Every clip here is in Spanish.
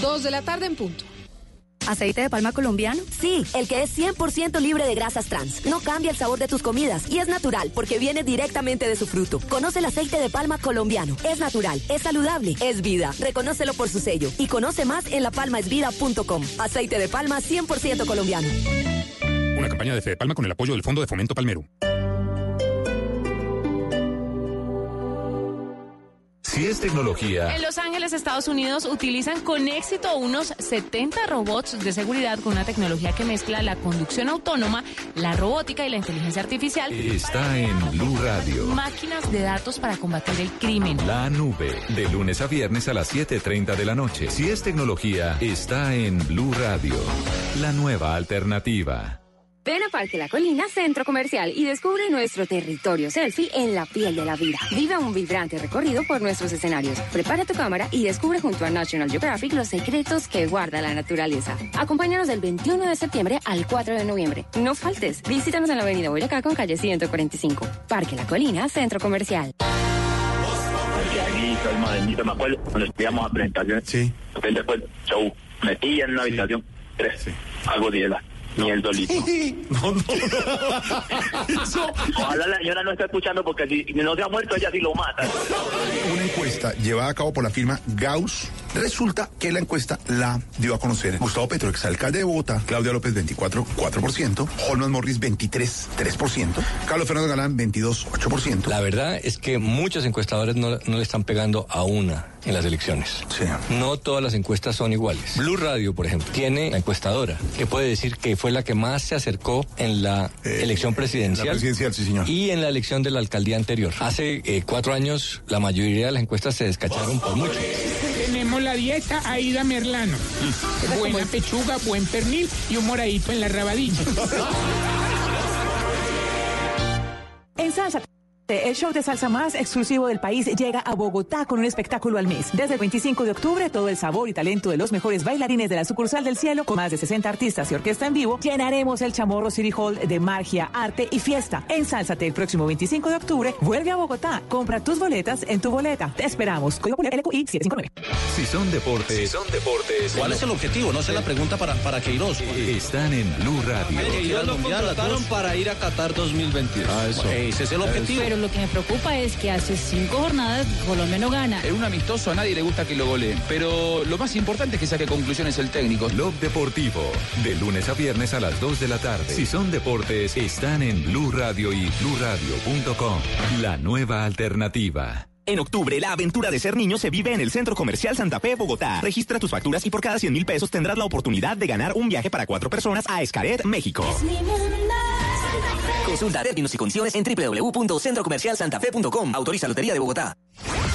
Dos de la tarde en punto. ¿Aceite de palma colombiano? Sí, el que es 100% libre de grasas trans. No cambia el sabor de tus comidas y es natural porque viene directamente de su fruto. Conoce el aceite de palma colombiano. Es natural, es saludable, es vida. Reconócelo por su sello y conoce más en lapalmaesvida.com. Aceite de palma 100% colombiano. Una campaña de Fede Palma con el apoyo del Fondo de Fomento Palmero. Si es tecnología. En Los Ángeles, Estados Unidos, utilizan con éxito unos 70 robots de seguridad con una tecnología que mezcla la conducción autónoma, la robótica y la inteligencia artificial. Está en Blue Radio. Máquinas de datos para combatir el crimen. La nube, de lunes a viernes a las 7.30 de la noche. Si es tecnología, está en Blue Radio. La nueva alternativa. Ven a Parque La Colina Centro Comercial y descubre nuestro territorio selfie en la piel de la vida. Vive un vibrante recorrido por nuestros escenarios. Prepara tu cámara y descubre junto a National Geographic los secretos que guarda la naturaleza. Acompáñanos del 21 de septiembre al 4 de noviembre. No faltes. Visítanos en la avenida Boyacá con calle 145. Parque La Colina Centro Comercial. me acuerdo cuando estudiamos a presentación. Sí. Después, show, metí en una habitación, tres, algo de ni el dolito. no, no, no. Ojalá la señora no esté escuchando porque si no se ha muerto ella sí lo mata. Una encuesta llevada a cabo por la firma Gauss. Resulta que la encuesta la dio a conocer Gustavo Petro, exalcalde de Bogotá, Claudia López 24,4%, Holman Morris 23,3%, Carlos Fernando Galán 22,8%. La verdad es que muchos encuestadores no, no le están pegando a una en las elecciones. Sí. No todas las encuestas son iguales. Blue Radio, por ejemplo, tiene la encuestadora que puede decir que fue la que más se acercó en la Eh, elección presidencial. la presidencial, sí, señor. Y en la elección de la alcaldía anterior. Hace eh, cuatro años la mayoría de las encuestas se descacharon por mucho. Tenemos la dieta Aida Merlano. Buena pechuga, buen pernil y un moradito en la rabadilla. En Salsa. El show de salsa más exclusivo del país llega a Bogotá con un espectáculo al mes. Desde el 25 de octubre, todo el sabor y talento de los mejores bailarines de la sucursal del cielo, con más de 60 artistas y orquesta en vivo, llenaremos el Chamorro City Hall de magia, arte y fiesta. En Sálzate el próximo 25 de octubre, vuelve a Bogotá. Compra tus boletas en tu boleta. Te esperamos. Código LQI 759. Si son deportes. Si son deportes. ¿Cuál es el objetivo? No sé la pregunta para, para Queiroz. Están en Blue Radio. Queiroz lo contrataron para ir a Qatar 2022. Ah, eso. Ese es el objetivo. Pero lo que me preocupa es que hace cinco jornadas Colombia no gana. En un amistoso a nadie le gusta que lo goleen, pero lo más importante es que saque conclusiones el técnico. Blog Deportivo, de lunes a viernes a las 2 de la tarde. Si son deportes, están en Blue Radio y bluradio.com. La nueva alternativa. En octubre, la aventura de ser niño se vive en el Centro Comercial Santa Fe, Bogotá. Registra tus facturas y por cada 100 mil pesos tendrás la oportunidad de ganar un viaje para cuatro personas a Escaret, México. Consulta términos y condiciones en www.centrocomercialsantafe.com. Autoriza Lotería de Bogotá.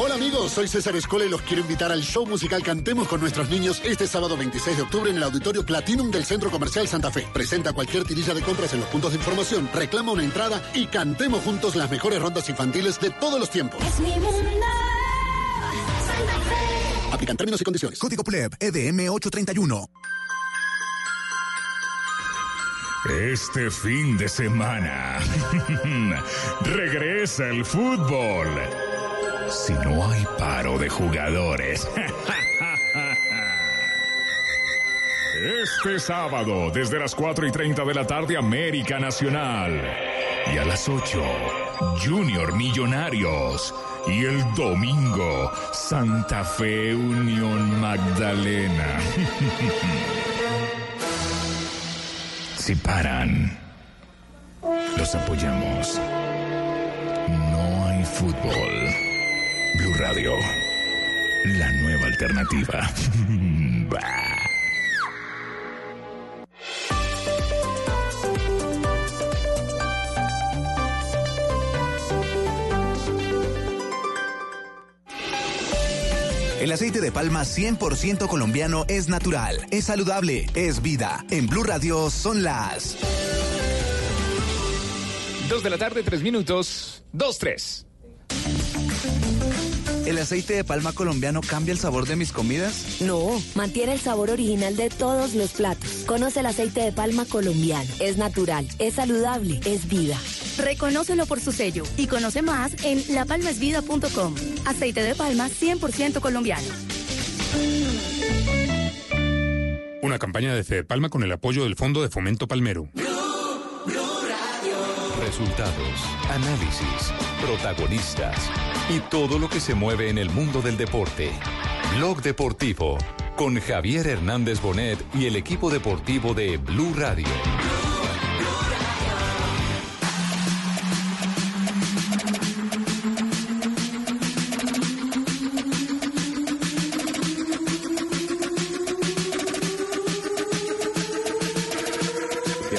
Hola amigos, soy César Escola y los quiero invitar al show musical Cantemos con nuestros niños este sábado 26 de octubre en el Auditorio Platinum del Centro Comercial Santa Fe. Presenta cualquier tirilla de compras en los puntos de información, reclama una entrada y cantemos juntos las mejores rondas infantiles de todos los tiempos. Aplican términos y condiciones. Código PLEB, EDM 831. Este fin de semana regresa el fútbol. Si no hay paro de jugadores. Este sábado, desde las 4 y 30 de la tarde, América Nacional. Y a las 8, Junior Millonarios. Y el domingo, Santa Fe Unión Magdalena. Si paran, los apoyamos. No hay fútbol. Blue Radio, la nueva alternativa. El aceite de palma 100% colombiano es natural, es saludable, es vida. En Blue Radio son las... Dos de la tarde, tres minutos. Dos, tres. ¿El aceite de palma colombiano cambia el sabor de mis comidas? No, mantiene el sabor original de todos los platos. Conoce el aceite de palma colombiano. Es natural, es saludable, es vida. Reconócelo por su sello y conoce más en lapalmasvida.com. Aceite de palma 100% colombiano. Una campaña de Fede Palma con el apoyo del Fondo de Fomento Palmero. Resultados, análisis, protagonistas y todo lo que se mueve en el mundo del deporte. Blog Deportivo con Javier Hernández Bonet y el equipo deportivo de Blue Radio.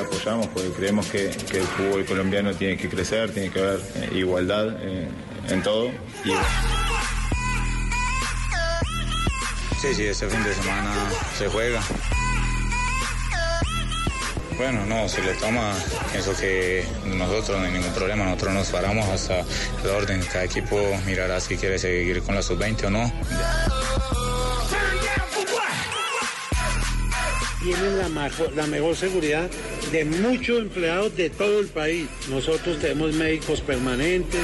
Apoyamos porque creemos que, que el fútbol colombiano tiene que crecer, tiene que haber eh, igualdad eh, en todo. Y... Sí, sí, este fin de semana se juega. Bueno, no, se le toma, pienso que nosotros no hay ningún problema, nosotros nos paramos hasta el orden, cada equipo mirará si quiere seguir con la sub-20 o no. tienen la mejor, la mejor seguridad de muchos empleados de todo el país. Nosotros tenemos médicos permanentes.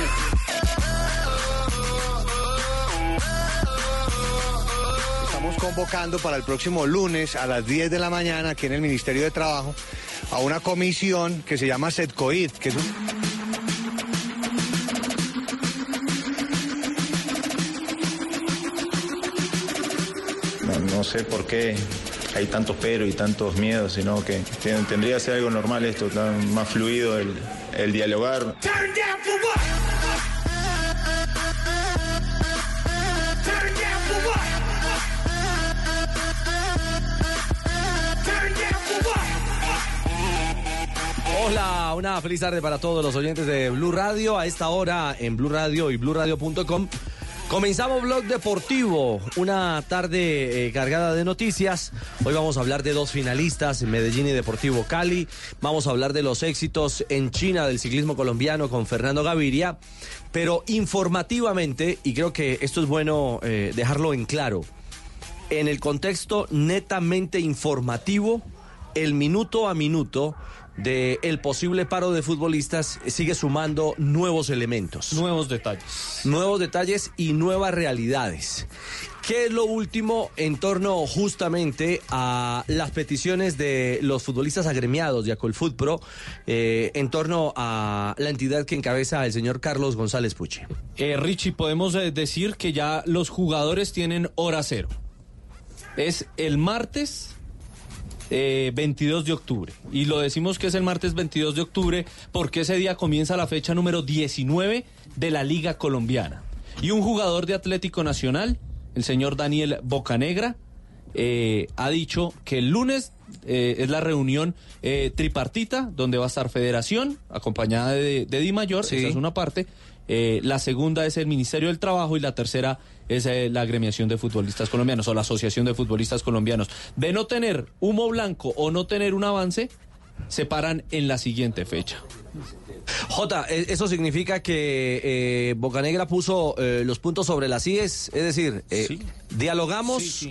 Convocando para el próximo lunes a las 10 de la mañana aquí en el Ministerio de Trabajo a una comisión que se llama SETCOID, que es un... No, sé por qué hay tantos pero y tantos miedos, sino que ten- tendría que ser algo normal esto, tan más fluido el, el dialogar. Hola, una feliz tarde para todos los oyentes de Blue Radio. A esta hora en Blue Radio y BlueRadio.com comenzamos Blog Deportivo, una tarde eh, cargada de noticias. Hoy vamos a hablar de dos finalistas, Medellín y Deportivo Cali. Vamos a hablar de los éxitos en China del ciclismo colombiano con Fernando Gaviria. Pero informativamente, y creo que esto es bueno eh, dejarlo en claro, en el contexto netamente informativo, el minuto a minuto de el posible paro de futbolistas sigue sumando nuevos elementos. Nuevos detalles. Nuevos detalles y nuevas realidades. ¿Qué es lo último en torno justamente a las peticiones de los futbolistas agremiados de Acolfutpro eh, en torno a la entidad que encabeza el señor Carlos González Puche? Eh, Richie, podemos eh, decir que ya los jugadores tienen hora cero. Es el martes eh, 22 de octubre. Y lo decimos que es el martes 22 de octubre porque ese día comienza la fecha número 19 de la Liga Colombiana. Y un jugador de Atlético Nacional, el señor Daniel Bocanegra, eh, ha dicho que el lunes eh, es la reunión eh, tripartita donde va a estar Federación, acompañada de, de Di Mayor, esa es una parte. Eh, la segunda es el Ministerio del Trabajo y la tercera es eh, la agremiación de futbolistas colombianos o la Asociación de Futbolistas Colombianos. De no tener humo blanco o no tener un avance, se paran en la siguiente fecha. Jota, e- eso significa que eh, Bocanegra puso eh, los puntos sobre las IES, es decir, dialogamos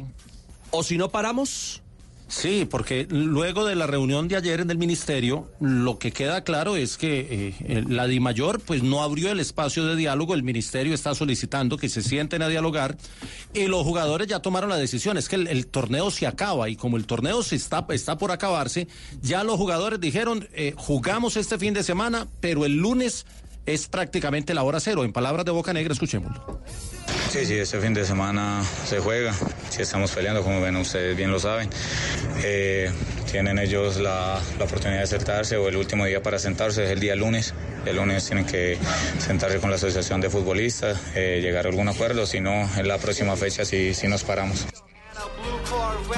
o si no paramos. Sí, porque luego de la reunión de ayer en el ministerio, lo que queda claro es que eh, la DIMAYOR pues no abrió el espacio de diálogo, el ministerio está solicitando que se sienten a dialogar y los jugadores ya tomaron la decisión, es que el, torneo se acaba y como el torneo se está, está por acabarse, ya los jugadores dijeron, eh, jugamos este fin de semana, pero el lunes es prácticamente la hora cero. En palabras de Boca Negra, escuchémoslo. Sí, sí, este fin de semana se juega. Si estamos peleando, como ven, ustedes bien lo saben. Eh, tienen ellos la, la oportunidad de sentarse o el último día para sentarse es el día lunes. El lunes tienen que sentarse con la asociación de futbolistas, eh, llegar a algún acuerdo. Si no, en la próxima fecha sí, sí nos paramos.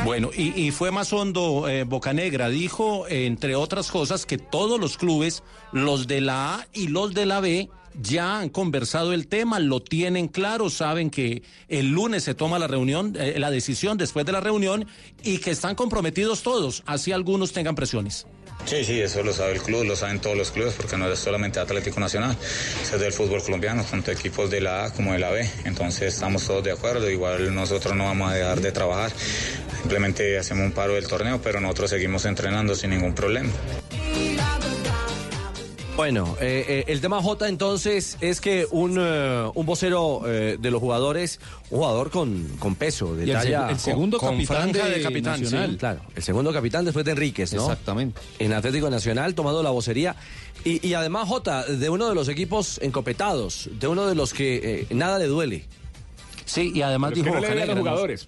Bueno, y, fue más hondo eh, Bocanegra. Dijo, entre otras cosas, que todos los clubes, los de la A y los de la B, ya han conversado el tema, lo tienen claro, saben que el lunes se toma la reunión, eh, la decisión después de la reunión y que están comprometidos todos, así algunos tengan presiones. Sí, sí, eso lo sabe el club, lo saben todos los clubes, porque no es solamente Atlético Nacional, es del fútbol colombiano, tanto equipos de la A como de la B. Entonces estamos todos de acuerdo, igual nosotros no vamos a dejar de trabajar, simplemente hacemos un paro del torneo, pero nosotros seguimos entrenando sin ningún problema. Bueno, eh, eh, el tema J entonces es que un, eh, un vocero eh, de los jugadores, un jugador con, con peso, de Y el talla... seg- el segundo con capitán de Nacional. sí, claro, el segundo capitán después de Enríquez, ¿no? Exactamente. En Atlético Nacional, tomando la vocería. Y, y además J, de uno de los equipos encopetados, de uno de los que eh, nada le duele. Sí, y además Pero dijo que no le a los jugadores.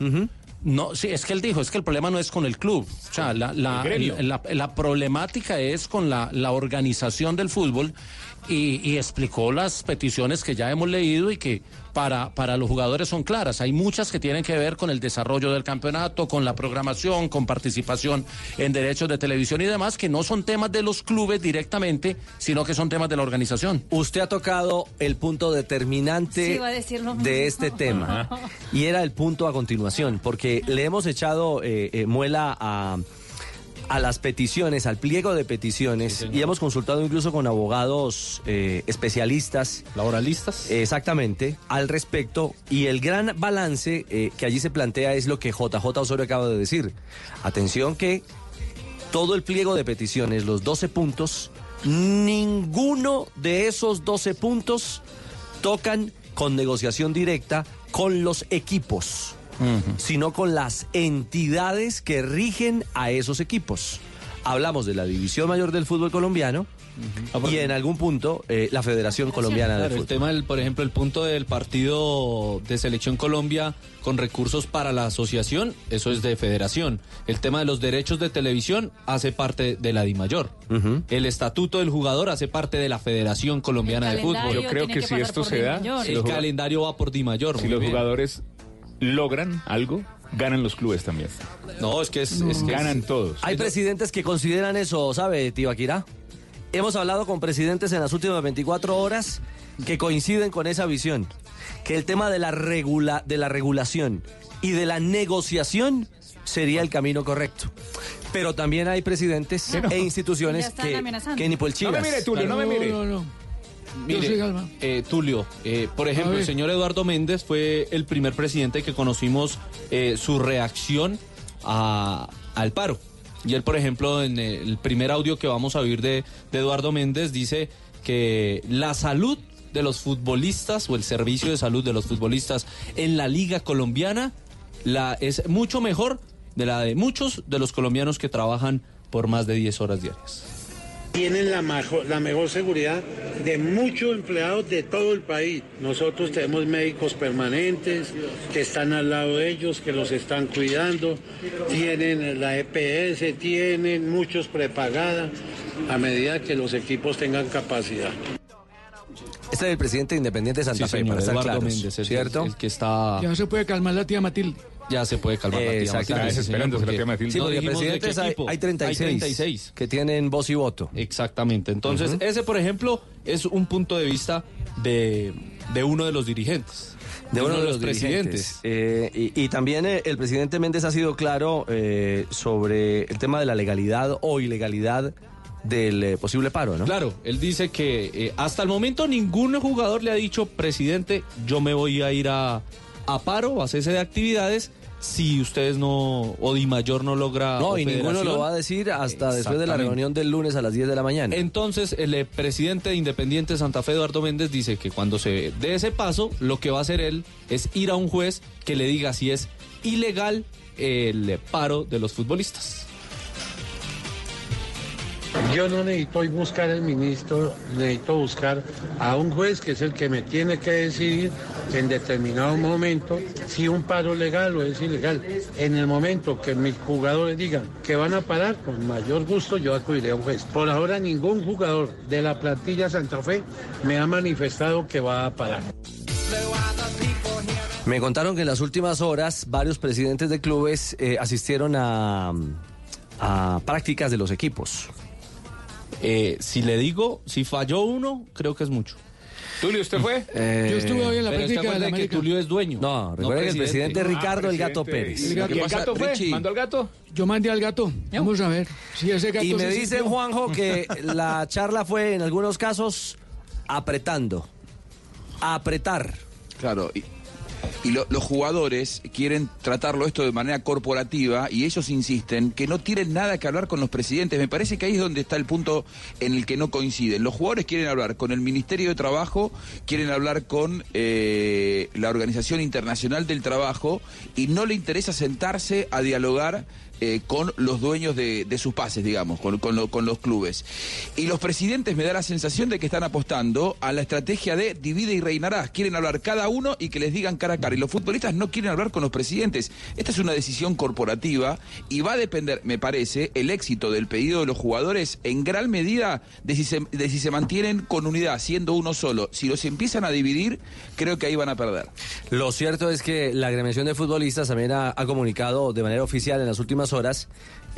No, sí, es que él dijo, es que el problema no es con el club. O sea, la, la- la- la problemática es con la, la organización del fútbol y, y explicó las peticiones que ya hemos leído y que para, para los jugadores son claras. Hay muchas que tienen que ver con el desarrollo del campeonato, con la programación, con participación en derechos de televisión y demás, que no son temas de los clubes directamente, sino que son temas de la organización. Usted ha tocado el punto determinante Sí, de este tema. Y era el punto a continuación, porque le hemos echado eh, eh, muela a, a las peticiones, al pliego de peticiones, y hemos consultado incluso con abogados eh, especialistas. ¿Laboralistas? Exactamente, al respecto. Y el gran balance eh, que allí se plantea es lo que JJ Osorio acaba de decir. Atención que todo el pliego de peticiones, los 12 puntos, ninguno de esos 12 puntos tocan con negociación directa con los equipos, sino con las entidades que rigen a esos equipos. Hablamos de la División Mayor del Fútbol Colombiano y en algún punto eh, la Federación Colombiana de Claro, el Fútbol. tema, del, por ejemplo, el punto del partido de Selección Colombia con recursos para la asociación, eso es de federación. El tema de los derechos de televisión hace parte de la DIMAYOR. El estatuto del jugador hace parte de la Federación Colombiana El de Fútbol. Yo creo que que si esto se da, el calendario va por DIMAYOR. Si los bien. jugadores logran algo, ganan los clubes también. No, es que es, es que ganan es- todos. Hay presidentes que consideran eso, ¿sabe, Tibaquirá? Hemos hablado con presidentes en las últimas 24 horas que coinciden con esa visión, que el tema de la, regula, de la regulación y de la negociación sería el camino correcto. Pero también hay presidentes no. e instituciones que, ni por No me chivas. mire, Tulio, no me mire. Mire, eh, Tulio, eh, por ejemplo, el señor Eduardo Méndez fue el primer presidente que conocimos eh, su reacción a- al paro. Y él, por ejemplo, en el primer audio que vamos a oír de, de Eduardo Méndez, dice que la salud de los futbolistas o el servicio de salud de los futbolistas en la liga colombiana la, es mucho mejor de la de muchos de los colombianos que trabajan por más de 10 horas diarias. Tienen la mejor, la mejor seguridad de muchos empleados de todo el país. Nosotros tenemos médicos permanentes que están al lado de ellos, que los están cuidando. Tienen la EPS, tienen muchos prepagada a medida que los equipos tengan capacidad. Este es el presidente independiente de Santa Sí, Fe, señor, para estar claros, ¿cierto? el que está... Ya no se puede calmar la tía Matilde. Ya se puede calmar la tía Exactamente. Matilde, sí, señor, porque- Sí, no porque dijimos de qué presidentes hay, hay 36, 36. que tienen voz y voto. Exactamente. Entonces, ese, por ejemplo, es un punto de vista de, de uno de los dirigentes. de uno de los, presidentes. Eh, y, y también eh, el presidente Méndez ha sido claro eh, sobre el tema de la legalidad o ilegalidad del eh, posible paro, ¿no? Claro, él dice que eh, hasta el momento ningún jugador le ha dicho, presidente, yo me voy a ir a, a paro, a cese de actividades, si ustedes no, o Di Mayor no logra... No, o y ninguno lo va a decir hasta después de la reunión del lunes a las 10 de la mañana. Entonces, el eh, presidente de Independiente de Santa Fe, Eduardo Méndez, dice que cuando se dé ese paso, lo que va a hacer él es ir a un juez que le diga si es ilegal el paro de los futbolistas. Yo no necesito buscar al ministro, necesito buscar a un juez que es el que me tiene que decidir en determinado momento si un paro legal o es ilegal. En el momento que mis jugadores digan que van a parar, con mayor gusto yo acudiré a un juez. Por ahora ningún jugador de la plantilla Santa Fe me ha manifestado que va a parar. Me contaron que en las últimas horas varios presidentes de clubes eh, asistieron a, a prácticas de los equipos. Eh, si le digo, si falló uno, creo que es mucho. Tulio, ¿usted fue? Eh, Yo estuve hoy en la práctica de la que. Tulio es dueño. No, recuerda que el presidente es Ricardo el Gato Pérez. El gato. ¿Y el gato fue? Richie. ¿Mandó al gato? Yo mandé al gato. Vamos a ver si ese gato Y me se dice sintió. Juanjo que la charla fue en algunos casos apretando. Apretar. Claro, y, y lo- los jugadores quieren tratarlo esto de manera corporativa y ellos insisten que no tienen nada que hablar con los presidentes. Me parece que ahí es donde está el punto en el que no coinciden. Los jugadores quieren hablar con el Ministerio de Trabajo, quieren hablar con eh, la Organización Internacional del Trabajo y no le interesa sentarse a dialogar eh, con los dueños de, sus pases, digamos, con, con lo- con los clubes. Y los presidentes me da la sensación de que están apostando a la estrategia de divide y reinarás. Quieren hablar cada uno y que les digan cara a cara. Y los futbolistas no quieren hablar con los presidentes. Esta es una decisión corporativa y va a depender, me parece, el éxito del pedido de los jugadores en gran medida de si se, de mantienen con unidad, siendo uno solo. Si los empiezan a dividir, creo que ahí van a perder. Lo cierto es que la agremiación de futbolistas también ha comunicado de manera oficial en las últimas horas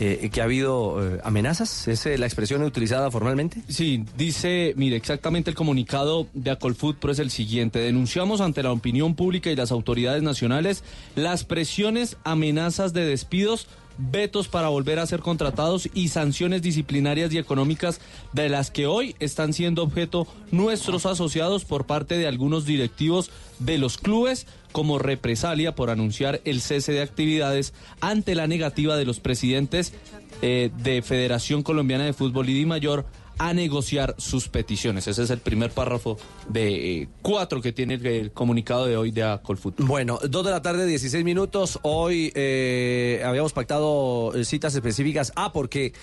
eh, que ha habido eh, amenazas. ¿Es eh, la expresión utilizada formalmente? Sí, dice, mire, exactamente el comunicado de Acolfood Pro es el siguiente. Denunciamos ante la opinión pública y las autoridades nacionales las presiones, amenazas de despidos, vetos para volver a ser contratados y sanciones disciplinarias y económicas de las que hoy están siendo objeto nuestros asociados por parte de algunos directivos de los clubes como represalia por anunciar el cese de actividades ante la negativa de los presidentes eh, de Federación Colombiana de Fútbol y Di Mayor a negociar sus peticiones. Ese es el primer párrafo de eh, cuatro que tiene el, comunicado de hoy de Acolfoot. Bueno, dos de la tarde, 16 minutos. Hoy eh, habíamos pactado eh, citas específicas. Ah, porque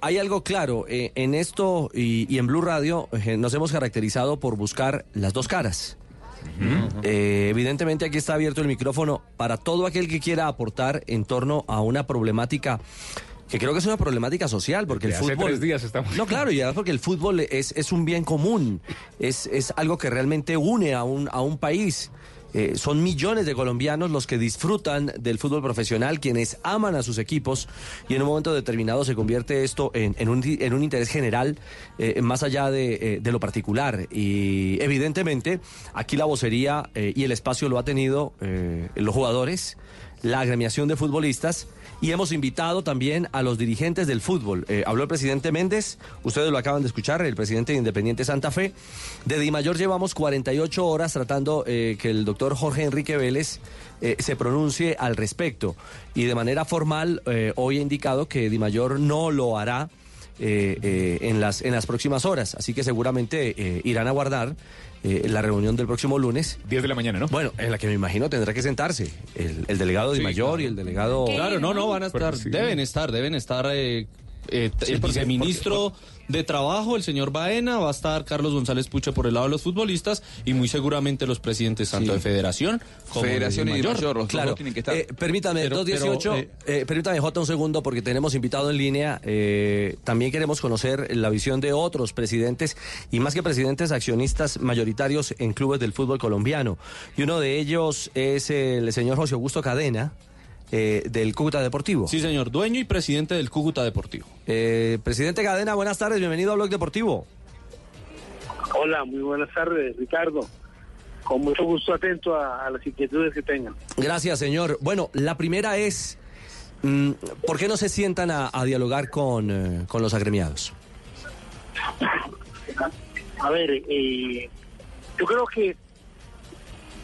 hay algo claro. eh, en esto y, y en Blue Radio nos hemos caracterizado por buscar las dos caras. Eh, evidentemente aquí está abierto el micrófono para todo aquel que quiera aportar en torno a una problemática que creo que es una problemática social porque el Desde hace fútbol tres días estamos- no claro y además porque el fútbol es, es un bien común es, es algo que realmente une a un, a un país Eh, son millones de colombianos los que disfrutan del fútbol profesional, quienes aman a sus equipos y en un momento determinado se convierte esto en, en un, en un interés general eh, más allá de, eh, de lo particular. Y evidentemente aquí la vocería y el espacio lo ha tenido los jugadores, la agremiación de futbolistas y hemos invitado también a los dirigentes del fútbol. Eh, habló el presidente Méndez, ustedes lo acaban de escuchar, el presidente de Independiente Santa Fe. De Di Mayor llevamos 48 horas tratando eh, que el doctor Jorge Enrique Vélez eh, se pronuncie al respecto. Y de manera formal, hoy ha indicado que Di Mayor no lo hará. en, las, en las próximas horas, así que seguramente irán a guardar eh, la reunión del próximo lunes. 10 de la mañana, ¿no? Bueno, en la que me imagino tendrá que sentarse el, el delegado Di Sí, Mayor claro. y el delegado... Claro, no, no, van a estar, deben estar, deben estar eh, eh, Sí, el porque- viceministro de Trabajo, el señor Baena, va a estar Carlos González Puche por el lado de los futbolistas y muy seguramente los presidentes tanto de Federación como Federación de y Di Mayor, los Claro. tienen que estar. Eh, permítame, Pero- 218, pero, eh, permítame, Jota, un segundo, porque tenemos invitado en línea. eh, también queremos conocer la visión de otros presidentes, y más que presidentes, accionistas mayoritarios en clubes del fútbol colombiano. Y uno de ellos es el señor José Augusto Cadena, eh, del Cúcuta Deportivo. Sí, señor, dueño y presidente del Cúcuta Deportivo. Eh, presidente Cadena, buenas tardes, bienvenido a Blog Deportivo. Hola, muy buenas tardes, Ricardo. Con mucho gusto atento a, a las inquietudes que tengan. Gracias, señor. Bueno, la primera es, mm, ¿por qué no se sientan a, a dialogar con, eh, con los agremiados? A ver, eh, yo creo que,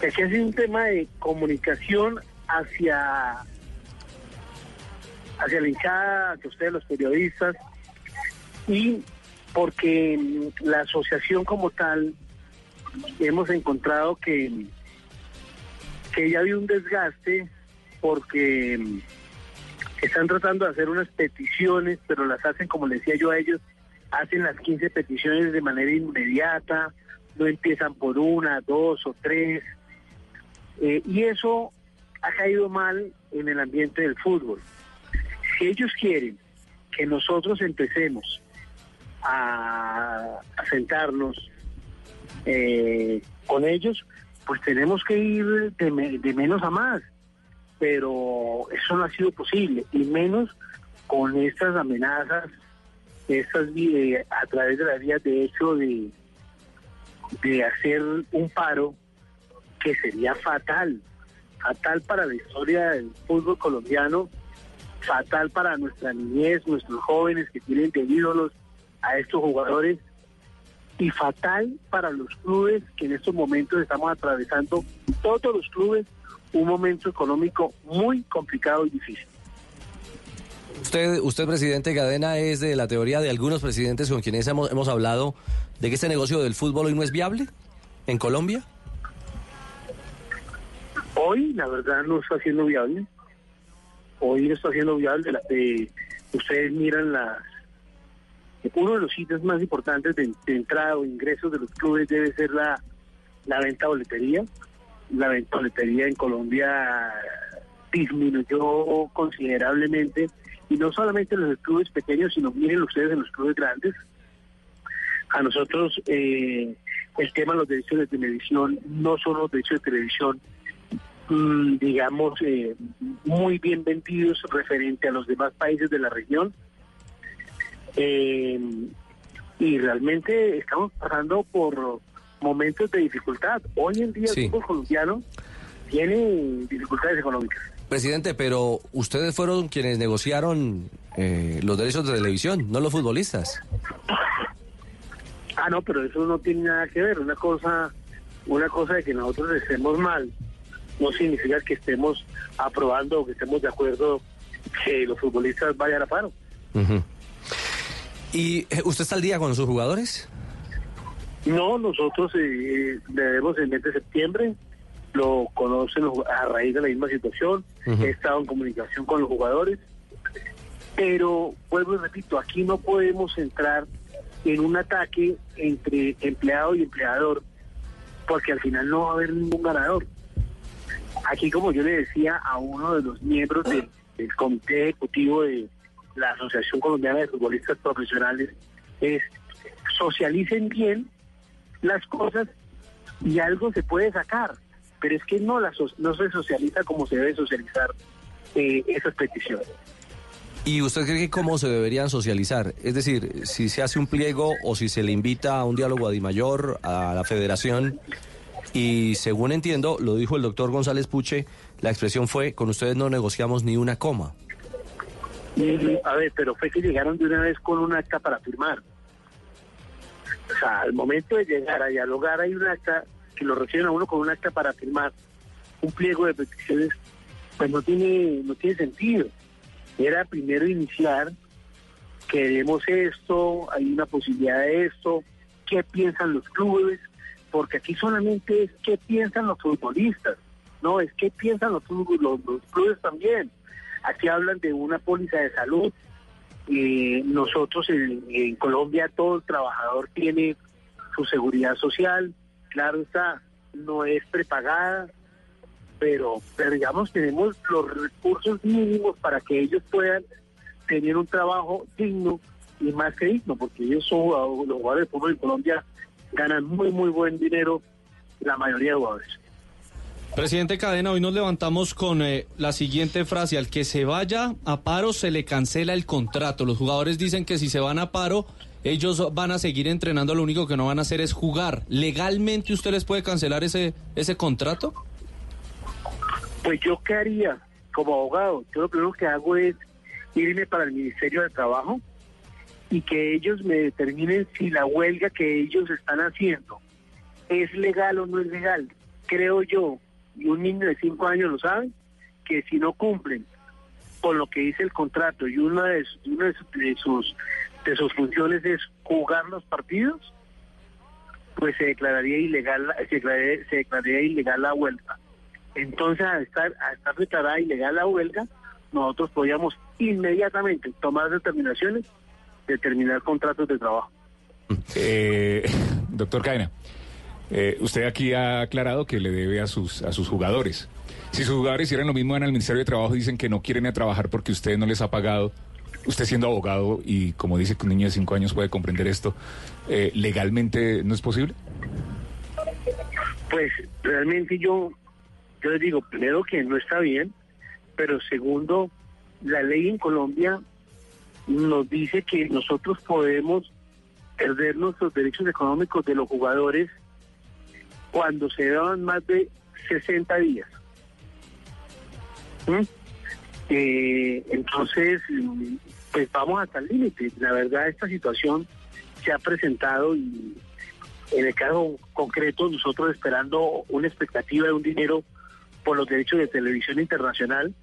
que aquí es un tema de comunicación hacia, hacia la hinchada, hacia ustedes los periodistas, y porque la asociación como tal hemos encontrado que, que ya había un desgaste porque están tratando de hacer unas peticiones, pero las hacen, como le decía yo a ellos, hacen las 15 peticiones de manera inmediata, no empiezan por una, dos o tres, eh, y eso ha caído mal en el ambiente del fútbol. Ellos quieren que nosotros empecemos a, sentarnos eh, con ellos, pues tenemos que ir de, me- de menos a más, pero eso no ha sido posible, y menos con estas amenazas, estas eh, a través de las vías de hecho de, de hacer un paro que sería fatal, fatal para la historia del fútbol colombiano, fatal para nuestra niñez, nuestros jóvenes que tienen de ídolos a estos jugadores y fatal para los clubes que en estos momentos estamos atravesando, todos los clubes, un momento económico muy complicado y difícil. Usted, usted, presidente Cadena, es de la teoría de algunos presidentes con quienes hemos, hemos hablado de que este negocio del fútbol hoy no es viable en Colombia. Hoy, la verdad, no está siendo viable. Hoy no está siendo viable. Ustedes miran las... Uno de los sitios más importantes de, entrada o ingresos de los clubes debe ser la, la venta boletería. La venta boletería en Colombia disminuyó considerablemente y no solamente en los clubes pequeños, sino miren ustedes en los clubes grandes. A nosotros eh, el tema de los derechos de televisión no son los derechos de televisión, digamos, eh, muy bien vendidos referente a los demás países de la región. Eh, y realmente estamos pasando por momentos de dificultad. Hoy en día sí. el fútbol colombiano tiene dificultades económicas. Presidente, pero ustedes fueron quienes negociaron eh, los derechos de televisión, no los futbolistas. Ah, no, pero eso no tiene nada que ver. Una cosa, una cosa de que nosotros estemos mal no significa que estemos aprobando o que estemos de acuerdo que los futbolistas vayan a paro. Uh -huh. ¿Y usted está al día con sus jugadores? No, nosotros eh, debemos el mes de septiembre lo conocen a raíz de la misma situación, uh -huh. he estado en comunicación con los jugadores, pero vuelvo y repito, aquí no podemos entrar en un ataque entre empleado y empleador, porque al final no va a haber ningún ganador. Aquí, como yo le decía a uno de los miembros de, del comité ejecutivo de la Asociación Colombiana de Futbolistas Profesionales, es socialicen bien las cosas y algo se puede sacar pero es que no, la, no se socializa como se debe socializar eh, esas peticiones. ¿Y usted cree que cómo se deberían socializar? Es decir, si se hace un pliego o si se le invita a un diálogo a Dimayor, a la federación, y según entiendo, lo dijo el doctor González Puche, la expresión fue, con ustedes no negociamos ni una coma. A ver, pero fue que llegaron de una vez con un acta para firmar. O sea, al momento de llegar a dialogar hay un acta que lo reciben a uno con un acta para firmar un pliego de peticiones, pues no tiene, no tiene sentido. Era primero iniciar, queremos esto, hay una posibilidad de esto, qué piensan los clubes, porque aquí solamente es qué piensan los futbolistas, no, es qué piensan los, clubes también. Aquí hablan de una póliza de salud, nosotros en, en Colombia todo el trabajador tiene su seguridad social, claro está, no es prepagada, pero, pero digamos tenemos los recursos mínimos para que ellos puedan tener un trabajo digno y más que digno, porque ellos son los jugadores de fútbol en Colombia ganan muy muy buen dinero la mayoría de jugadores. Presidente Cadena, hoy nos levantamos con eh, la siguiente frase, al que se vaya a paro se le cancela el contrato. Los jugadores dicen que si se van a paro ellos van a seguir entrenando, lo único que no van a hacer es jugar. ¿Legalmente usted les puede cancelar ese, ese contrato? Pues yo qué haría como abogado. Yo lo primero que hago es irme para el Ministerio de Trabajo y que ellos me determinen si la huelga que ellos están haciendo es legal o no es legal. Creo yo, y un niño de cinco años lo sabe, que si no cumplen con lo que dice el contrato y una de, una de sus de sus funciones es jugar los partidos, pues se declararía ilegal, se declararía, se declararía ilegal la huelga. Entonces, al estar, al estar declarada ilegal la huelga, nosotros podíamos inmediatamente tomar determinaciones de terminar contratos de trabajo. Eh, doctor Cadena, eh, usted aquí ha aclarado que le debe a sus, a sus jugadores. Si sus jugadores hicieran lo mismo en el Ministerio de Trabajo, dicen que no quieren ir a trabajar porque usted no les ha pagado usted siendo abogado y como dice que un niño de cinco años puede comprender esto, eh, ¿legalmente no es posible? Pues realmente yo, yo les digo, primero que no está bien, pero segundo, la ley en Colombia nos dice que nosotros podemos perder nuestros derechos económicos de los jugadores cuando se daban más de 60 días. ¿Mm? Eh, entonces, pues vamos hasta el límite. La verdad, esta situación se ha presentado y en el caso concreto, nosotros esperando una expectativa de un dinero por los derechos de televisión internacional,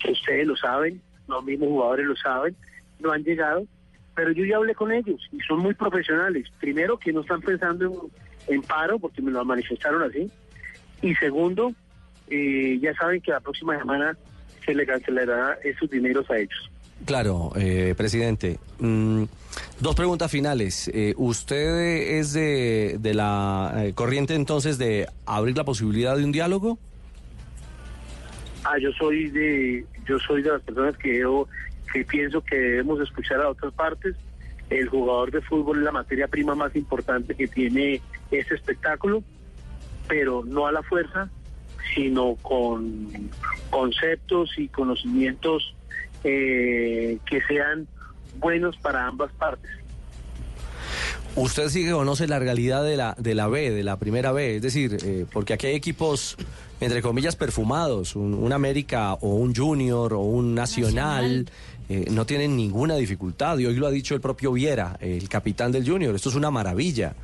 que ustedes lo saben, los mismos jugadores lo saben, no han llegado, pero yo ya hablé con ellos y son muy profesionales. Primero, que no están pensando en, en paro, porque me lo manifestaron así, y segundo, eh, ya saben que la próxima semana se le cancelará esos dineros a ellos. Claro, eh, presidente. Mm, dos preguntas finales. Eh, ¿Usted es de, de la eh, corriente entonces de abrir la posibilidad de un diálogo? Ah, yo soy de, yo soy de las personas que yo, que pienso que debemos escuchar a otras partes. El jugador de fútbol es la materia prima más importante que tiene este espectáculo, pero no a la fuerza, sino con conceptos y conocimientos eh, que sean buenos para ambas partes. Usted sí que conoce la realidad de la, de la B, de la primera B, es decir, eh, porque aquí hay equipos, entre comillas, perfumados, un, un América o un Junior o un Nacional, eh, no tienen ninguna dificultad, y hoy lo ha dicho el propio Viera, el capitán del Junior, esto es una maravilla.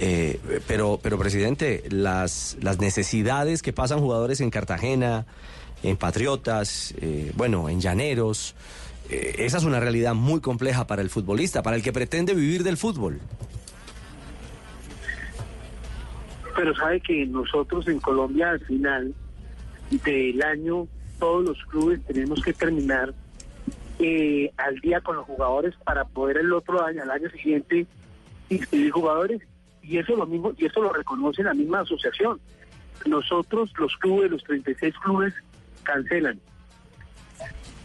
Eh, pero, pero, presidente, las, las necesidades que pasan jugadores en Cartagena, en Patriotas, eh, bueno, en Llaneros, eh, esa es una realidad muy compleja para el futbolista, para el que pretende vivir del fútbol. Pero sabe que nosotros en Colombia al final del año, todos los clubes tenemos que terminar eh, al día con los jugadores para poder el otro año, al año siguiente, inscribir jugadores. Y eso lo mismo, y eso lo reconoce la misma asociación. Nosotros, los clubes, los 36 clubes, cancelan.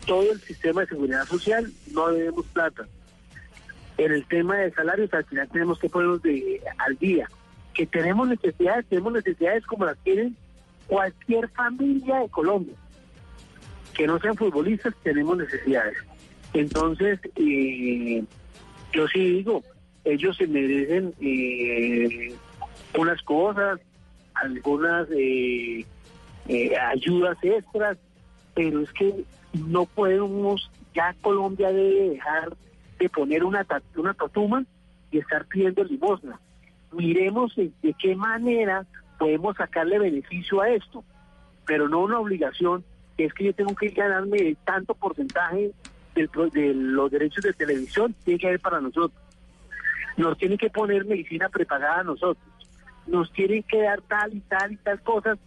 Todo el sistema de seguridad social no debemos plata. En el tema de salarios, al final tenemos que ponernos de, al día. Que tenemos necesidades, tenemos necesidades como las tienen cualquier familia de Colombia. Que no sean futbolistas, tenemos necesidades. Entonces, eh, yo sí digo, ellos se merecen eh, unas cosas, algunas eh, eh, ayudas extras, pero es que no podemos, ya Colombia debe dejar de poner una, una tatuma y estar pidiendo limosna. Miremos de, qué manera podemos sacarle beneficio a esto, pero no una obligación, que es que yo tengo que ganarme tanto porcentaje de los derechos de televisión, tiene que haber para nosotros. Nos tienen que poner medicina prepagada a nosotros. Nos tienen que dar tal y tal y tal cosas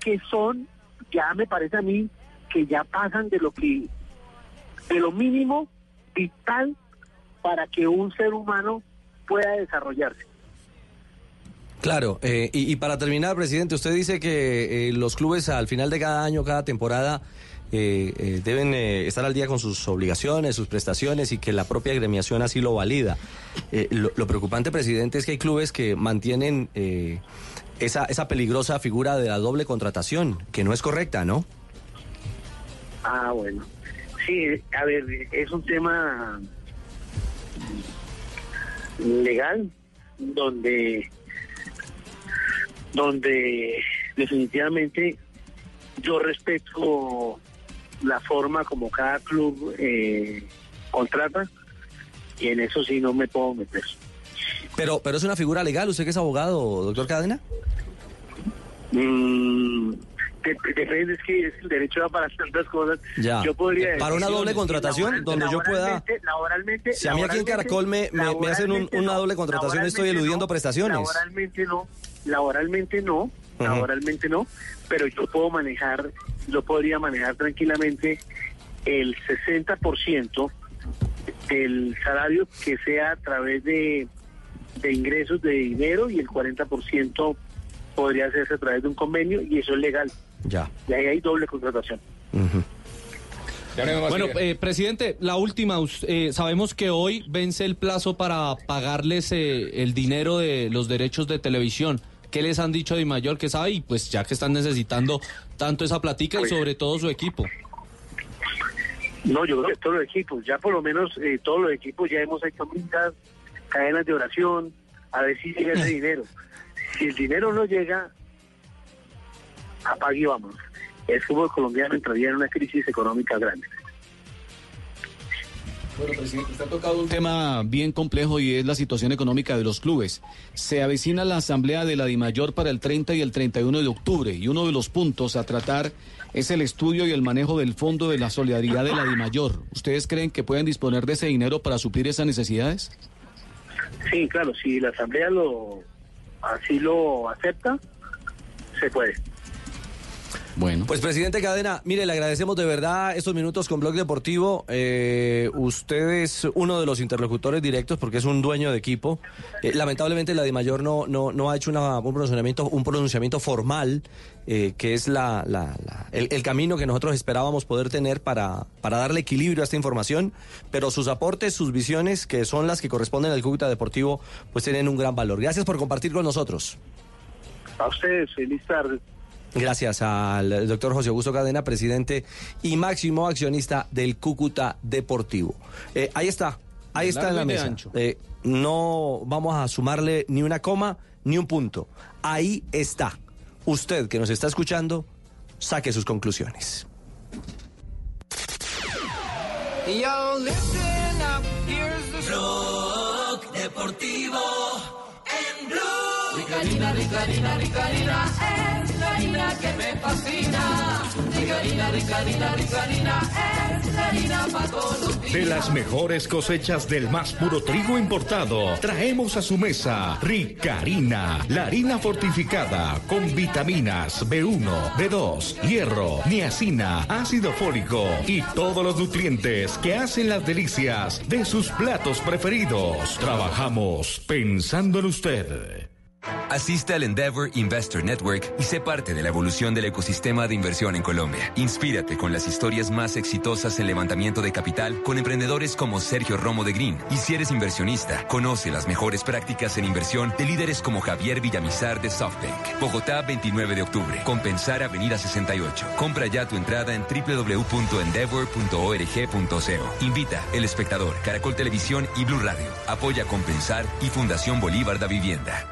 que son, ya me parece a mí, que ya pasan de lo que, de lo mínimo vital para que un ser humano pueda desarrollarse. Claro, eh, y, para terminar, presidente, usted dice que eh, los clubes al final de cada año, cada temporada, eh, eh, deben eh, estar al día con sus obligaciones, sus prestaciones y que la propia gremiación así lo valida. Eh, lo, preocupante, presidente, es que hay clubes que mantienen esa, esa peligrosa figura de la doble contratación, que no es correcta, ¿no? Ah, bueno. Sí, a ver, es un tema legal donde donde definitivamente yo respeto la forma como cada club eh, contrata y en eso sí no me puedo meter. Pero, pero es una figura legal, usted que es abogado, doctor Cadena. Mm, de- depende, es que es el derecho da para tantas cosas. Ya. Yo podría Para una doble contratación, donde yo pueda- laboralmente- Si a mí aquí en Caracol me, me- me hacen un- una doble contratación, estoy eludiendo no, prestaciones. Laboralmente no, laboralmente no, laboralmente no, pero yo puedo manejar, yo podría manejar tranquilamente el 60% del salario que sea a través de, de ingresos de dinero y el 40% podría hacerse a través de un convenio y eso es legal. Ya. Y ahí hay doble contratación. Bueno, eh, presidente, la última. eh, sabemos que hoy vence el plazo para pagarles eh, el dinero de los derechos de televisión. ¿Qué les han dicho de mayor que sabe? Y pues ya que están necesitando tanto esa platica y sobre todo su equipo. No, yo creo que todos los equipos, ya por lo menos eh, todos los equipos ya hemos hecho misas, cadenas de oración, a ver si llega ese dinero. si el dinero no llega, apague y vamos. El fútbol colombiano entraría en una crisis económica grande. Bueno, presidente, usted ha tocado un tema bien complejo y es la situación económica de los clubes. Se avecina la asamblea de la DIMAYOR para el 30 y el 31 de octubre y uno de los puntos a tratar es el estudio y el manejo del Fondo de la Solidaridad de la DIMAYOR. ¿Ustedes creen que pueden disponer de ese dinero para suplir esas necesidades? Sí, claro, si la asamblea lo así lo acepta, se puede. Bueno. Pues presidente Cadena, mire, le agradecemos de verdad estos minutos con Blog Deportivo. Eh, usted es uno de los interlocutores directos porque es un dueño de equipo. Eh, lamentablemente la DIMAYOR no, no, no ha hecho una- un pronunciamiento, un pronunciamiento formal, eh, que es la, la- la- el, el camino que nosotros esperábamos poder tener para, para darle equilibrio a esta información. Pero sus aportes, sus visiones, que son las que corresponden al Cúcuta Deportivo, pues tienen un gran valor. Gracias por compartir con nosotros. A ustedes, feliz tarde. Gracias al doctor José Augusto Cadena, presidente y máximo accionista del Cúcuta Deportivo. Eh, ahí está, ahí está en la mesa. ancho. Eh, no vamos a sumarle ni una coma ni un punto. Ahí está. Usted que nos está escuchando, saque sus conclusiones. Yo, listen up, here's the Rock Deportivo en Blue. Rica harina, rica harina, rica harina, es la harina que me fascina. Rica harina, rica harina, rica harina, es harina para. De las mejores cosechas del más puro trigo importado, traemos a su mesa Rica Harina, la harina fortificada con vitaminas B1, B2, hierro, niacina, ácido fólico y todos los nutrientes que hacen las delicias de sus platos preferidos. Trabajamos pensando en usted. Asista al Endeavor Investor Network y sé parte de la evolución del ecosistema de inversión en Colombia. Inspírate con las historias más exitosas en levantamiento de capital con emprendedores como Sergio Romo de Green. Y si eres inversionista, conoce las mejores prácticas en inversión de líderes como Javier Villamizar de SoftBank. Bogotá, 29 de octubre. Compensar Avenida 68. Compra ya tu entrada en www.endeavor.org.co. Invita El Espectador, Caracol Televisión y Blue Radio. Apoya Compensar y Fundación Bolívar da Vivienda.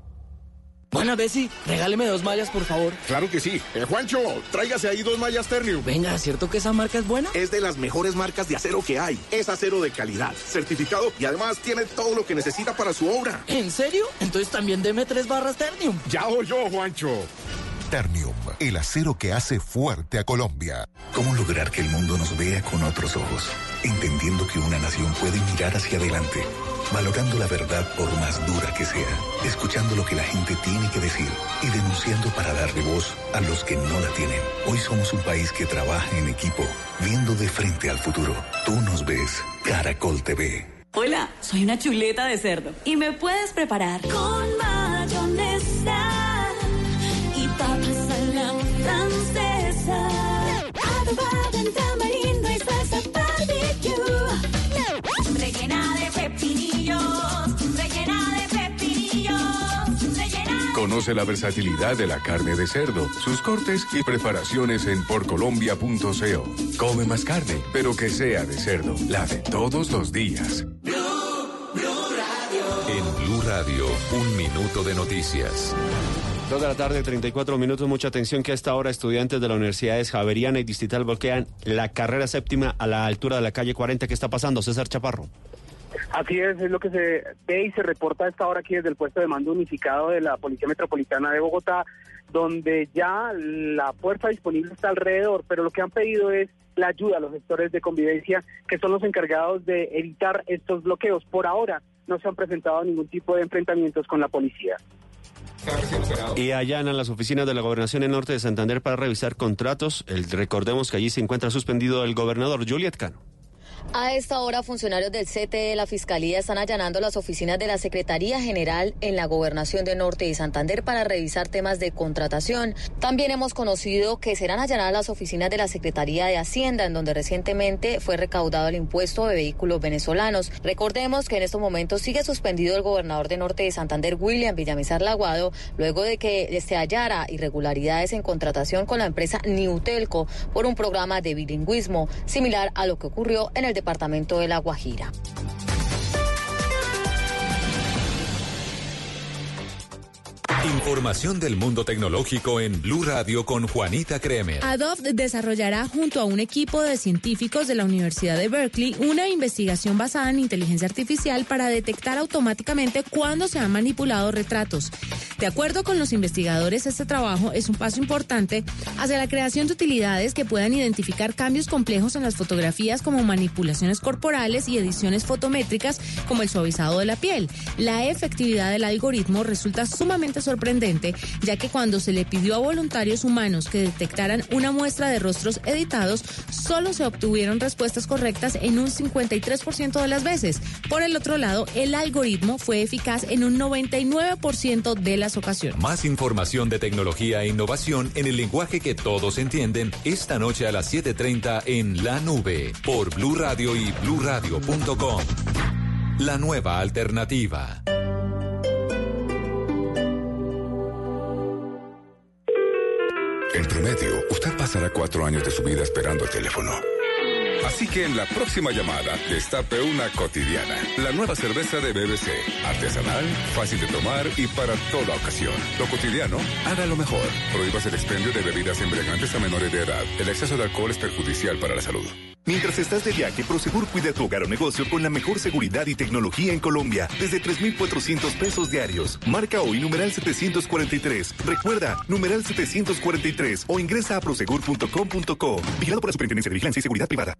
Buena, Bessie, regáleme dos mallas, por favor. Claro que sí. Eh, Juancho, tráigase ahí dos mallas Ternium. Venga, ¿cierto que esa marca es buena? Es de las mejores marcas de acero que hay. Es acero de calidad, certificado y además tiene todo lo que necesita para su obra. ¿En serio? Entonces también deme tres barras Ternium. Ya yo, Juancho. Ternium, el acero que hace fuerte a Colombia. ¿Cómo lograr que el mundo nos vea con otros ojos? Entendiendo que una nación puede mirar hacia adelante, valorando la verdad por más dura que sea, escuchando lo que la gente tiene que decir y denunciando para darle voz a los que no la tienen. Hoy somos un país que trabaja en equipo, viendo de frente al futuro. Tú nos ves, Caracol TV. Hola, soy una chuleta de cerdo y me puedes preparar con mayonesa Conoce la versatilidad de la carne de cerdo, sus cortes y preparaciones en porcolombia.co. Come más carne, pero que sea de cerdo, la de todos los días. En Blue Radio, un minuto de noticias. Dos de la tarde, 34 minutos. Mucha atención que a esta hora estudiantes de la Universidades Javeriana y Distrital bloquean la carrera séptima a la altura de la calle 40. ¿Qué está pasando, César Chaparro? Así es, es lo que se ve y se reporta a esta hora aquí desde el puesto de mando unificado de la Policía Metropolitana de Bogotá, donde ya la fuerza disponible está alrededor, pero lo que han pedido es la ayuda a los sectores de convivencia, que son los encargados de evitar estos bloqueos. Por ahora no se han presentado ningún tipo de enfrentamientos con la policía. Y allanan las oficinas de la Gobernación en Norte de Santander para revisar contratos. El, recordemos que allí se encuentra suspendido el gobernador Juliet Cano. A esta hora, funcionarios del CTE de la Fiscalía están allanando las oficinas de la Secretaría General en la Gobernación de Norte y Santander para revisar temas de contratación. También hemos conocido que serán allanadas las oficinas de la Secretaría de Hacienda, en donde recientemente fue recaudado el impuesto de vehículos venezolanos. Recordemos que en estos momentos sigue suspendido el gobernador de Norte de Santander, William Villamizar Laguado, luego de que se hallara irregularidades en contratación con la empresa Niutelco por un programa de bilingüismo, similar a lo que ocurrió en el departamento de La Guajira. Información del mundo tecnológico en Blue Radio con Juanita Kremer. Adobe desarrollará junto a un equipo de científicos de la Universidad de Berkeley una investigación basada en inteligencia artificial para detectar automáticamente cuándo se han manipulado retratos. De acuerdo con los investigadores, este trabajo es un paso importante hacia la creación de utilidades que puedan identificar cambios complejos en las fotografías como manipulaciones corporales y ediciones fotométricas como el suavizado de la piel. La efectividad del algoritmo resulta sumamente sorprendente, ya que cuando se le pidió a voluntarios humanos que detectaran una muestra de rostros editados, solo se obtuvieron respuestas correctas en un 53% de las veces. Por el otro lado, el algoritmo fue eficaz en un 99% de las ocasiones. Más información de tecnología e innovación en el lenguaje que todos entienden esta noche a las 7:30 en La Nube por Blue Radio y bluradio.com. La nueva alternativa. En promedio, usted pasará cuatro años de su vida esperando el teléfono. Así que en la próxima llamada, destape una cotidiana. La nueva cerveza de BBC. Artesanal, fácil de tomar y para toda ocasión. Lo cotidiano, hágalo mejor. Prohíbas el expendio de bebidas embriagantes a menores de edad. El exceso de alcohol es perjudicial para la salud. Mientras estás de viaje, Prosegur cuida tu hogar o negocio con la mejor seguridad y tecnología en Colombia. Desde 3,400 pesos diarios. Marca hoy numeral 743. Recuerda, numeral 743 o ingresa a prosegur.com.co. Vigilado por la Superintendencia de Vigilancia y Seguridad Privada.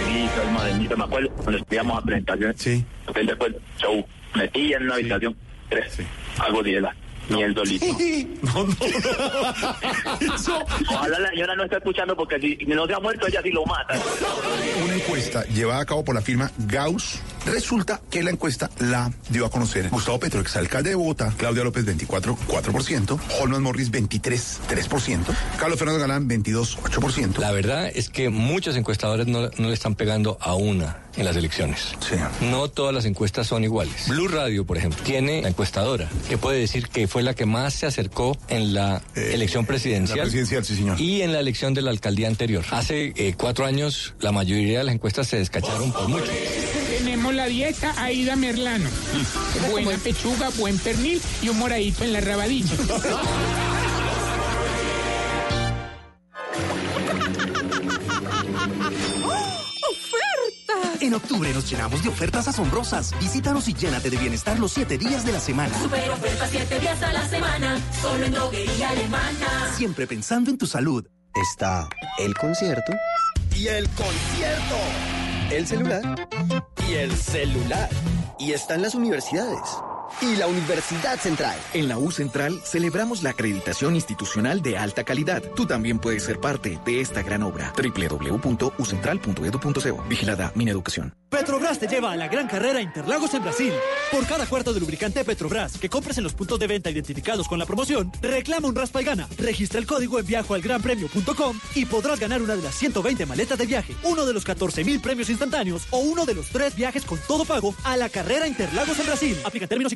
Aquí soy modernito, me acuerdo, cuando estudiamos a presentaciones. Sí. Hotel después, show, metí en una habitación, tres, algo de la ni el dolito. no, no, Ojalá la señora no esté escuchando porque si no se ha muerto ella sí lo mata. Una encuesta llevada a cabo por la firma Gauss. Resulta que la encuesta la dio a conocer Gustavo Petro, exalcalde de Bogotá, Claudia López 24,4%, Holman Morris 23,3%, Carlos Fernando Galán 22,8%. La verdad es que muchos encuestadores no, no le están pegando a una en las elecciones. No todas las encuestas son iguales. Blue Radio, por ejemplo, tiene la encuestadora, que puede decir que fue la que más se acercó en la elección presidencial. La presidencial, sí, señor. Y en la elección de la alcaldía anterior. Hace eh, cuatro años, la mayoría de las encuestas se descacharon por mucho. Tenemos la dieta Aida Merlano. Buena pechuga, buen pernil y un moradito en la rabadilla. ¡Oferta! En octubre nos llenamos de ofertas asombrosas. Visítanos y llénate de bienestar los siete días de la semana. Super oferta 7 días a la semana, solo en droguería alemana. Siempre pensando en tu salud. Está el concierto Y el concierto. El celular Y el celular. y están las universidades. Y la Universidad Central. En la U Central celebramos la acreditación institucional de alta calidad. Tú también puedes ser parte de esta gran obra. www.ucentral.edu.co. Vigilada Mineducación. Petrobras te lleva a la gran carrera Interlagos en Brasil. Por cada cuarto de lubricante Petrobras que compres en los puntos de venta identificados con la promoción, reclama un raspa y gana. Registra el código en viajoalgranpremio.com y podrás ganar una de las 120 maletas de viaje, uno de los 14 mil premios instantáneos o uno de los tres viajes con todo pago a la carrera Interlagos en Brasil. Aplica términos y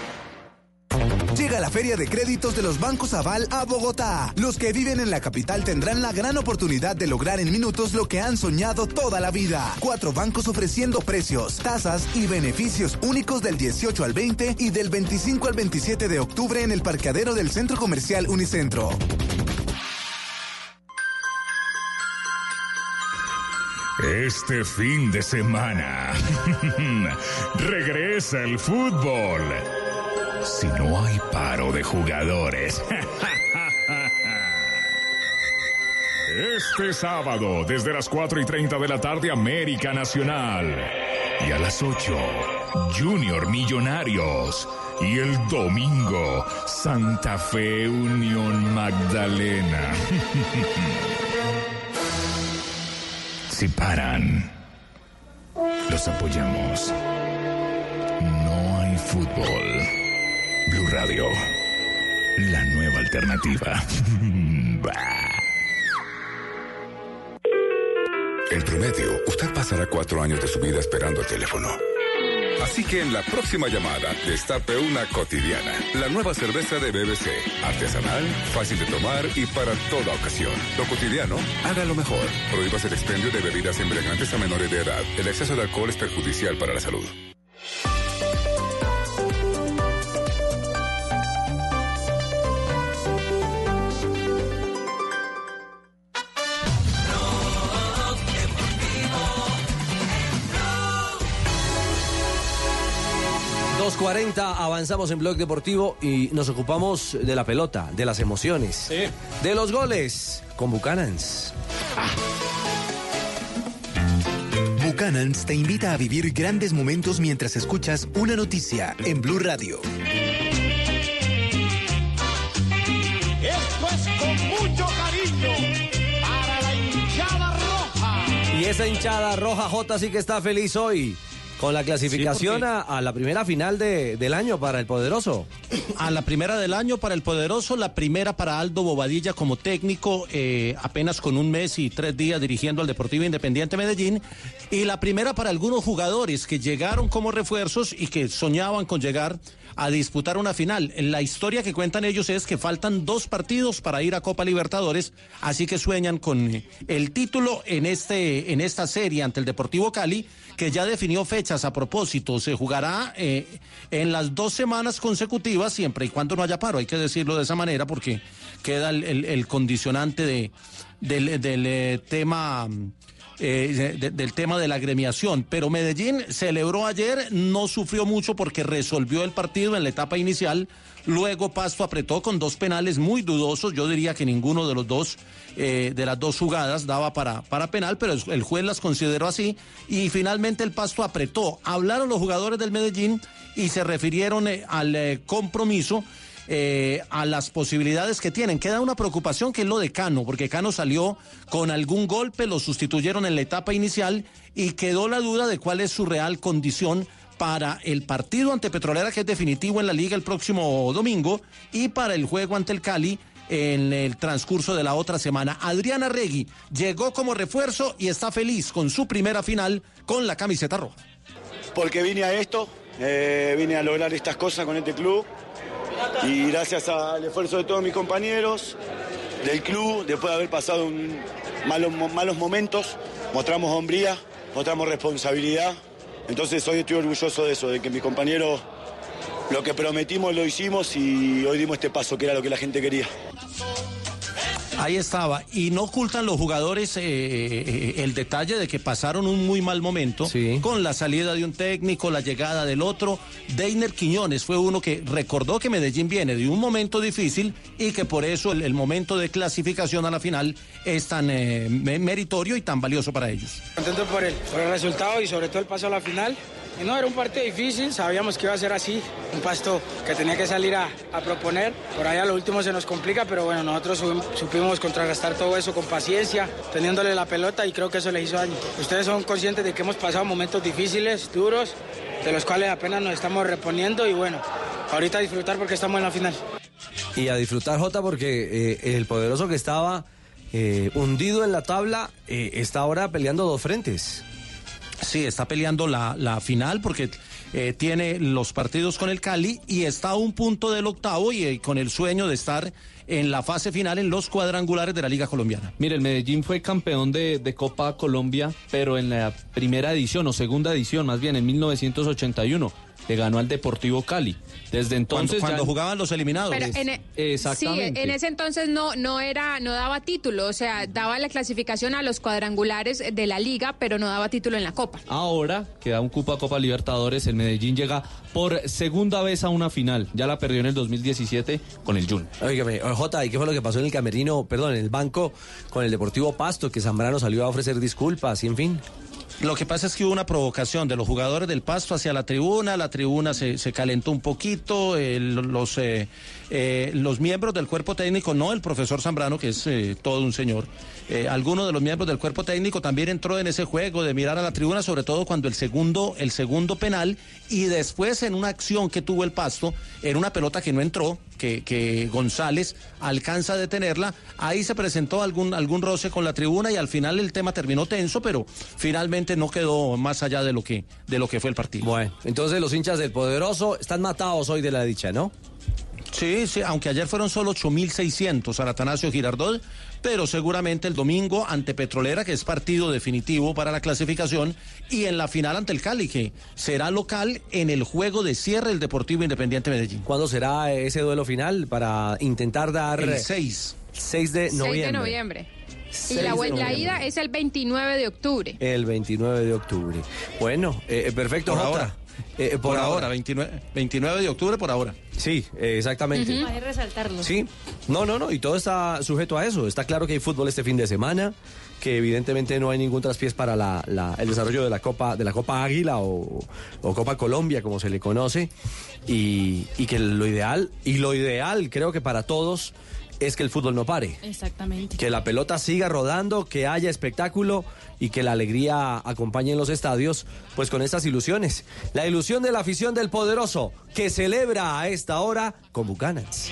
Llega la Feria de Créditos de los Bancos Aval a Bogotá. Los que viven en la capital tendrán la gran oportunidad de lograr en minutos lo que han soñado toda la vida. Cuatro bancos ofreciendo precios, tasas y beneficios únicos del 18 al 20 y del 25 al 27 de octubre en el parqueadero del Centro Comercial Unicentro. Este fin de semana regresa el fútbol. Si no hay paro de jugadores. Este sábado, desde las 4 y 30 de la tarde, América Nacional. Y a las 8, Junior Millonarios. Y el domingo, Santa Fe Unión Magdalena. si paran, los apoyamos. No hay fútbol. Blue Radio, la nueva alternativa. En promedio, usted pasará cuatro años de su vida esperando el teléfono. Así que en la próxima llamada, destape una cotidiana. La nueva cerveza de BBC. Artesanal, fácil de tomar y para toda ocasión. Lo cotidiano, hágalo mejor. Prohíbas el expendio de bebidas embriagantes a menores de edad. El exceso de alcohol es perjudicial para la salud. 40 avanzamos en Blog Deportivo y nos ocupamos de la pelota, de las emociones, de los goles con Buchanans. Buchanans te invita a vivir grandes momentos mientras escuchas una noticia en Blue Radio. Esto es con mucho cariño para la hinchada roja. Y esa hinchada roja J sí que está feliz hoy. Con la clasificación a, la primera final del año para el Poderoso. A la primera del año para el Poderoso, la primera para Aldo Bobadilla como técnico, eh, apenas con un mes y tres días dirigiendo al Deportivo Independiente Medellín. Y la primera para algunos jugadores que llegaron como refuerzos y que soñaban con llegar a disputar una final. La historia que cuentan ellos es que faltan dos partidos para ir a Copa Libertadores, así que sueñan con el título en, este, en esta serie ante el Deportivo Cali, que ya definió fechas a propósito. Se jugará eh, en las dos semanas consecutivas, siempre y cuando no haya paro, hay que decirlo de esa manera, porque queda el, condicionante de, del, del eh, tema eh, del tema de la agremiación. Pero Medellín celebró ayer, no sufrió mucho porque resolvió el partido en la etapa inicial. Luego Pasto apretó con dos penales muy dudosos. Yo diría que ninguno de los dos, eh, de las dos jugadas, daba para, para penal, pero el juez las consideró así. Y finalmente el Pasto apretó. Hablaron los jugadores del Medellín y se refirieron eh, al compromiso eh, a las posibilidades que tienen. Queda una preocupación que es lo de Cano, porque Cano salió con algún golpe, lo sustituyeron en la etapa inicial y quedó la duda de cuál es su real condición para el partido ante Petrolera, que es definitivo en la liga el próximo domingo, y para el juego ante el Cali en el transcurso de la otra semana. Adriana Regui llegó como refuerzo y está feliz con su primera final con la camiseta roja. Porque vine a esto, eh, vine a lograr estas cosas con este club y gracias al esfuerzo de todos mis compañeros, del club, después de haber pasado malos, malos momentos, mostramos hombría, mostramos responsabilidad. Entonces hoy estoy orgulloso de eso, de que mis compañeros lo que prometimos lo hicimos y hoy dimos este paso, que era lo que la gente quería. Ahí estaba. Y no ocultan los jugadores eh, eh, el detalle de que pasaron un muy mal momento con la salida de un técnico, la llegada del otro. Deiner Quiñones fue uno que recordó que Medellín viene de un momento difícil y que por eso el, momento de clasificación a la final es tan eh, meritorio y tan valioso para ellos. Contento por el, por el resultado y sobre todo el paso a la final no, era un partido difícil, sabíamos que iba a ser así, un pasto que tenía que salir a, proponer. Por ahí lo último se nos complica, pero bueno, nosotros supimos contrarrestar todo eso con paciencia, teniéndole la pelota y creo que eso le hizo daño. Ustedes son conscientes de que hemos pasado momentos difíciles, duros, de los cuales apenas nos estamos reponiendo y bueno, ahorita a disfrutar porque estamos en la final. Y a disfrutar, Jota, porque eh, el poderoso que estaba eh, hundido en la tabla eh, está ahora peleando dos frentes. Sí, está peleando la, la final porque eh, tiene los partidos con el Cali y está a un punto del octavo y eh, con el sueño de estar en la fase final en los cuadrangulares de la Liga Colombiana. Mire, el Medellín fue campeón de, de, Copa Colombia, pero en la primera edición o segunda edición, más bien en 1981 le ganó al Deportivo Cali. Desde entonces cuando, ya- jugaban los eliminados. Pero en e- Exactamente. Sí, en ese entonces no no era no daba título, o sea, daba la clasificación a los cuadrangulares de la liga, pero no daba título en la Copa. Ahora queda un cupo a Copa Libertadores. El Medellín llega por segunda vez a una final. Ya la perdió en el 2017 con el Jun. Óigame, Jota, ¿y qué fue lo que pasó en el camerino, perdón, en el banco con el Deportivo Pasto, que Zambrano salió a ofrecer disculpas y en fin? Lo que pasa es que hubo una provocación de los jugadores del Pasto hacia la tribuna, la tribuna se, se calentó un poquito, eh, los, eh, eh, los miembros del cuerpo técnico, no el profesor Zambrano, que es todo un señor, eh, alguno de los miembros del cuerpo técnico también entró en ese juego de mirar a la tribuna, sobre todo cuando el segundo, el segundo penal, y después en una acción que tuvo el Pasto, en una pelota que no entró, que, que González alcanza a detenerla, ahí se presentó algún, algún roce con la tribuna y al final el tema terminó tenso, pero finalmente no quedó más allá de lo que, de lo que fue el partido. Bueno, entonces los hinchas del Poderoso están matados hoy de la dicha, ¿no? Sí, sí, aunque ayer fueron solo 8.600 al Atanasio Girardot, pero seguramente el domingo ante Petrolera, que es partido definitivo para la clasificación, y en la final ante el Cali, que será local en el juego de cierre del Deportivo Independiente Medellín. ¿Cuándo será ese duelo final para intentar dar... El 6. 6 de 6 noviembre. de noviembre. Y 6 la, la ida es el 29 de octubre. El 29 de octubre. Bueno, eh, eh, perfecto, Por Jota. ahora. Eh, Por, ahora, 29, 29 de octubre por ahora. Sí, eh, exactamente. Hay que resaltarlo. Sí, no, no, no, y todo está sujeto a eso. Está claro que hay fútbol este fin de semana, que evidentemente no hay ningún traspiés para la- la- el desarrollo de la Copa, de la Copa Águila o, o Copa Colombia, como se le conoce, y, y que lo ideal, y lo ideal creo que para todos es que el fútbol no pare. Exactamente. Que la pelota siga rodando, que haya espectáculo y que la alegría acompañe en los estadios, pues con estas ilusiones. La ilusión de la afición del poderoso, que celebra a esta hora con Bucanans.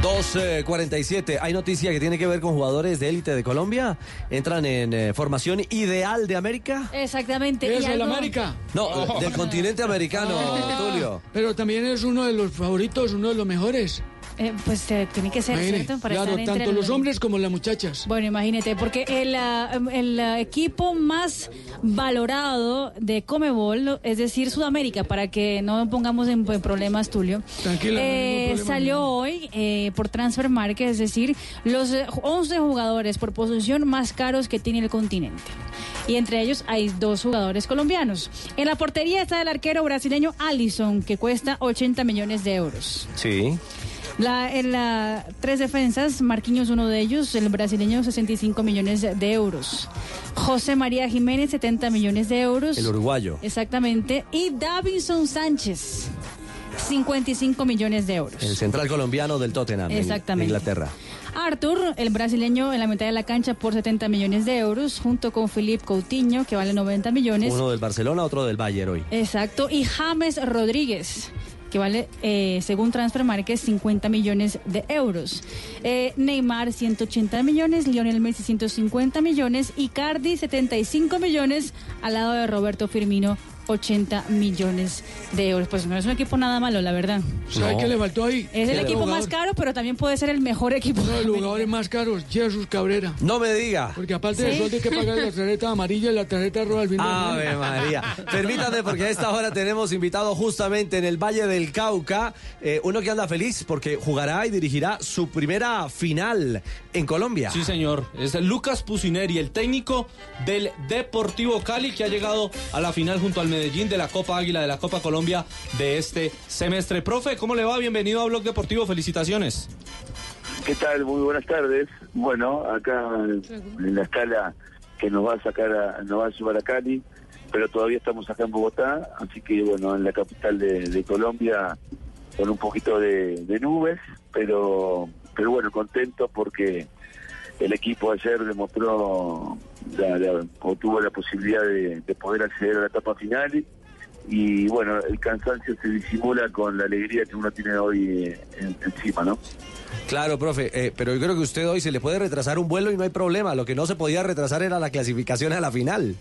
2.47. Hay noticia que tiene que ver con jugadores de élite de Colombia. Entran en eh, formación ideal de América. Exactamente. ¿Es y el algo- América? No, del continente americano, Tulio. Pero también es uno de los favoritos, uno de los mejores. Eh, pues eh, tiene que ser, Imagine, ¿cierto? Para claro, estar tanto los hombres como las muchachas. Bueno, imagínate, porque el, ah, el ah, equipo más valorado de Comebol, es decir, Sudamérica, para que no pongamos en, en problemas, Tulio, eh, problema, salió hoy eh, por Transfer Market, es decir, los eh, 11 jugadores por posición más caros que tiene el continente. Y entre ellos hay dos jugadores colombianos. En la portería está el arquero brasileño Allison, que cuesta 80 millones de euros. Sí. La, en la tres defensas, Marquinhos uno de ellos, el brasileño 65 millones de euros. José María Jiménez 70 millones de euros. El uruguayo. Exactamente. Y Davinson Sánchez 55 millones de euros. El central colombiano del Tottenham. en Exactamente. Inglaterra. Arthur, el brasileño en la mitad de la cancha por 70 millones de euros, junto con Felipe Coutinho, que vale 90 millones. Uno del Barcelona, otro del Bayern hoy. Exacto. Y James Rodríguez, que vale, eh, según Transfer Market, 50 millones de euros. Eh, Neymar, 180 millones. Lionel Messi, 150 millones. Y Cardi, 75 millones. Al lado de Roberto Firmino, 80 millones de euros. Pues no es un equipo nada malo, la verdad. ¿Sabe qué le faltó ahí? Es el equipo más caro, pero también puede ser el mejor equipo. Uno de los jugadores más caros, Jesús Cabrera. No me diga. Porque aparte del ¿Sí? sueldo hay que pagar la tarjeta amarilla y la tarjeta roja al fin de Ave. María. Permítame, porque a esta hora tenemos invitado justamente en el Valle del Cauca, eh, uno que anda feliz porque jugará y dirigirá su primera final en Colombia. Sí, señor. Es Lucas Pusineri, el técnico del Deportivo Cali, que ha llegado a la final junto al Medellín de la Copa Águila de la Copa Colombia de este semestre. Profe, ¿cómo le va? Bienvenido a Blog Deportivo. Felicitaciones. ¿Qué tal? Muy buenas tardes. Bueno, acá en la escala que nos va a sacar, a- nos va a llevar a Cali, pero todavía estamos acá en Bogotá, así que bueno, en la capital de, Colombia con un poquito de, de nubes, pero pero bueno, contento porque el equipo ayer demostró, la, la- o tuvo la posibilidad de, de poder acceder a la etapa final y, y bueno, el cansancio se disimula con la alegría que uno tiene hoy eh, en- encima, ¿no? Claro, profe, eh, pero yo creo que usted hoy se le puede retrasar un vuelo y no hay problema. Lo que no se podía retrasar era la clasificación a la final.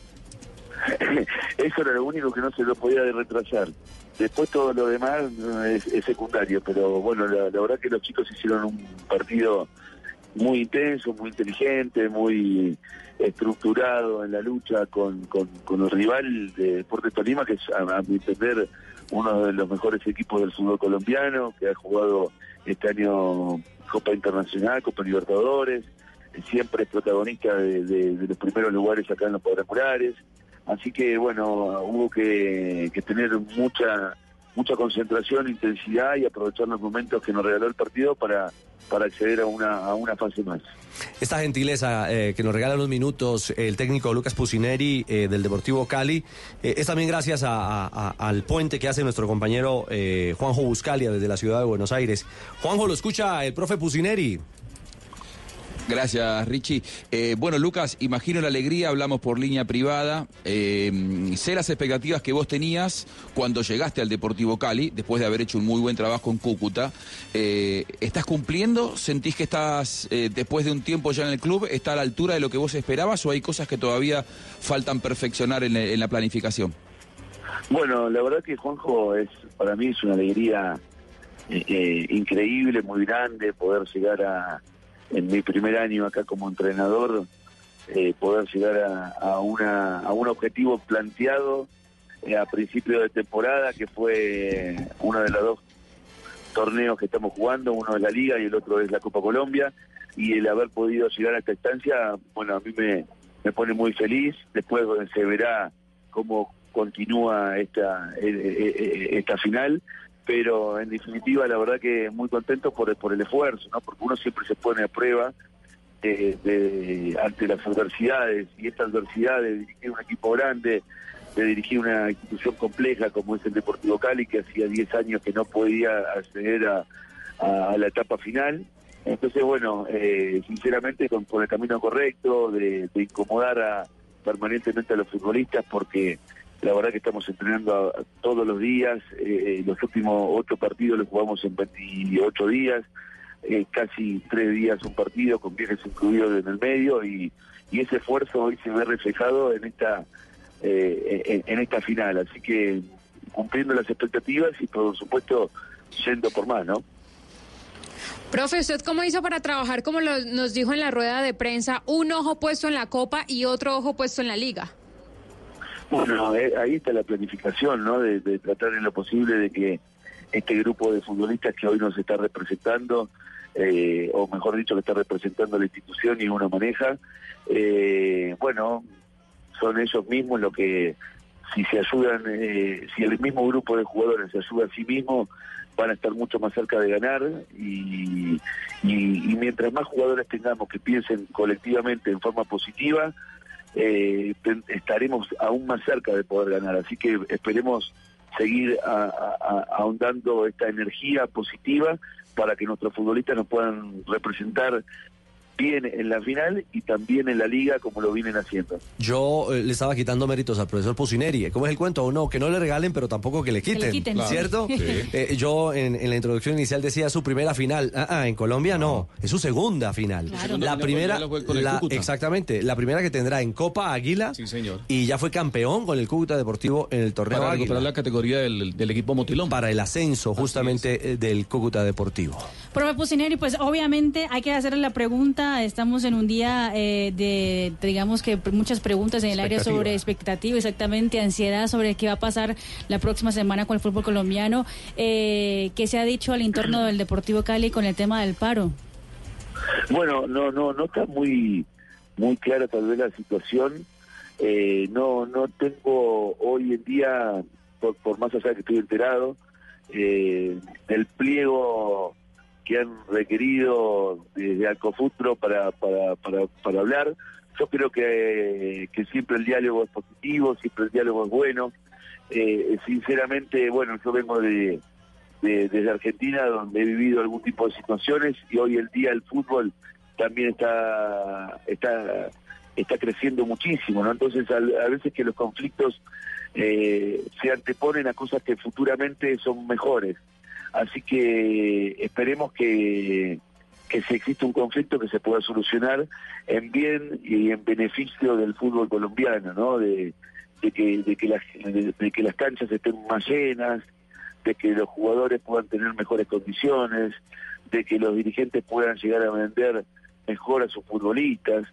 Eso era lo único que no se lo podía retrasar. Después todo lo demás eh, es, es secundario, pero bueno, la, la verdad que los chicos hicieron un partido muy intenso, muy inteligente, muy estructurado en la lucha con, con, el rival de Deportes Tolima, que es a, mi entender uno de los mejores equipos del fútbol colombiano, que ha jugado este año Copa Internacional, Copa Libertadores, eh, siempre es protagonista de, los primeros lugares acá en los cuadrangulares. Así que bueno, hubo que tener mucha mucha concentración, intensidad y aprovechar los momentos que nos regaló el partido para, para acceder a una, a una fase más. Esta gentileza eh, que nos regala unos minutos el técnico Lucas Pusineri eh, del Deportivo Cali eh, es también gracias a- al puente que hace nuestro compañero Juanjo Buscalia desde la ciudad de Buenos Aires. Juanjo, lo escucha el profe Pusineri. Gracias, Richie. Eh, bueno, Lucas, imagino la alegría, hablamos por línea privada. Eh, sé las expectativas que vos tenías cuando llegaste al Deportivo Cali, después de haber hecho un muy buen trabajo en Cúcuta. Eh, ¿Estás cumpliendo? ¿Sentís que estás, eh, después de un tiempo ya en el club, está a la altura de lo que vos esperabas o hay cosas que todavía faltan perfeccionar en, en la planificación? Bueno, la verdad que Juanjo es para mí es una alegría eh, increíble, muy grande poder llegar a en mi primer año acá como entrenador eh, poder llegar a, una a un objetivo planteado eh, a principio de temporada que fue uno de los dos torneos que estamos jugando, uno es la Liga y el otro es la Copa Colombia, y el haber podido llegar a esta instancia, bueno, a mí me, me pone muy feliz, después se verá cómo continúa esta, eh, esta final, pero en definitiva la verdad que muy contento por, por el esfuerzo, ¿no? porque uno siempre se pone a prueba eh, de- ante las adversidades, y esta adversidad de dirigir un equipo grande, de dirigir una institución compleja como es el Deportivo Cali, que hacía 10 años que no podía acceder a, la etapa final. Entonces, bueno, eh, sinceramente con, con el camino correcto, de, de incomodar a- permanentemente a los futbolistas, porque la verdad que estamos entrenando todos los días, eh, los últimos ocho partidos los jugamos en 28 días, eh, casi tres días un partido con viajes incluidos en el medio y, ese esfuerzo hoy se ve reflejado en esta eh, en, en esta final, así que cumpliendo las expectativas y por supuesto yendo por más, ¿no? Profe, ¿usted cómo hizo para trabajar, como lo- nos dijo en la rueda de prensa, un ojo puesto en la Copa y otro ojo puesto en la Liga? Bueno, eh, ahí está la planificación, ¿no? De, tratar en lo posible de que este grupo de futbolistas que hoy nos está representando, eh, o mejor dicho, que está representando la institución y uno maneja, eh, bueno, son ellos mismos lo que, si se ayudan, eh, si el mismo grupo de jugadores se ayuda a sí mismo, van a estar mucho más cerca de ganar y, y- y mientras más jugadores tengamos que piensen colectivamente en forma positiva, eh, estaremos aún más cerca de poder ganar. Así que esperemos seguir ahondando esta energía positiva para que nuestros futbolistas nos puedan representar bien en la final y también en la liga como lo vienen haciendo. Yo eh, le estaba quitando méritos al profesor Pusineri. ¿Cómo es el cuento? O no, que no le regalen, pero tampoco que le Que le quiten. quiten, Claro. ¿Cierto? sí. Eh, yo en, en la introducción inicial decía su primera final. Ah, ah, en Colombia no, es su segunda final. Claro. La primera, la- exactamente, la primera que tendrá en Copa Águila. Sí, señor. Y ya fue campeón con el Cúcuta Deportivo en el torneo Para Águila. recuperar la categoría del, del equipo Motilón. Para el ascenso justamente eh, del Cúcuta Deportivo. Profe Pusineri, pues obviamente hay que hacerle la pregunta. Estamos en un día eh, de, digamos que muchas preguntas en el aire Expectativa. sobre expectativa, exactamente, ansiedad sobre qué va a pasar la próxima semana con el fútbol colombiano. Eh, ¿Qué se ha dicho al entorno del Deportivo Cali con el tema del paro? Bueno, no, no, no está muy, muy clara tal vez la situación. Eh, no, no tengo hoy en día, por, por más allá de que estoy enterado, eh, del pliego que han requerido desde Alcofutro para, para, hablar. Yo creo que, siempre el diálogo es positivo, siempre el diálogo es bueno. Eh, sinceramente, bueno, yo vengo de, de- desde Argentina, donde he vivido algún tipo de situaciones y hoy el día el fútbol también está está está creciendo muchísimo, ¿no? Entonces al- a, veces que los conflictos eh, se anteponen a cosas que futuramente son mejores. Así que esperemos que, que si existe un conflicto que se pueda solucionar en bien y en beneficio del fútbol colombiano, ¿no? De, que, de que, las, de, de que las canchas estén más llenas, de que los jugadores puedan tener mejores condiciones, de que los dirigentes puedan llegar a vender mejor a sus futbolistas.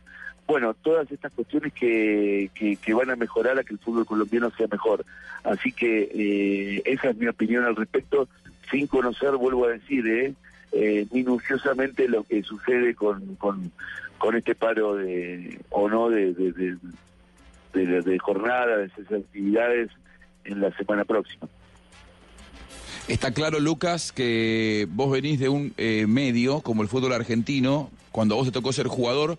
Bueno, todas estas cuestiones que, que, que van a mejorar a que el fútbol colombiano sea mejor. Así que eh, esa es mi opinión al respecto, sin conocer, vuelvo a decir, eh, eh, minuciosamente lo que sucede con, con, este paro de o no de, de, de, de, de jornada, de esas actividades en la semana próxima. Está claro, Lucas, que vos venís de un eh, medio como el fútbol argentino, cuando a vos te tocó ser jugador,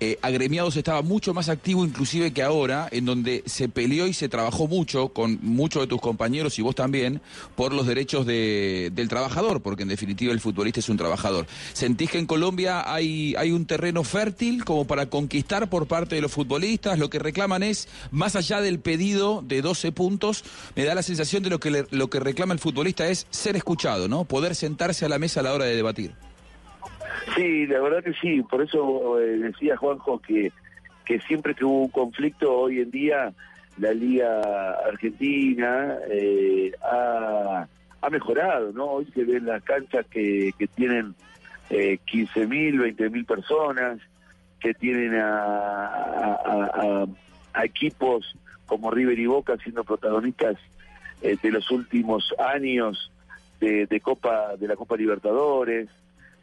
eh, Agremiados estaba mucho más activo inclusive que ahora, en donde se peleó y se trabajó mucho con muchos de tus compañeros y vos también por los derechos de- del trabajador, porque en definitiva el futbolista es un trabajador. ¿Sentís que en Colombia hay, hay un terreno fértil como para conquistar por parte de los futbolistas? Lo que reclaman es, más allá del pedido de 12 puntos, me da la sensación de lo que, le- lo que reclama el futbolista es ser escuchado, ¿no? Poder sentarse a la mesa a la hora de debatir. Sí, la verdad que sí, por eso eh, decía Juanjo que, que siempre que hubo un conflicto hoy en día la Liga Argentina eh, ha, ha mejorado, ¿no? Hoy se ven las canchas que, que tienen eh, 15.000, 20.000 personas, que tienen a, a- a- equipos como River y Boca siendo protagonistas eh, de los últimos años de, de Copa de la Copa Libertadores,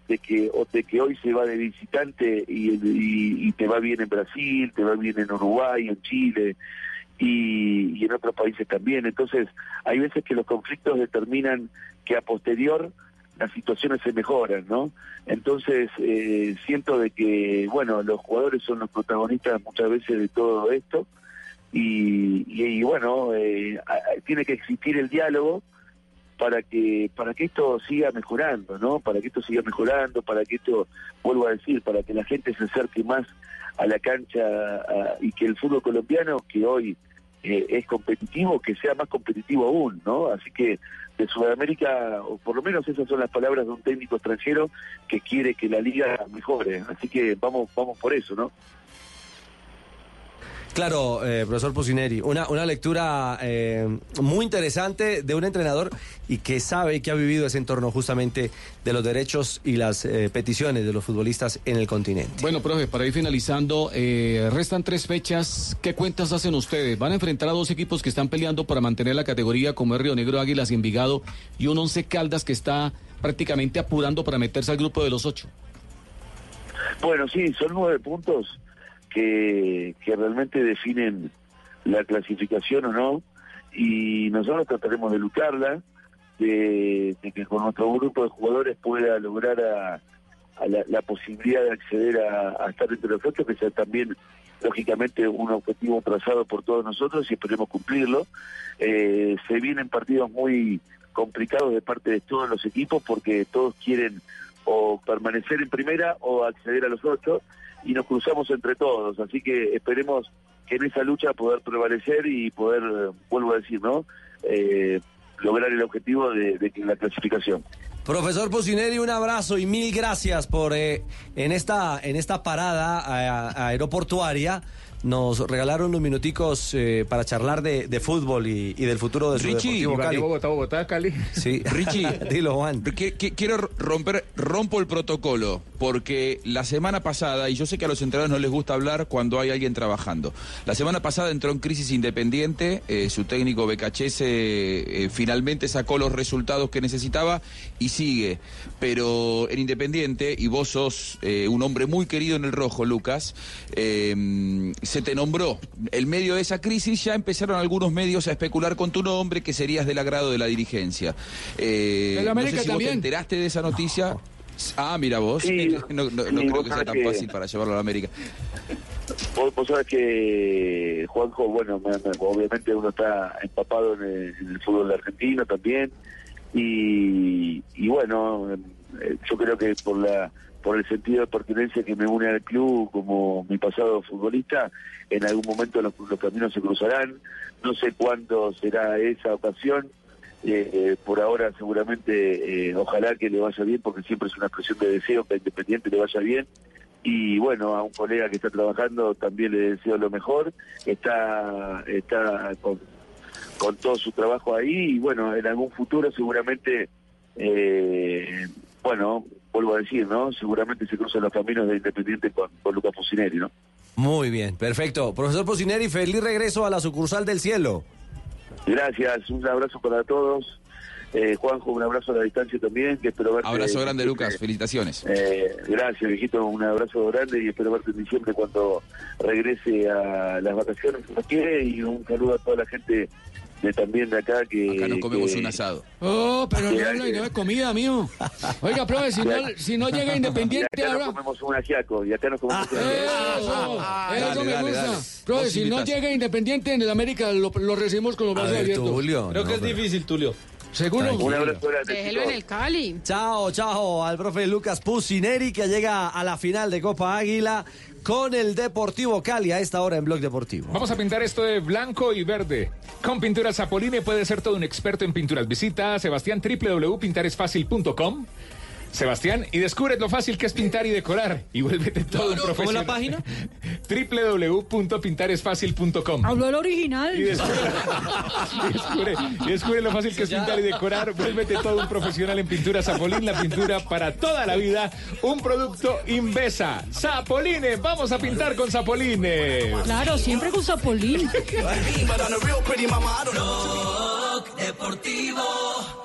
de que o de que hoy se va de visitante y, y- y te va bien en Brasil, te va bien en Uruguay, en Chile y, en otros países también. Entonces, hay veces que los conflictos determinan que a posterior las situaciones se mejoran, ¿no? Entonces, eh, siento de que, bueno, los jugadores son los protagonistas muchas veces de todo esto y, y- y, bueno, eh, tiene que existir el diálogo para que para que esto siga mejorando, ¿no? Para que esto siga mejorando, para que esto, vuelvo a decir, para que la gente se acerque más a la cancha y que el fútbol colombiano, que hoy eh, es competitivo, que sea más competitivo aún, ¿no? Así que de Sudamérica, o por lo menos esas son las palabras de un técnico extranjero que quiere que la liga mejore. Así que vamos vamos por eso, ¿no? Claro, eh, profesor Pusineri, una, una lectura eh, muy interesante de un entrenador y que sabe que ha vivido ese entorno justamente de los derechos y las eh, peticiones de los futbolistas en el continente. Bueno, profe, para ir finalizando, eh, restan tres fechas. ¿Qué cuentas hacen ustedes? Van a enfrentar a dos equipos que están peleando para mantener la categoría, como es Río Negro Águilas y Envigado, y un Once Caldas que está prácticamente apurando para meterse al grupo de los ocho. Bueno, sí, son nueve puntos que, realmente definen la clasificación o no, y nosotros trataremos de lucharla, de, que con nuestro grupo de jugadores pueda lograr a, a la, la posibilidad de acceder a, a estar entre los ocho, que sea también, lógicamente, un objetivo trazado por todos nosotros y esperemos cumplirlo. Eh, se vienen partidos muy complicados de parte de todos los equipos porque todos quieren o permanecer en primera o acceder a los ocho y nos cruzamos entre todos, así que esperemos que en esa lucha poder prevalecer y poder, eh, vuelvo a decir, ¿no? Eh, lograr el objetivo de, la clasificación. Profesor Pusineri, un abrazo y mil gracias por eh, en esta en esta parada a- aeroportuaria. Nos regalaron unos minuticos eh, para charlar de, de fútbol y, y del futuro de su Richie, Deportivo Iván Cali. Bogotá, Bogotá, Cali. Sí. Richie, Dilo, Juan. que- que- quiero romper, rompo el protocolo, porque la semana pasada, y yo sé que a los entrenadores no les gusta hablar cuando hay alguien trabajando, la semana pasada entró en crisis independiente, eh, su técnico Becachese eh, finalmente sacó los resultados que necesitaba y sigue, pero en Independiente, y vos sos eh, un hombre muy querido en el rojo, Lucas, eh, se te nombró. En medio de esa crisis ya empezaron algunos medios a especular con tu nombre, que serías del agrado de la dirigencia. Eh, El no América sé si vos te enteraste de esa noticia. Ah, mira vos. Sí, no no- no creo que sea tan que- fácil para llevarlo a la América. Vos, vos sabés que Juanjo, bueno, me- me- obviamente uno está empapado en el, en el fútbol argentino también y, y bueno, eh, yo creo que por la por el sentido de pertenencia que me une al club como mi pasado futbolista, en algún momento los, caminos se cruzarán. No sé cuándo será esa ocasión. Eh, eh, por ahora seguramente eh, ojalá que le vaya bien porque siempre es una expresión de deseo que a Independiente le vaya bien y bueno a un colega que está trabajando también le deseo lo mejor está está con, con todo su trabajo ahí y bueno en algún futuro seguramente bueno vuelvo a decir no seguramente se cruzan los caminos de Independiente con, con Lucas Fusineri no Muy bien, perfecto. Profesor Pocineri, feliz regreso a la sucursal del cielo. Gracias, un abrazo para todos. Eh, Juanjo, un abrazo a la distancia también, que espero verte. Abrazo grande, Lucas. Felicitaciones. Eh, gracias, viejito, un abrazo grande y espero verte en diciembre cuando regrese a las vacaciones, si nos quiere, y un saludo a toda la gente de también de acá que... Acá nos comemos que- un asado. Oh, pero no, hay no, no es comida, mío. Oiga, profe, si no, si no llega Y Independiente acá ahora... nos comemos un ajiaco, y acá nos comemos un ajiaco. Eso, eso dale, me dale, gusta. dale. Profe, si no llega Independiente en el América, lo, lo recibimos con los brazos abiertos. Tulio. Creo no, que es pero- difícil, Tulio. ¿Seguro? Un abrazo Déjelo en el Cali. Chao, chao al profe Lucas Pusineri que llega a la final de Copa Águila con el Deportivo Cali a esta hora en Blog Deportivo. Vamos a pintar esto de blanco y verde. Con Pinturas Zapoline puede ser todo un experto en pinturas. Visita a Sebastián www.pintaresfacil.com. Sebastián, y descubre lo fácil que es pintar y decorar. Y vuélvete todo un ¿cómo es profesional. la página? www.pintaresfacil.com. Habló el original. Y descubre, y descubre- y descubre lo fácil que es pintar y decorar. Vuélvete todo un profesional en pintura Zapolín, la pintura para toda la vida. Un producto Invesa. Zapoline, vamos a pintar con Zapoline. Claro, siempre con Zapolín. Deportivo.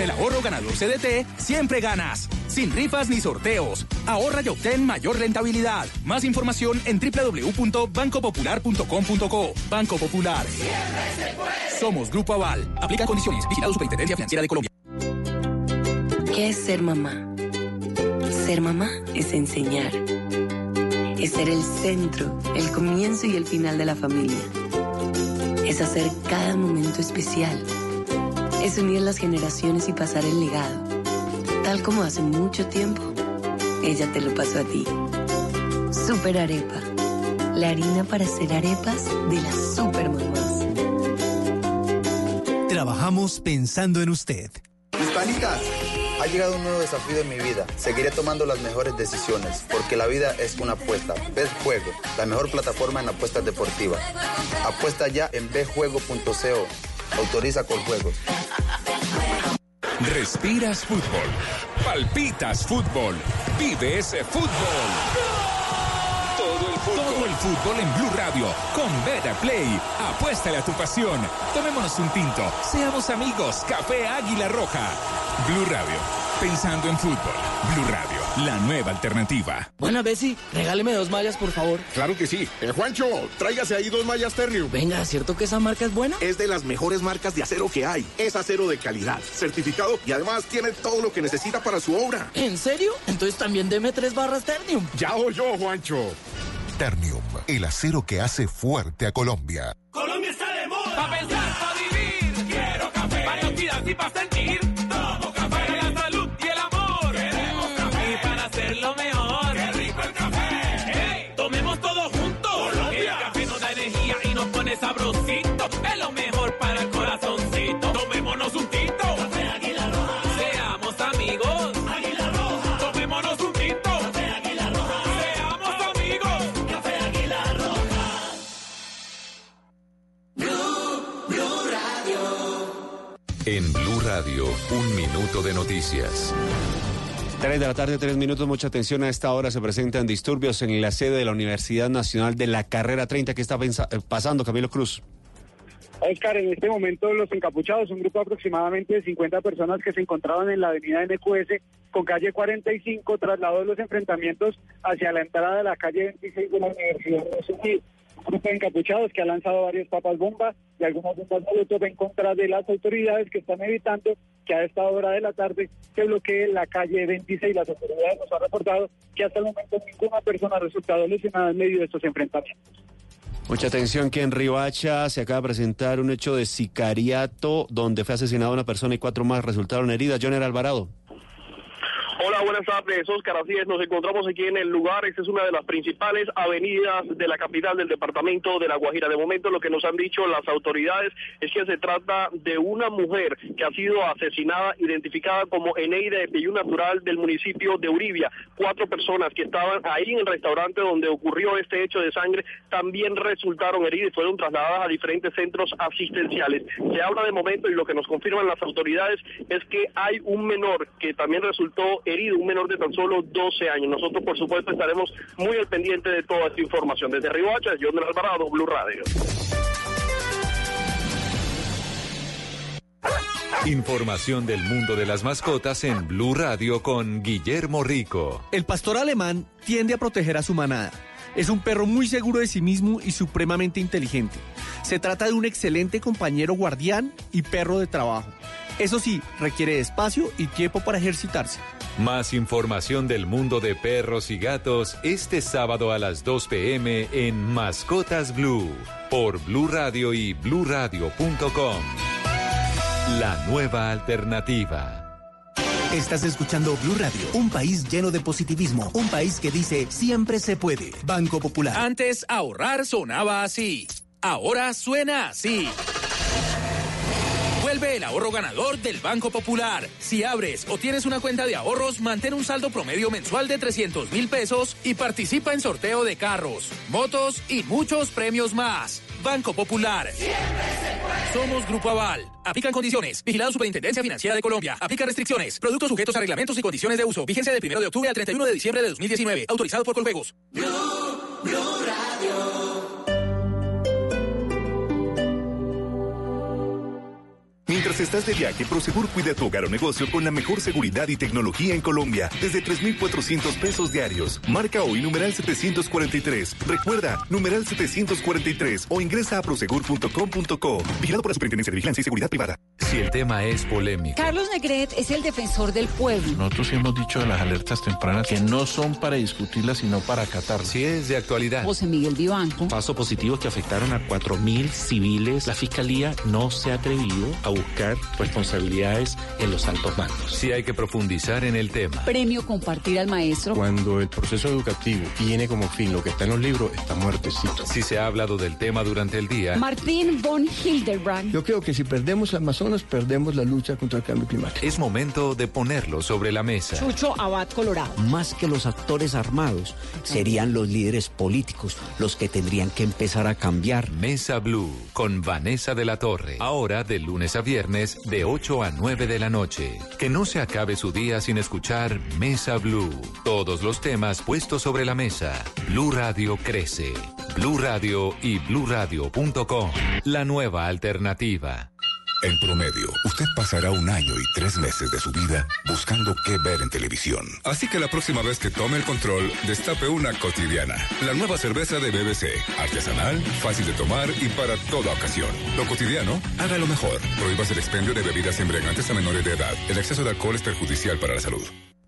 El ahorro ganador CDT, siempre ganas. Sin rifas ni sorteos. Ahorra y obtén mayor rentabilidad. Más información en www.bancopopular.com.co. Banco Popular. Somos Grupo Aval. Aplica condiciones. Vigilado Superintendencia Financiera de Colombia. ¿Qué es ser mamá? Ser mamá es enseñar. Es ser el centro, el comienzo y el final de la familia. Es hacer cada momento especial. Es unir las generaciones y pasar el legado. Tal como hace mucho tiempo, ella te lo pasó a ti. Super Arepa. La harina para hacer arepas de las super mamás. Trabajamos pensando en usted. Hispanitas, ha llegado un nuevo desafío en mi vida. Seguiré tomando las mejores decisiones, porque la vida es una apuesta. Betjuego, la mejor plataforma en apuestas deportivas. Apuesta ya en betjuego.co. Autoriza con juegos. Respiras fútbol. Palpitas fútbol. Vives fútbol. Todo el fútbol. Todo el fútbol en Blue Radio. Con Beta Play. Apuéstale a tu pasión. Tomémonos un tinto. Seamos amigos. Café Águila Roja. Blue Radio. Pensando en fútbol. Blue Radio. La nueva alternativa. Buena, Bessie, regáleme dos mallas, por favor. Claro que sí. Eh, Juancho, tráigase ahí dos mallas Ternium. Venga, ¿cierto que esa marca es buena? Es de las mejores marcas de acero que hay. Es acero de calidad, certificado y además tiene todo lo que necesita para su obra. ¿En serio? Entonces también deme tres barras Ternium. Ya yo, Juancho. Ternium, el acero que hace fuerte a Colombia. Colombia está de moda. Pa' pensar, pa' vivir. Quiero café. Varios días y Radio, un minuto de noticias. 3 de la tarde, 3 minutos, mucha atención. A esta hora se presentan disturbios en la sede de la Universidad Nacional de la Carrera 30. ¿Qué está eh, pasando, Camilo Cruz? Oscar, en este momento los encapuchados, un grupo aproximadamente de 50 personas que se encontraban en la avenida NQS con calle 45, trasladó los enfrentamientos hacia la entrada de la calle 26 de la Universidad Nacional. Grupo de encapuchados que ha lanzado varias papas bomba y algunas bombas molotov en contra de las autoridades que están evitando que a esta hora de la tarde se bloquee la calle 26. Las autoridades nos han reportado que hasta el momento ninguna persona ha resultado lesionada en medio de estos enfrentamientos. Mucha atención que en Riohacha se acaba de presentar un hecho de sicariato donde fue asesinada una persona y cuatro más resultaron heridas. Joner Alvarado. Hola, buenas tardes, Oscar. Así es, nos encontramos aquí en el lugar. Esta es una de las principales avenidas de la capital del departamento de La Guajira. De momento, lo que nos han dicho las autoridades es que se trata de una mujer que ha sido asesinada, identificada como Eneida de Peyú Natural del municipio de Uribia. Cuatro personas que estaban ahí en el restaurante donde ocurrió este hecho de sangre también resultaron heridas y fueron trasladadas a diferentes centros asistenciales. Se habla de momento y lo que nos confirman las autoridades es que hay un menor que también resultó herido, un menor de tan solo 12 años. Nosotros, por supuesto, estaremos muy al pendiente de toda esta información. Desde Riohacha, John del Alvarado, Blue Radio. Información del mundo de las mascotas en Blue Radio con Guillermo Rico. El pastor alemán tiende a proteger a su manada. Es un perro muy seguro de sí mismo y supremamente inteligente. Se trata de un excelente compañero guardián y perro de trabajo. Eso sí, requiere espacio y tiempo para ejercitarse. Más información del mundo de perros y gatos este sábado a las 2 pm en Mascotas Blue por Blue Radio y bluradio.com. La nueva alternativa. Estás escuchando Blue Radio, un país lleno de positivismo, un país que dice siempre se puede. Banco Popular. Antes ahorrar sonaba así. Ahora suena así. Vuelve el ahorro ganador del Banco Popular. Si abres o tienes una cuenta de ahorros, mantén un saldo promedio mensual de 300 mil pesos y participa en sorteo de carros, motos y muchos premios más. Banco Popular. Somos Grupo Aval. Aplican condiciones. Vigilado Superintendencia Financiera de Colombia. Aplica restricciones. Productos sujetos a reglamentos y condiciones de uso. Vigencia del 1 de octubre al 31 de diciembre de 2019. Autorizado por Coljuegos. Mientras estás de viaje, Prosegur cuida tu hogar o negocio con la mejor seguridad y tecnología en Colombia. Desde 3,400 pesos diarios. Marca hoy numeral 743. Recuerda, numeral 743 o ingresa a prosegur.com.co. Vigilado por la Superintendencia de Vigilancia y Seguridad Privada. Si el tema es polémico, Carlos Negret es el defensor del pueblo. Nosotros hemos dicho de las alertas tempranas que no son para discutirlas, sino para acatarlas. si es de actualidad, José Miguel Vivanco. Pasos positivos que afectaron a 4.000 civiles. La fiscalía no se ha atrevido a buscar responsabilidades en los altos mandos. si hay que profundizar en el tema. Premio Compartir al Maestro. Cuando el proceso educativo tiene como fin lo que está en los libros, está muertecito. Si se ha hablado del tema durante el día, Martín von Hildebrand. Yo creo que si perdemos Amazonas, perdemos la lucha contra el cambio climático. es momento de ponerlo sobre la mesa. Chucho Abad Colorado. Más que los actores armados, serían los líderes políticos los que tendrían que empezar a cambiar. Mesa Blue con Vanessa de la Torre. Ahora de lunes a viernes de 8 a 9 de la noche. Que no se acabe su día sin escuchar Mesa Blue. Todos los temas puestos sobre la mesa. Blue Radio crece. Blue Radio y bluradio.com. La nueva alternativa. En promedio, usted pasará un año y tres meses de su vida buscando qué ver en televisión. Así que la próxima vez que tome el control, destape una cotidiana. La nueva cerveza de BBC. Artesanal, fácil de tomar y para toda ocasión. Lo cotidiano, hágalo mejor. Prohíbas el expendio de bebidas embriagantes a menores de edad. El exceso de alcohol es perjudicial para la salud.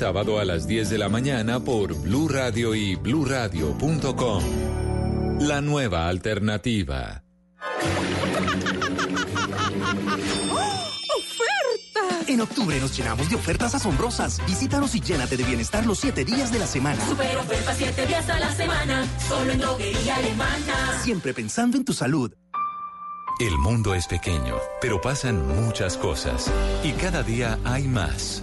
sábado a las 10 de la mañana por Blue Radio y bluradio.com. La nueva alternativa. ¡Ofertas! En octubre nos llenamos de ofertas asombrosas. Visítanos y llénate de bienestar los siete días de la semana. Super oferta 7 días a la semana, solo en droguería alemana. Siempre pensando en tu salud. El mundo es pequeño, pero pasan muchas cosas y cada día hay más.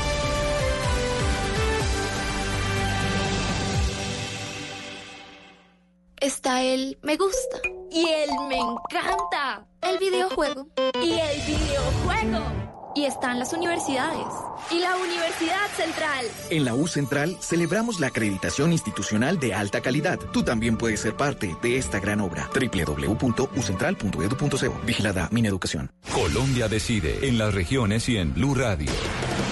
Está el me gusta. Y el me encanta. El videojuego. Y el videojuego. Y están las universidades. Y la Universidad Central. En la U Central celebramos la acreditación institucional de alta calidad. Tú también puedes ser parte de esta gran obra. www.ucentral.edu.co. Vigilada Mineducación. Colombia decide en las regiones y en Blue Radio.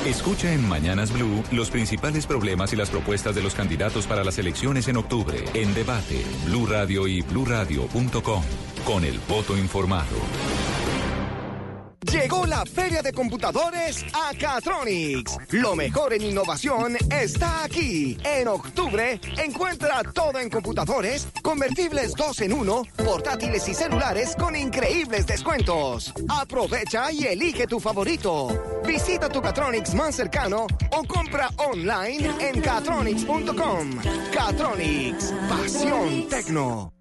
Escucha en Mañanas Blue los principales problemas y las propuestas de los candidatos para las elecciones en octubre. En debate, Blue Radio y bluradio.com. Con el voto informado. Llegó la feria de computadores a Catronics. Lo mejor en innovación está aquí. En octubre, encuentra todo en computadores, convertibles 2 en 1, portátiles y celulares con increíbles descuentos. Aprovecha y elige tu favorito. Visita tu Catronics más cercano o compra online en catronics.com. Catronics, pasión tecno.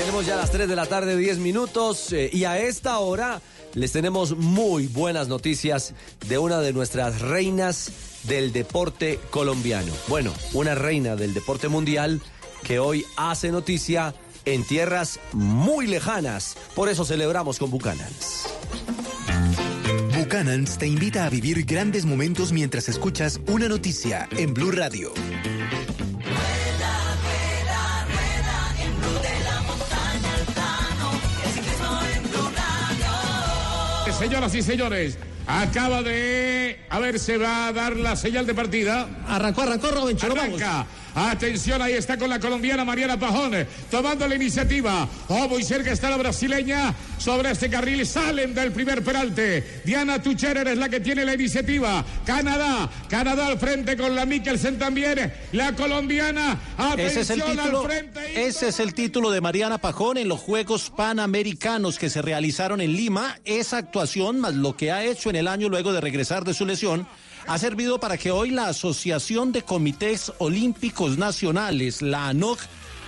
Tenemos ya las 3 de la tarde, 10 minutos, eh, y a esta hora les tenemos muy buenas noticias de una de nuestras reinas del deporte colombiano. Bueno, una reina del deporte mundial que hoy hace noticia en tierras muy lejanas. Por eso celebramos con Bucanans. Buchanan's te invita a vivir grandes momentos mientras escuchas una noticia en Blue Radio. Señoras y señores, acaba de. A ver, se va a dar la señal de partida. Arrancó, arrancó, vamos. Arranca. Atención, ahí está con la colombiana Mariana Pajón, tomando la iniciativa. Oh, muy cerca está la brasileña. Sobre este carril salen del primer peralte. Diana Tucherer es la que tiene la iniciativa. Canadá, Canadá al frente con la Mikkelsen también. La colombiana, atención Ese es, el título, al frente. ese es el título de Mariana Pajón en los Juegos Panamericanos que se realizaron en Lima. Esa actuación, más lo que ha hecho en el año luego de regresar de su lesión, ha servido para que hoy la Asociación de Comités Olímpicos Nacionales, la ANOC,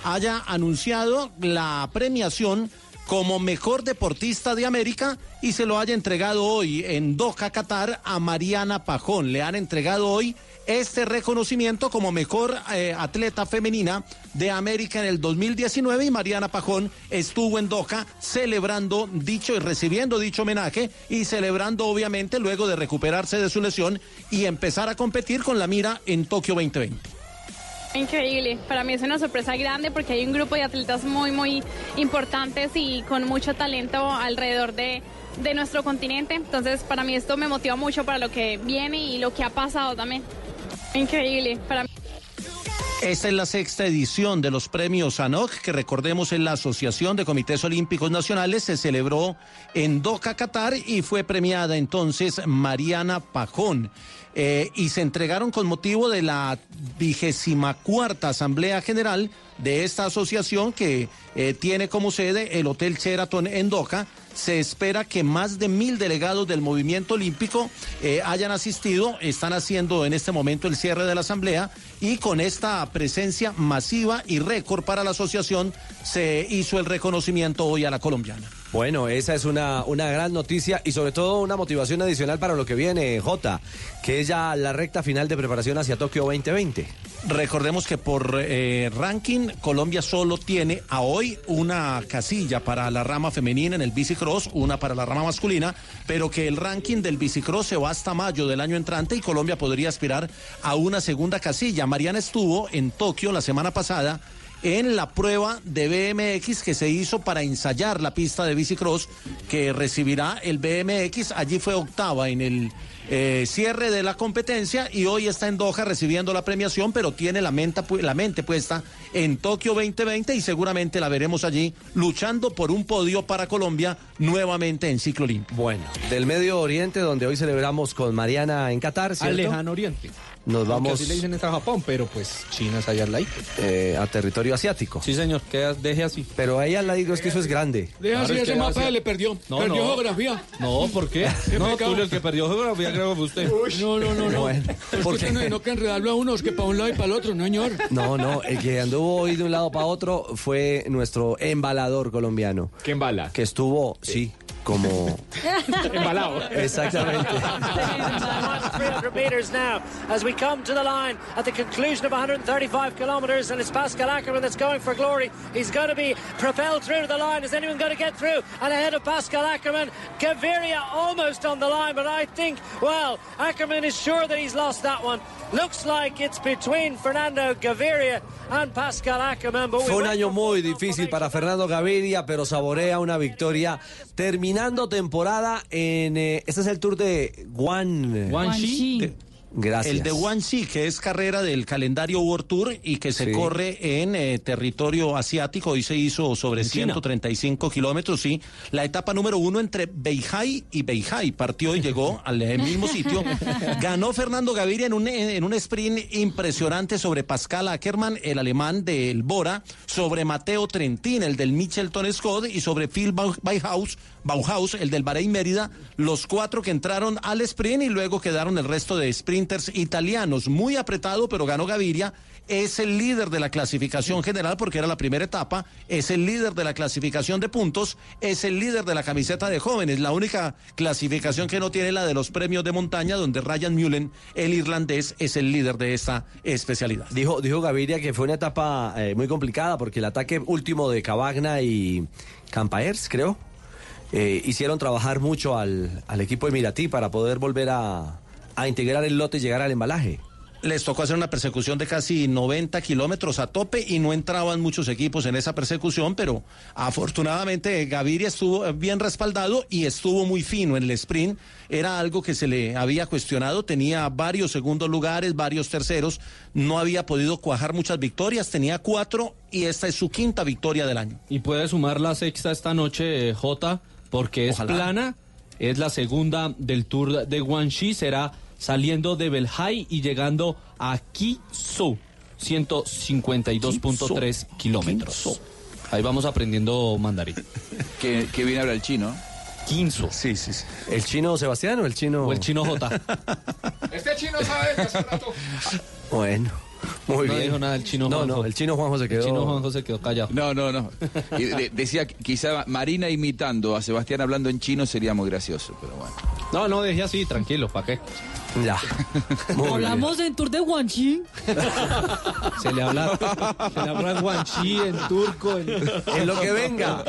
haya anunciado la premiación como mejor deportista de América y se lo haya entregado hoy en Doha, Qatar, a Mariana Pajón. Le han entregado hoy este reconocimiento como mejor eh, atleta femenina de América en el 2019 y Mariana Pajón estuvo en Doha celebrando dicho y recibiendo dicho homenaje y celebrando obviamente luego de recuperarse de su lesión y empezar a competir con la mira en Tokio 2020. Increíble, para mí es una sorpresa grande porque hay un grupo de atletas muy, muy importantes y con mucho talento alrededor de, de nuestro continente. Entonces, para mí esto me motiva mucho para lo que viene y lo que ha pasado también. Increíble, para. Esta es la sexta edición de los premios ANOC, que recordemos en la Asociación de Comités Olímpicos Nacionales, se celebró en Doha, Qatar, y fue premiada entonces Mariana Pajón. Eh, y se entregaron con motivo de la vigésima cuarta Asamblea General de esta asociación que eh, tiene como sede el Hotel Sheraton en Doha. Se espera que más de mil delegados del movimiento olímpico eh, hayan asistido. Están haciendo en este momento el cierre de la asamblea y con esta presencia masiva y récord para la asociación se hizo el reconocimiento hoy a la colombiana. Bueno, esa es una, una gran noticia y sobre todo una motivación adicional para lo que viene, Jota, que es ya la recta final de preparación hacia Tokio 2020. Recordemos que por eh, ranking Colombia solo tiene a hoy una casilla para la rama femenina en el bicicross, una para la rama masculina, pero que el ranking del bicicross se va hasta mayo del año entrante y Colombia podría aspirar a una segunda casilla. Mariana estuvo en Tokio la semana pasada en la prueba de BMX que se hizo para ensayar la pista de bicicross que recibirá el BMX. Allí fue octava en el eh, cierre de la competencia y hoy está en Doha recibiendo la premiación, pero tiene la mente, pu- la mente puesta en Tokio 2020 y seguramente la veremos allí luchando por un podio para Colombia nuevamente en ciclo olímpico. Bueno, del Medio Oriente, donde hoy celebramos con Mariana en Qatar, ¿cierto? Al lejano oriente. Nos Aunque vamos así le dicen es a Japón, pero pues China es allá al lado. eh, a territorio asiático. Sí, señor, queda, deje así. Pero ahí al lado es que eso es grande. Deja así es ese mapa, le perdió. No, perdió no. geografía. No, ¿por qué? Qué No. Tulio, el que perdió geografía creo que fue usted. No, no, no, no. Bueno, Es ¿por que qué? no, no que enredarlo a unos que para un lado y para el otro, no, señor. No, no, el que anduvo hoy de un lado para otro fue nuestro embalador colombiano. ¿Qué embala? Que estuvo, sí, como... Embalado. Exactamente. 300 meters now as we come to the line at the conclusion of 135 kilometers and it's Pascal Ackermann that's going for glory. He's going to be propelled through the line. Is anyone going to get through? And ahead of Pascal Ackermann, Gaviria almost on the line, but I think, well, Ackermann is sure that he's lost that one. Looks like it's between Fernando Gaviria and Pascal Ackermann. But Fue un año for muy difícil para Fernando Gaviria, pero saborea una victoria terminando temporada en... eh, este es el Tour de Guan... Guangxi. De- Gracias. El de Guangxi, que es carrera del calendario World Tour y que se Sí. corre en eh, territorio asiático. Hoy se hizo sobre En China. 135 kilómetros, sí. La etapa número uno entre Beihai y Beihai partió y llegó al eh, mismo sitio. Ganó Fernando Gaviria en un, en un sprint impresionante sobre Pascal Ackermann, el alemán del Bora, sobre Mateo Trentin, el del Michelton Scott, y sobre Phil Bau- Bauhaus, el del Bahrein Mérida, los cuatro que entraron al sprint y luego quedaron el resto de sprinters italianos. Muy apretado, pero ganó Gaviria. Es el líder de la clasificación general porque era la primera etapa, es el líder de la clasificación de puntos, es el líder de la camiseta de jóvenes. La única clasificación que no tiene la de los premios de montaña, donde Ryan Mullen, el irlandés, es el líder de esta especialidad. Dijo, dijo Gaviria que fue una etapa eh, muy complicada porque el ataque último de Cavagna y Campaers, creo, eh, hicieron trabajar mucho al, al equipo emiratí para poder volver a, a integrar el lote y llegar al embalaje. Les tocó hacer una persecución de casi 90 kilómetros a tope y no entraban muchos equipos en esa persecución, pero afortunadamente Gaviria estuvo bien respaldado y estuvo muy fino en el sprint. Era algo que se le había cuestionado, tenía varios segundos lugares, varios terceros, no había podido cuajar muchas victorias, tenía cuatro y esta es su quinta victoria del año. Y puede sumar la sexta esta noche, eh, J, porque es Ojalá. plana. Es la segunda del Tour de Guangxi. Será saliendo de Belhai y llegando a Quizhou, 152.3 kilómetros. Ahí vamos aprendiendo mandarín. Que, que bien habla el chino. Quinzo. Sí, sí, sí. ¿El chino Sebastián o el chino...? O el chino J. Este chino sabe que hace rato. Bueno, muy No bien. dijo nada el chino No, Juanjo. no, el chino Juanjo se quedó... El chino Juanjo se quedó callado. No, no, no. Y de- decía que quizá Marina imitando a Sebastián hablando en chino sería muy gracioso, pero bueno. No, no, dejé así, tranquilo, ¿para qué? Ya. Hablamos en Tour de Guangxi. Se le habla, se le habla en guanchi, en turco, en... En lo que venga.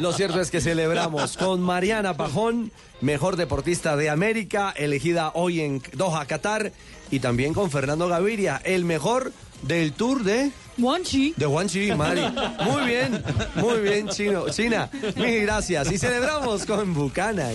Lo cierto es que celebramos con Mariana Pajón, mejor deportista de América, elegida hoy en Doha, Qatar, y también con Fernando Gaviria, el mejor del Tour de Guangxi. de Guangxi, Mari. Muy bien, muy bien, Chino. China, mil gracias. Y celebramos con Buchanan.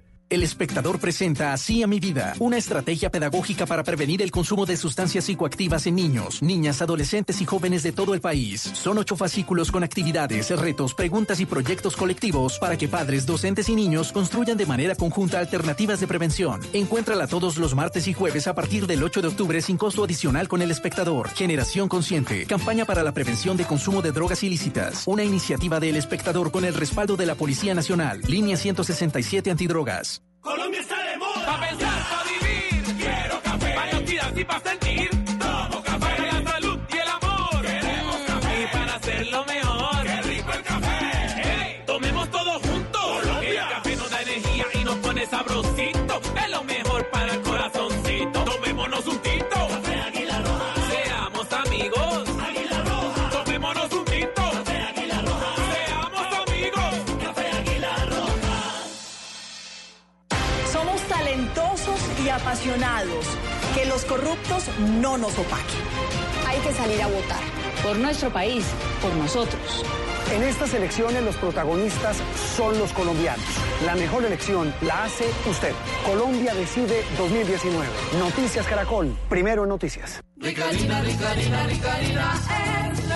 El espectador presenta Así a mi vida, una estrategia pedagógica para prevenir el consumo de sustancias psicoactivas en niños, niñas, adolescentes y jóvenes de todo el país. Son ocho fascículos con actividades, retos, preguntas y proyectos colectivos para que padres, docentes y niños construyan de manera conjunta alternativas de prevención. Encuéntrala todos los martes y jueves a partir del 8 de octubre sin costo adicional con el espectador. Generación Consciente, campaña para la prevención de consumo de drogas ilícitas. Una iniciativa del espectador con el respaldo de la Policía Nacional. Línea 167 Antidrogas. Colombia está de moda. Pa' pensar, pa' vivir. Quiero café. Para actividad y para apasionados. Que los corruptos no nos opaquen. Hay que salir a votar. Por nuestro país, por nosotros. En estas elecciones los protagonistas son los colombianos. La mejor elección la hace usted. Colombia decide 2019. Noticias Caracol. Primero en noticias. Rica harina, rica harina, rica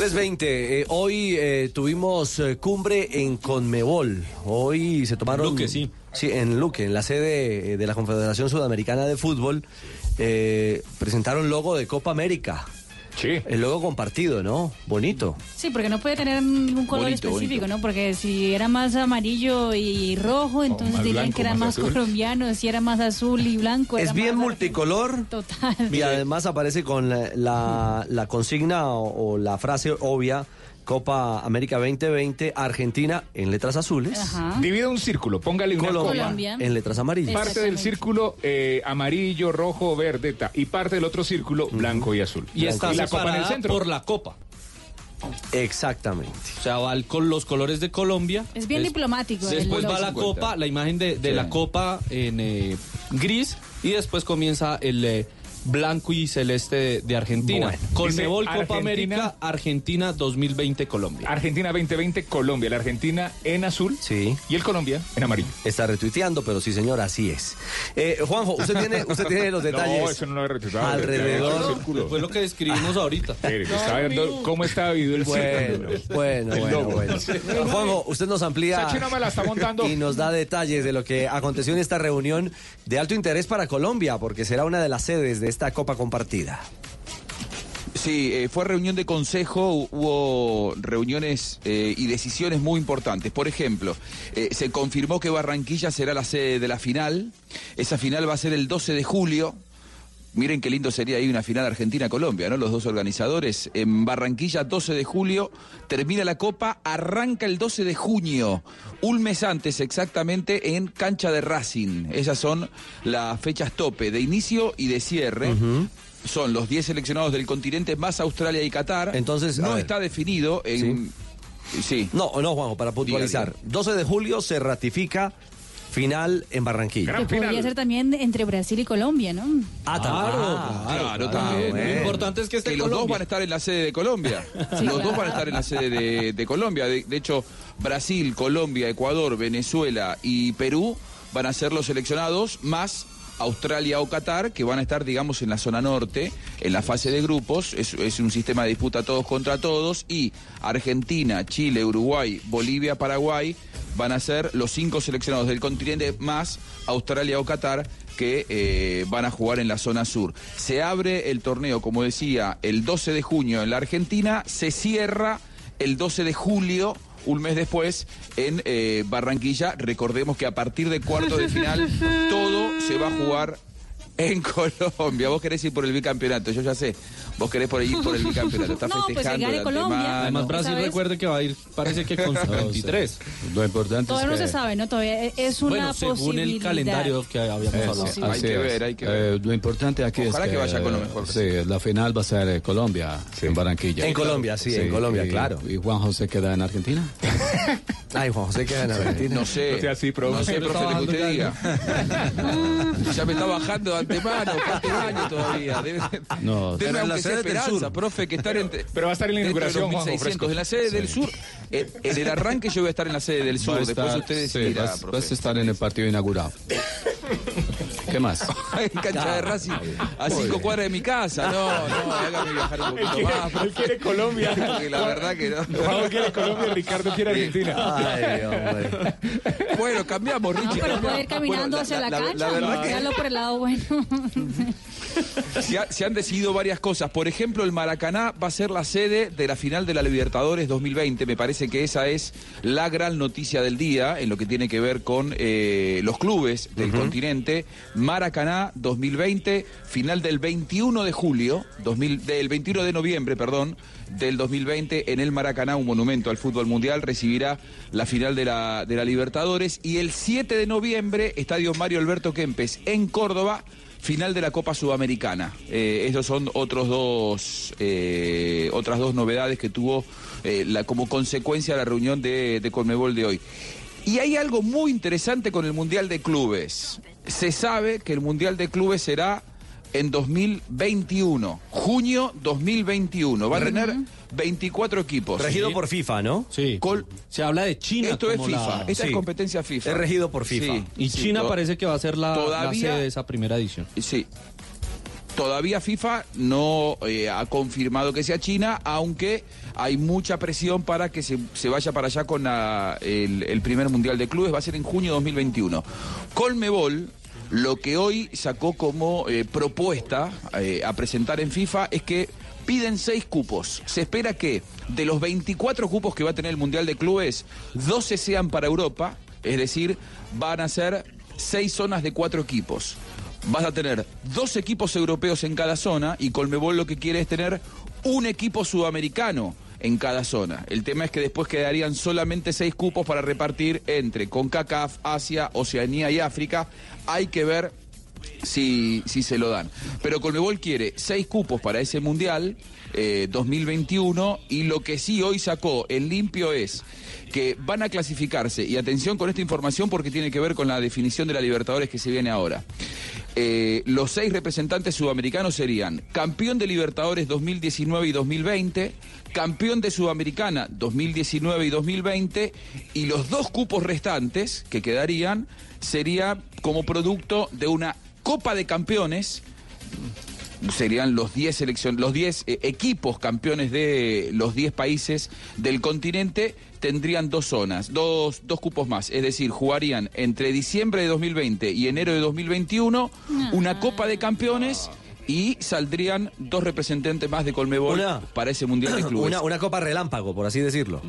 3.20, eh, hoy eh, tuvimos eh, cumbre en Conmebol. Hoy se tomaron... Luque, sí. Sí, en Luque, en la sede eh, de la Confederación Sudamericana de Fútbol. presentaron logo de Copa América. Sí. El logo compartido, ¿no? Bonito. Sí, porque no puede tener ningún color Bonito, específico, ¿no? Porque si era más amarillo y rojo, entonces dirían blanco, que era más azul. colombiano. Si era más azul y blanco, Es era bien más multicolor. Total. Y además aparece con la, la- la consigna o, o la frase obvia, Copa América 2020, Argentina en letras azules. Divida un círculo, póngale una Colombia, Colombia. en letras amarillas. Parte del círculo eh, amarillo, rojo, verde, ta, y parte del otro círculo blanco y azul. Y está la copa en el centro. por la copa. Exactamente. O sea, va el- con los colores de Colombia. Es bien Des- diplomático. el Después va la copa, la imagen de, de Sí. la copa en eh, gris y después comienza el eh, blanco y celeste de, de Argentina. Bueno. Conmebol Copa Argentina- América, Argentina 2020 Colombia. Argentina 2020, Colombia. La Argentina en azul sí. y el Colombia en amarillo. Está retuiteando, pero sí, señor, así es. Eh, Juanjo, usted tiene, usted tiene los detalles. No, eso no lo he retuiteado. Alrededor. Fue lo que describimos ahorita. Estaba viendo cómo está vivido el Bueno, círculo. bueno, El bueno, bueno. Juanjo, usted nos amplía me la está montando. y nos da detalles de lo que aconteció en esta reunión de alto interés para Colombia, porque será una de las sedes de esta Copa Compartida. Sí, eh, fue reunión de consejo, hu- hubo reuniones eh, y decisiones muy importantes. Por ejemplo, eh, se confirmó que Barranquilla será la sede de la final. Esa final va a ser el 12 de julio. Miren qué lindo sería ahí una final Argentina-Colombia, ¿no? Los dos organizadores. En Barranquilla, 12 de julio, termina la Copa, arranca el 12 de junio, un mes antes exactamente en cancha de Racing. Esas son las fechas tope de inicio y de cierre. Son los 10 seleccionados del continente más Australia y Qatar. Entonces, no ver. está definido en... Sí. No, no, Juanjo, para puntualizar. 12 de julio se ratifica final en Barranquilla. Que podría ser también entre Brasil y Colombia, ¿no? Ah, Claro, claro, también. bueno. Lo importante es que esté los dos van a estar en la sede de Colombia. Sí, los dos claro. van a estar en la sede de, de Colombia. De, de hecho, Brasil, Colombia, Ecuador, Venezuela y Perú van a ser los seleccionados más Australia o Qatar, que van a estar, digamos, en la zona norte, en la fase de grupos. Es, un sistema de disputa todos contra todos. Y Argentina, Chile, Uruguay, Bolivia, Paraguay van a ser los cinco seleccionados del continente más Australia o Qatar que eh, van a jugar en la zona sur. Se abre el torneo, como decía, el 12 de junio en la Argentina, se cierra el 12 de julio. Un mes después en eh, Barranquilla, recordemos que a partir de cuarto de final todo se va a jugar En Colombia, vos querés ir por el bicampeonato, yo ya sé. Vos querés por ir por el bicampeonato. Está No, pues, festejando que de Colombia. antemano. Además, Brasil ¿Sabes? recuerde que va a ir, parece que con sus 23. Lo importante Todavía no es que... se sabe, ¿no? Todavía es una Bueno, según posibilidad. el calendario que habíamos Eso, hablado. Hay que es. ver, hay que ver. Eh, lo importante aquí Ojalá es que vaya con lo mejor. Sí, la final va a ser eh, Colombia, en Barranquilla. En Colombia, sí, en Colombia, y- claro. ¿Y Juan José queda en Argentina? Ay, Juan José queda en Argentina. No sé. No sea así, profe. No sé, profe, lo que usted diga. ya me está bajando de antemano, falta año todavía. Debe, No, debe pero en la aunque sea sede del esperanza, sur. profe, que estar entre. Pero va a estar en la dentro de los inauguración, Juanjo, 1600. fresco. En la sede del sur, en, en el arranque yo voy a estar en la sede del sur. a Después estar- usted sí, decidirá, vas, profe. vas a estar en el partido inaugural. ¿Qué más? en cancha de Racing, a cinco cuadras de mi casa. No, no, hágame viajar un Él poquito quiere, más. él quiere Colombia. Porque la verdad que no. Juanjo quiere Colombia, Ricardo quiere Argentina. Ay, hombre. Bueno, cambiamos, No, Richie. pero cambiamos. puede ir caminando Bueno, hacia la, la cancha. verdad que Míralo por el lado bueno. se, ha- se han decidido varias cosas. Por ejemplo, el Maracaná va a ser la sede de la final de la Libertadores 2020. Me parece que esa es la gran noticia del día en lo que tiene que ver con eh, los clubes del continente. Maracaná 2020, final del 21 de julio, 2000 del 21 de noviembre, perdón, del 2020 en el Maracaná, un monumento al fútbol mundial, recibirá la final de la, de la Libertadores. Y el 7 de noviembre, Estadio Mario Alberto Kempes en Córdoba, final de la Copa Sudamericana. Eh, son otros dos, eh, otras dos novedades que tuvo eh, como consecuencia la reunión de, de Conmebol de hoy. Y hay algo muy interesante con el Mundial de Clubes. Se sabe que el Mundial de Clubes será en 2021, junio 2021. Va a tener 24 equipos. Regido por FIFA, ¿no? Sí. Col- Se habla de China. Esto es la- FIFA, esta Sí. es competencia FIFA. Es regido por FIFA. Sí, Y sí, China parece que va a ser la, la todavía- sede de esa primera edición. Sí. Todavía FIFA no eh, ha confirmado que sea China, aunque hay mucha presión para que se, vaya para allá con el primer Mundial de Clubes. Va a ser en junio de 2021. Colmebol, lo que hoy sacó como eh, propuesta eh, a presentar en FIFA es que piden seis cupos. Se espera que de los 24 cupos que va a tener el Mundial de Clubes, 12 sean para Europa, es decir, van a ser seis zonas de cuatro equipos. Vas a tener dos equipos europeos en cada zona y Colmebol lo que quiere es tener un equipo sudamericano en cada zona. El tema es que después quedarían solamente seis cupos para repartir entre CONCACAF, Asia, Oceanía y África. Hay que ver si, si se lo dan. Pero Colmebol quiere seis cupos para ese Mundial eh, 2021 y lo que sí hoy sacó en limpio es que van a clasificarse, y atención con esta información porque tiene que ver con la definición de la Libertadores que se viene ahora. Eh, los seis representantes sudamericanos serían campeón de Libertadores 2019 y 2020, campeón de Sudamericana 2019 y 2020, y los dos cupos restantes que quedarían sería como producto de una Copa de Campeones serían los 10 seleccion los 10 eh, equipos campeones de los 10 países del continente tendrían dos zonas, dos, dos cupos más, es decir, jugarían entre diciembre de 2020 y enero de 2021 una Copa de Campeones y saldrían dos representantes más de Colmebol Una- para ese Mundial de Clubes. Una, una copa relámpago, por así decirlo.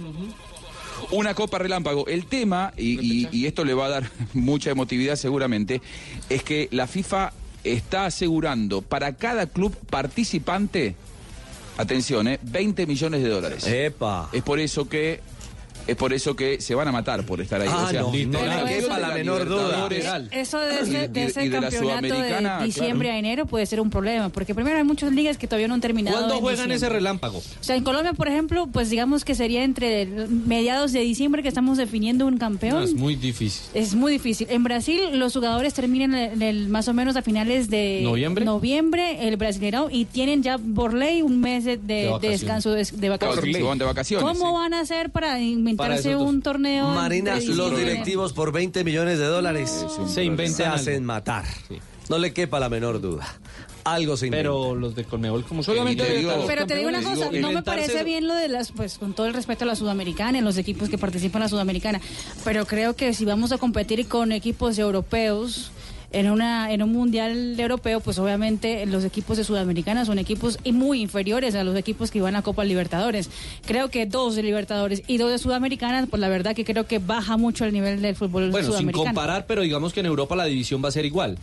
Una copa relámpago. El tema, y, y- y esto le va a dar mucha emotividad seguramente, es que la FIFA está asegurando para cada club participante, atención, eh, 20 millones de dólares. Epa. Es por eso que es por eso que se van a matar por estar ahí. Ah, o sea, no, no la quepa menor duda. Eso de ese, de y- ese y de la campeonato de diciembre claro. a enero puede ser un problema, porque primero hay muchas ligas que todavía no han terminado. ¿Cuándo juegan ese relámpago? O sea, en Colombia, por ejemplo, pues digamos que sería entre mediados de diciembre que estamos definiendo un campeón. No, es muy difícil. Es muy difícil. En Brasil los jugadores terminan en el, más o menos a finales de ¿Noviembre? noviembre, el brasileño, y tienen ya por ley un mes de, de- de vacaciones. descanso de, vacaciones. van de vacaciones. ¿Cómo sí. van a hacer para Para inventarse un torneo? Marina, los directivos por 20 millones de dólares Se inventan se algo. hacen matar. No le quepa la menor duda. Algo se inventa. Pero los de Colmebol, como Solamente solamente te digo- Pero te digo una cosa, no me parece bien lo de las, pues con todo el respeto a la sudamericana, en los equipos que participan en la sudamericana, pero creo que si vamos a competir con equipos europeos en una en un mundial europeo, pues obviamente los equipos de sudamericana son equipos y muy inferiores a los equipos que iban a Copa Libertadores. Creo que dos de Libertadores y dos de Sudamericanas, pues la verdad que creo que baja mucho el nivel del fútbol Bueno, sin comparar, pero digamos que en Europa la división va a ser igual.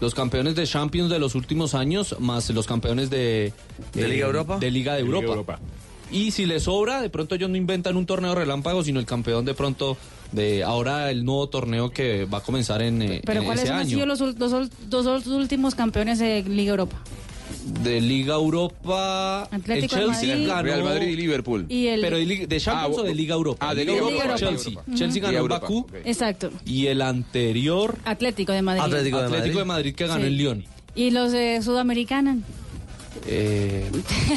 Los campeones de Champions de los últimos años, más los campeones de... eh, ¿De Liga Europa? De Liga de De Liga Europa. Y si les sobra, de pronto ellos no inventan un torneo relámpago, sino el campeón de pronto de ahora el nuevo torneo que va a comenzar en, eh, Pero en ¿cuáles ese han año. sido los, dos, ul- dos, dos últimos campeones de Liga Europa? De Liga Europa, Atlético el de Chelsea Madrid. ganó... Real Madrid y Liverpool. Y el- Pero de, Liga- de Champions Ah, o de Liga Europa. ah, de Liga Liga Europa. Europa. Chelsea. Chelsea ganó Europa, Bakú. Exacto. Y el anterior, Atlético de Madrid. Atlético de Atlético de Madrid. Que ganó Sí. en Lyon. Y los de Sudamericana. Eh,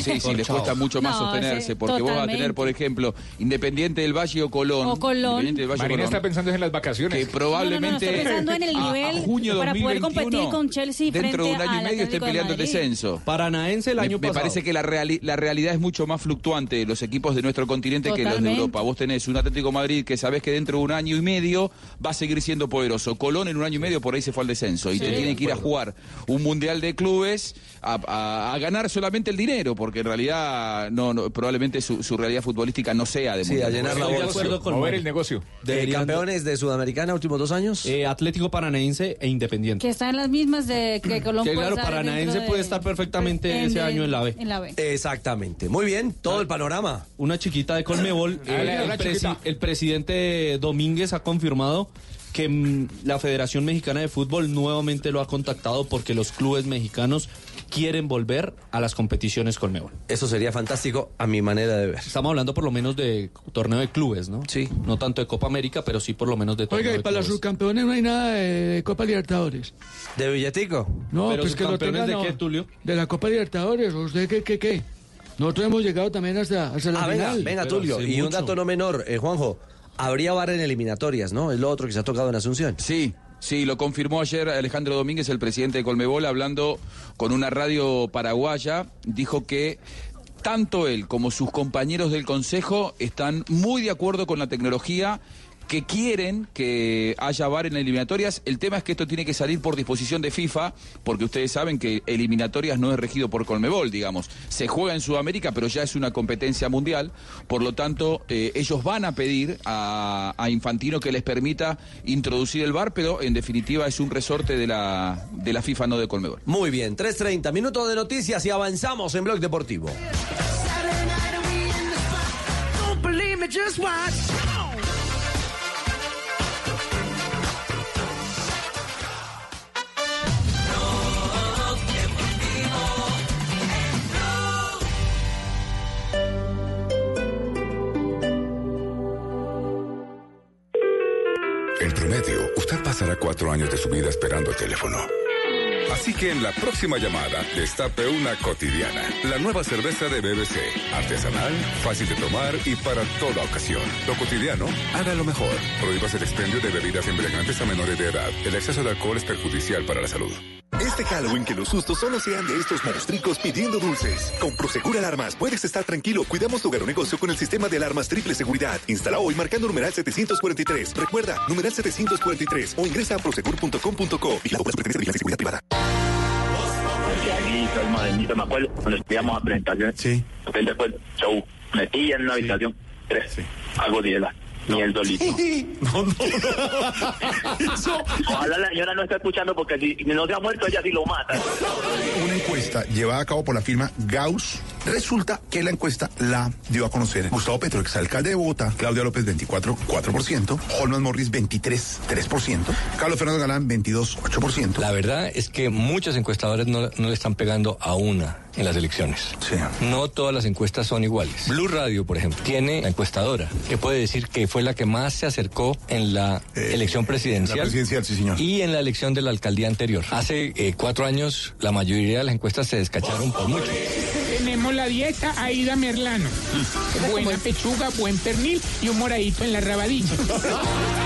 Sí, sí, les cuesta mucho más No, sostenerse, sí, porque vos vas a tener, por ejemplo, Independiente del Valle o Colón. O Colón. Independiente del Valle Marina Colón, está pensando en las vacaciones. que probablemente No, no, no, estoy pensando en el a- a nivel junio para poder 2021, competir con Chelsea dentro de un año y medio estén peleando el descenso. Paranaense el Me, año me pasado. parece que la, reali- la realidad es mucho más fluctuante de los equipos de nuestro continente que los de. Europa. Vos tenés un Atlético Madrid que sabés que dentro de un año y medio va a seguir siendo poderoso. Colón en un año y medio por ahí se fue al descenso y Sí. te tiene que ir a jugar un mundial de clubes a, a- a ganar solamente el dinero, porque en realidad no, no, probablemente su, su realidad futbolística no sea de Sí, a llenar la de bolsa. Mover el negocio. Eh, Deberían- campeones de Sudamericana últimos dos años. eh, Atlético Paranaense e Independiente. Que están las mismas de que Colón Que claro, Paranaense de- puede estar perfectamente ese año en la B. En la B. Exactamente. Muy bien, todo el panorama. Una chiquita de Colmebol. eh, el, presi- el presidente Domínguez ha confirmado que mm, la Federación Mexicana de Fútbol nuevamente lo ha contactado porque los clubes mexicanos quieren volver a las competiciones Colmebol. Eso sería fantástico a mi manera de ver. Estamos hablando por lo menos de torneo de clubes, ¿no? Sí. No tanto de Copa América, pero sí por lo menos de torneo Oiga, y de para los subcampeones no hay nada de Copa Libertadores. ¿De billetico? No, ¿Pero pues que lo subcampeones tengan. de qué, Tulio? De la Copa Libertadores. ¿o ¿Usted qué, qué, qué? Nosotros hemos llegado también hasta, hasta la Ah, venga, final. venga, Pero Tulio. Y un dato no menor, eh, Juanjo. Habría bar en eliminatorias, ¿no? Es lo otro que se ha tocado en Asunción. Sí, sí, lo confirmó ayer Alejandro Domínguez, el presidente de Colmebol, hablando con una radio paraguaya. Dijo que tanto él como sus compañeros del Consejo están muy de acuerdo con la tecnología que quieren que haya VAR en eliminatorias. El tema es que esto tiene que salir por disposición de FIFA, porque ustedes saben que eliminatorias no es regido por Colmebol, digamos. Se juega en Sudamérica, pero ya es una competencia mundial. Por lo tanto, eh, ellos van a pedir a, a Infantino que les permita introducir el VAR, pero en definitiva es un resorte de la, de la FIFA, no de Colmebol. Muy bien, 3.30, minutos de noticias y avanzamos en Blog Deportivo. Pasará cuatro años de su vida esperando el teléfono. Así que en la próxima llamada, destape una cotidiana. La nueva cerveza de BBC. Artesanal, fácil de tomar y para toda ocasión. Lo cotidiano, haga lo mejor. Prohíbas el expendio de bebidas embriagantes a menores de edad. El exceso de alcohol es perjudicial para la salud. Este Halloween que los sustos solo sean de estos monstruos pidiendo dulces. Con Prosegur Alarmas puedes estar tranquilo. Cuidamos tu hogar o negocio con el sistema de alarmas triple seguridad. Instala hoy marcando numeral 743. Recuerda, numeral 743 o ingresa a prosegur.com.co. Por la de Vigilancia y Seguridad Privada. aquí soy modernito, me acuerdo, cuando estudiamos a presentaciones. Sí. Después, show, metí en una habitación, tres, algo de la miel solito. No, no, Ojalá la señora no esté escuchando porque si no se ha muerto ella sí lo mata. Una encuesta llevada a cabo por la firma Gauss. Resulta que la encuesta la dio a conocer Gustavo Petro, exalcalde de Bogotá, Claudia López 24,4%, Holman Morris 23,3%, Carlos Fernando Galán 22,8%. La verdad es que muchos encuestadores no, no le están pegando a una en las elecciones. No todas las encuestas son iguales. Blue Radio, por ejemplo, tiene la encuestadora, que puede decir que fue la que más se acercó en la elección presidencial, Eh, la presidencial, sí, señor. y en la elección de la alcaldía anterior. Hace eh, cuatro años la mayoría de las encuestas se descacharon por mucho. Tenemos la dieta Aida Merlano. Buena pechuga, buen pernil y un moradito en la rabadilla.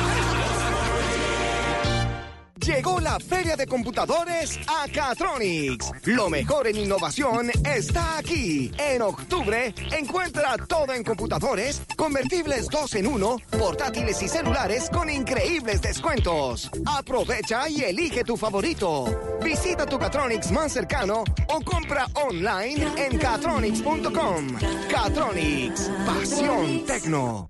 Llegó la feria de computadores a Catronics. Lo mejor en innovación está aquí. En octubre, encuentra todo en computadores, convertibles 2 en 1, portátiles y celulares con increíbles descuentos. Aprovecha y elige tu favorito. Visita tu Catronics más cercano o compra online en catronics.com. Catronics, pasión tecno.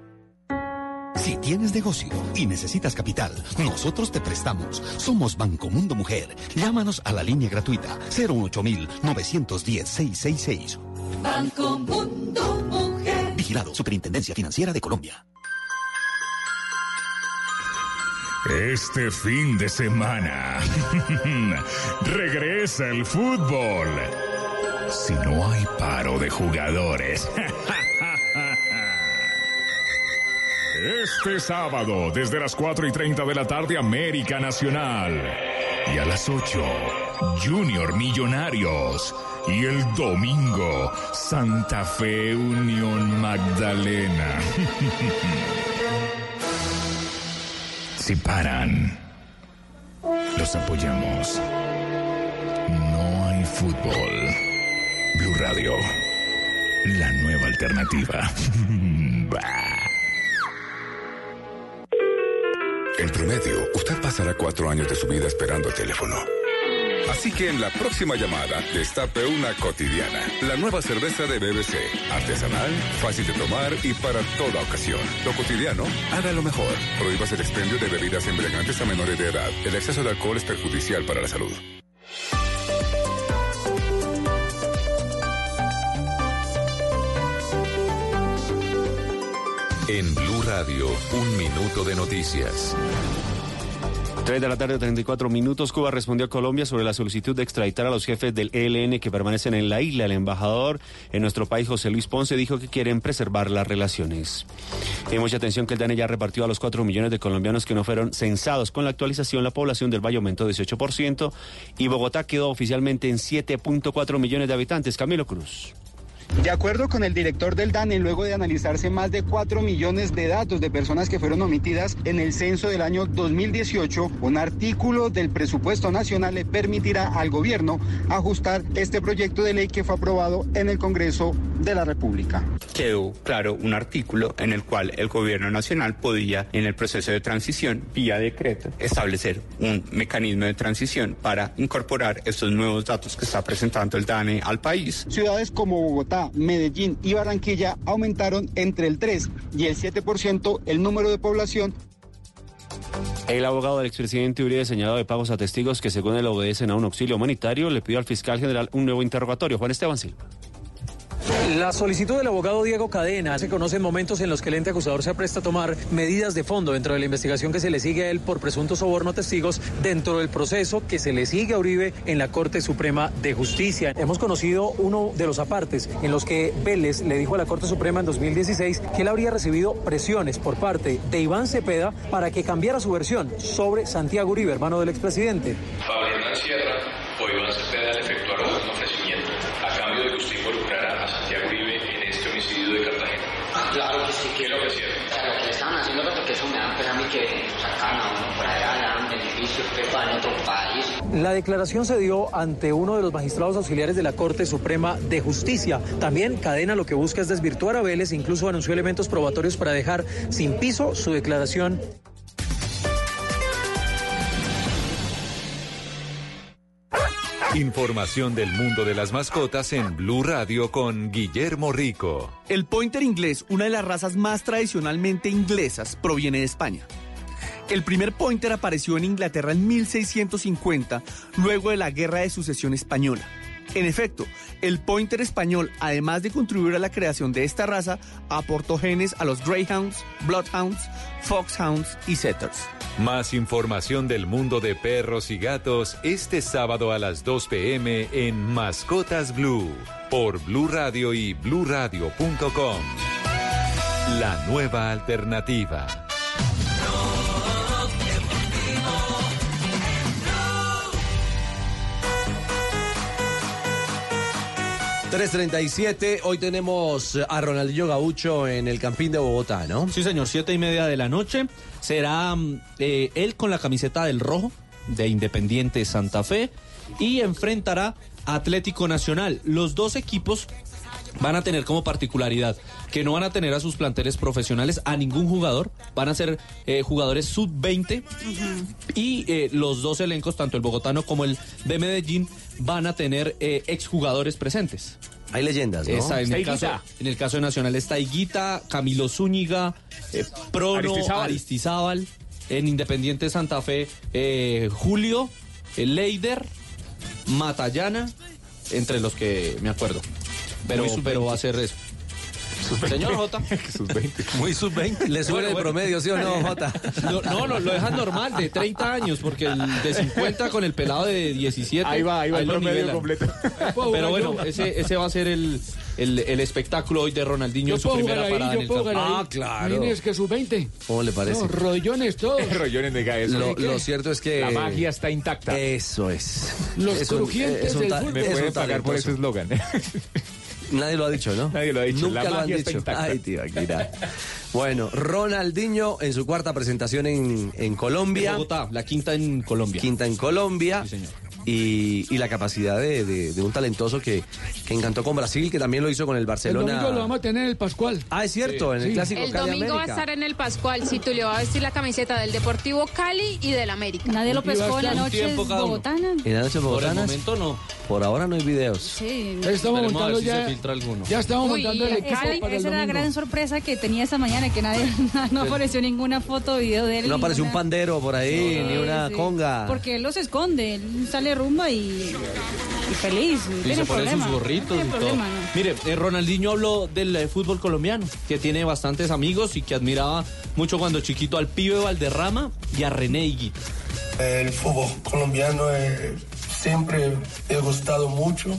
Si tienes negocio y necesitas capital, nosotros te prestamos. Somos Banco Mundo Mujer. Llámanos a la línea gratuita 08910-666. Banco Mundo Mujer. Vigilado Superintendencia Financiera de Colombia. Este fin de semana regresa el fútbol. Si no hay paro de jugadores. Este sábado, desde las 4 y 30 de la tarde, América Nacional. Y a las 8, Junior Millonarios. Y el domingo, Santa Fe Unión Magdalena. si paran, los apoyamos. No hay fútbol. Blue Radio, la nueva alternativa. En promedio, usted pasará cuatro años de su vida esperando el teléfono. Así que en la próxima llamada, destape una cotidiana. La nueva cerveza de BBC. Artesanal, fácil de tomar y para toda ocasión. Lo cotidiano, haga lo mejor. Prohíbas el expendio de bebidas embriagantes a menores de edad. El exceso de alcohol es perjudicial para la salud. En Blue Radio, un minuto de noticias. 3 de la tarde, 34 minutos. Cuba respondió a Colombia sobre la solicitud de extraditar a los jefes del ELN que permanecen en la isla. El embajador en nuestro país, José Luis Ponce, dijo que quieren preservar las relaciones. Y mucha atención que el DANE ya repartió a los 4 millones de colombianos que no fueron censados. Con la actualización, la población del Valle aumentó 18% y Bogotá quedó oficialmente en 7.4 millones de habitantes. Camilo Cruz. De acuerdo con el director del DANE, luego de analizarse más de 4 millones de datos de personas que fueron omitidas en el censo del año 2018, un artículo del presupuesto nacional le permitirá al gobierno ajustar este proyecto de ley que fue aprobado en el Congreso de la República. Quedó claro un artículo en el cual el gobierno nacional podía, en el proceso de transición, vía decreto, establecer un mecanismo de transición para incorporar estos nuevos datos que está presentando el DANE al país. Ciudades como Bogotá, Medellín y Barranquilla aumentaron entre el 3 y el 7% el número de población El abogado del expresidente Uribe señalado de pagos a testigos que según él obedecen a un auxilio humanitario le pidió al fiscal general un nuevo interrogatorio. Juan Esteban Silva. La solicitud del abogado Diego Cadena se conoce en momentos en los que el ente acusador se apresta a tomar medidas de fondo dentro de la investigación que se le sigue a él por presunto soborno a testigos dentro del proceso que se le sigue a Uribe en la Corte Suprema de Justicia. Hemos conocido uno de los apartes en los que Vélez le dijo a la Corte Suprema en 2016 que él habría recibido presiones por parte de Iván Cepeda para que cambiara su versión sobre Santiago Uribe, hermano del expresidente. Hernán Sierra o Iván Cepeda le efectuaron en otro país. La declaración se dio ante uno de los magistrados auxiliares de la Corte Suprema de Justicia. También Cadena lo que busca es desvirtuar a Vélez e incluso anunció elementos probatorios para dejar sin piso su declaración. Información del mundo de las mascotas en Blue Radio con Guillermo Rico. El pointer inglés, una de las razas más tradicionalmente inglesas, proviene de España. El primer pointer apareció en Inglaterra en 1650, luego de la Guerra de Sucesión Española. En efecto, el pointer español, además de contribuir a la creación de esta raza, aportó genes a los Greyhounds, Bloodhounds, Foxhounds y Setters. Más información del mundo de perros y gatos este sábado a las 2 pm en Mascotas Blue por Blue Radio y bluradio.com. La nueva alternativa. 3.37, hoy tenemos a Ronaldinho Gaucho en el Campín de Bogotá, ¿no? Sí, señor, siete y media de la noche. Será eh, él con la camiseta del rojo, de Independiente Santa Fe y enfrentará Atlético Nacional. Los dos equipos van a tener como particularidad que no van a tener a sus planteles profesionales a ningún jugador, van a ser eh, jugadores sub-20 y eh, los dos elencos, tanto el bogotano como el de Medellín, van a tener eh, exjugadores presentes. Hay leyendas, ¿no? Esa, en, el caso, Higuita. en el caso de Nacional está Higuita, Camilo Zúñiga, eh, Prono, Aristizábal. Aristizábal. En Independiente Santa Fe, eh, Julio, Leider, Matallana, entre los que me acuerdo. Pero, Muy sub-20. pero va a ser eso. Señor Jota. Muy sub-20. Le sube Bueno, el bueno. promedio, ¿sí o no, Jota? No, no, lo, lo dejan normal, de 30 años, porque el de 50 con el pelado de 17. Ahí va, ahí va el lo promedio nivelan. completo. Pero bueno, ese, ese va a ser el, el, el espectáculo hoy de Ronaldinho Yo en su primera ahí, parada en yo el puedo campo. ahí. Ah, claro. Tienes que sub-20. ¿Cómo le parece? No, rodillones todos. Rollones de cabeza. Lo, lo cierto es que... La magia está intacta. Eso es. Los Es un- crujientes es un del fútbol. Me es un pueden pagar por ese eslogan. Nadie lo ha dicho, ¿no? Nadie lo ha dicho. Nunca La lo han dicho. intacta. Ay, tío, Akira. Bueno, Ronaldinho en su cuarta presentación en, en Colombia. Bogotá, la quinta en Colombia. Quinta en Colombia. Sí, señor. Y, y la capacidad de, de- de un talentoso que, que encantó con Brasil, que también lo hizo con el El Barcelona. domingo lo vamos a tener en el Pascual. Ah, es cierto, en el Sí. clásico El Cali domingo va a estar en el Pascual. Si Tulio va a vestir la camiseta del Deportivo Cali y del América. Nadie lo pescó en la noche bogotana. En la noche Por el momento no. Por ahora no hay videos. Sí. Estamos Esperemos a ver montando si ya. se filtra alguno. Ya estamos Uy, montando el y equipo Esa, para el esa era la gran sorpresa que tenía esta mañana, que nadie no apareció ninguna foto o video de él. No apareció un pandero por ahí, Sí, ni una sí. conga. Porque él los esconde, él sale rumba y, y feliz. No Y tiene se pone problema. sus gorritos no y todo. no. Mire, eh, Ronaldinho habló del eh, fútbol colombiano, que tiene bastantes amigos y que admiraba mucho cuando chiquito al pibe Valderrama y a René Higuita. El fútbol colombiano eh, siempre me ha gustado mucho.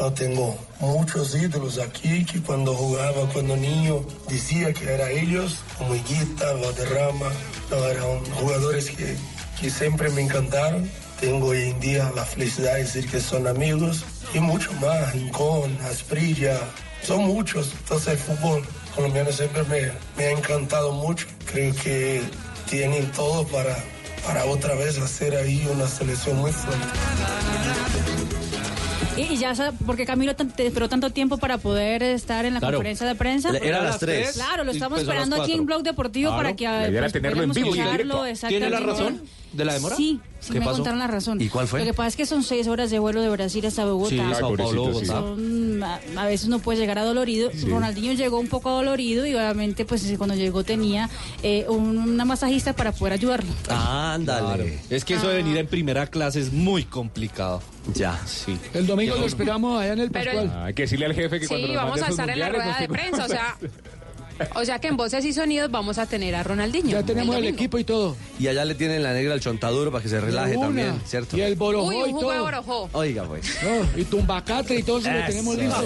Yo tengo muchos ídolos aquí que cuando jugaba, cuando niño, decía que eran ellos, como Higuita, Valderrama. Eran jugadores que, que siempre me encantaron. Tengo hoy en día la felicidad de decir que son amigos y mucho más. Rincón, Asprilla, son muchos. Entonces el fútbol colombiano siempre me, me ha encantado mucho. Creo que tienen todo para, para otra vez hacer ahí una selección muy fuerte. Y, ya, porque Camilo te esperó tanto tiempo para poder estar en la Claro. conferencia de prensa. Era a las tres. Claro, lo estamos a las esperando aquí en Blog Deportivo Claro. para que era pues, tenerlo en vivo y en escucharlo, directo. ¿Tiene la razón de la demora? Sí, sí ¿Qué me pasó? contaron la razón. ¿Y cuál fue? Lo que pasa es que son seis horas de vuelo de Brasil hasta Bogotá. Sí, Sao Paulo, sí. Bogotá. Son- a, a veces uno puede llegar adolorido. Ronaldinho llegó un poco adolorido y obviamente pues cuando llegó tenía eh, un- una masajista para poder ayudarlo. Ándale. Es que eso de venir en primera clase es muy complicado. Ya. Sí. El domingo lo esperamos allá en el Pero Pascual. Ah, Hay que decirle al jefe que Sí, cuando nos vamos a estar en la rueda de prensa, o sea, o sea que en voces y sonidos vamos a tener a Ronaldinho. Ya tenemos el equipo y todo. Y allá le tienen la negra al chontaduro para que se relaje Una. también, ¿cierto? Y el borojó Uy, un y de todo. borojó. Oiga, pues. No, y tumbacate y todo eso lo tenemos listo.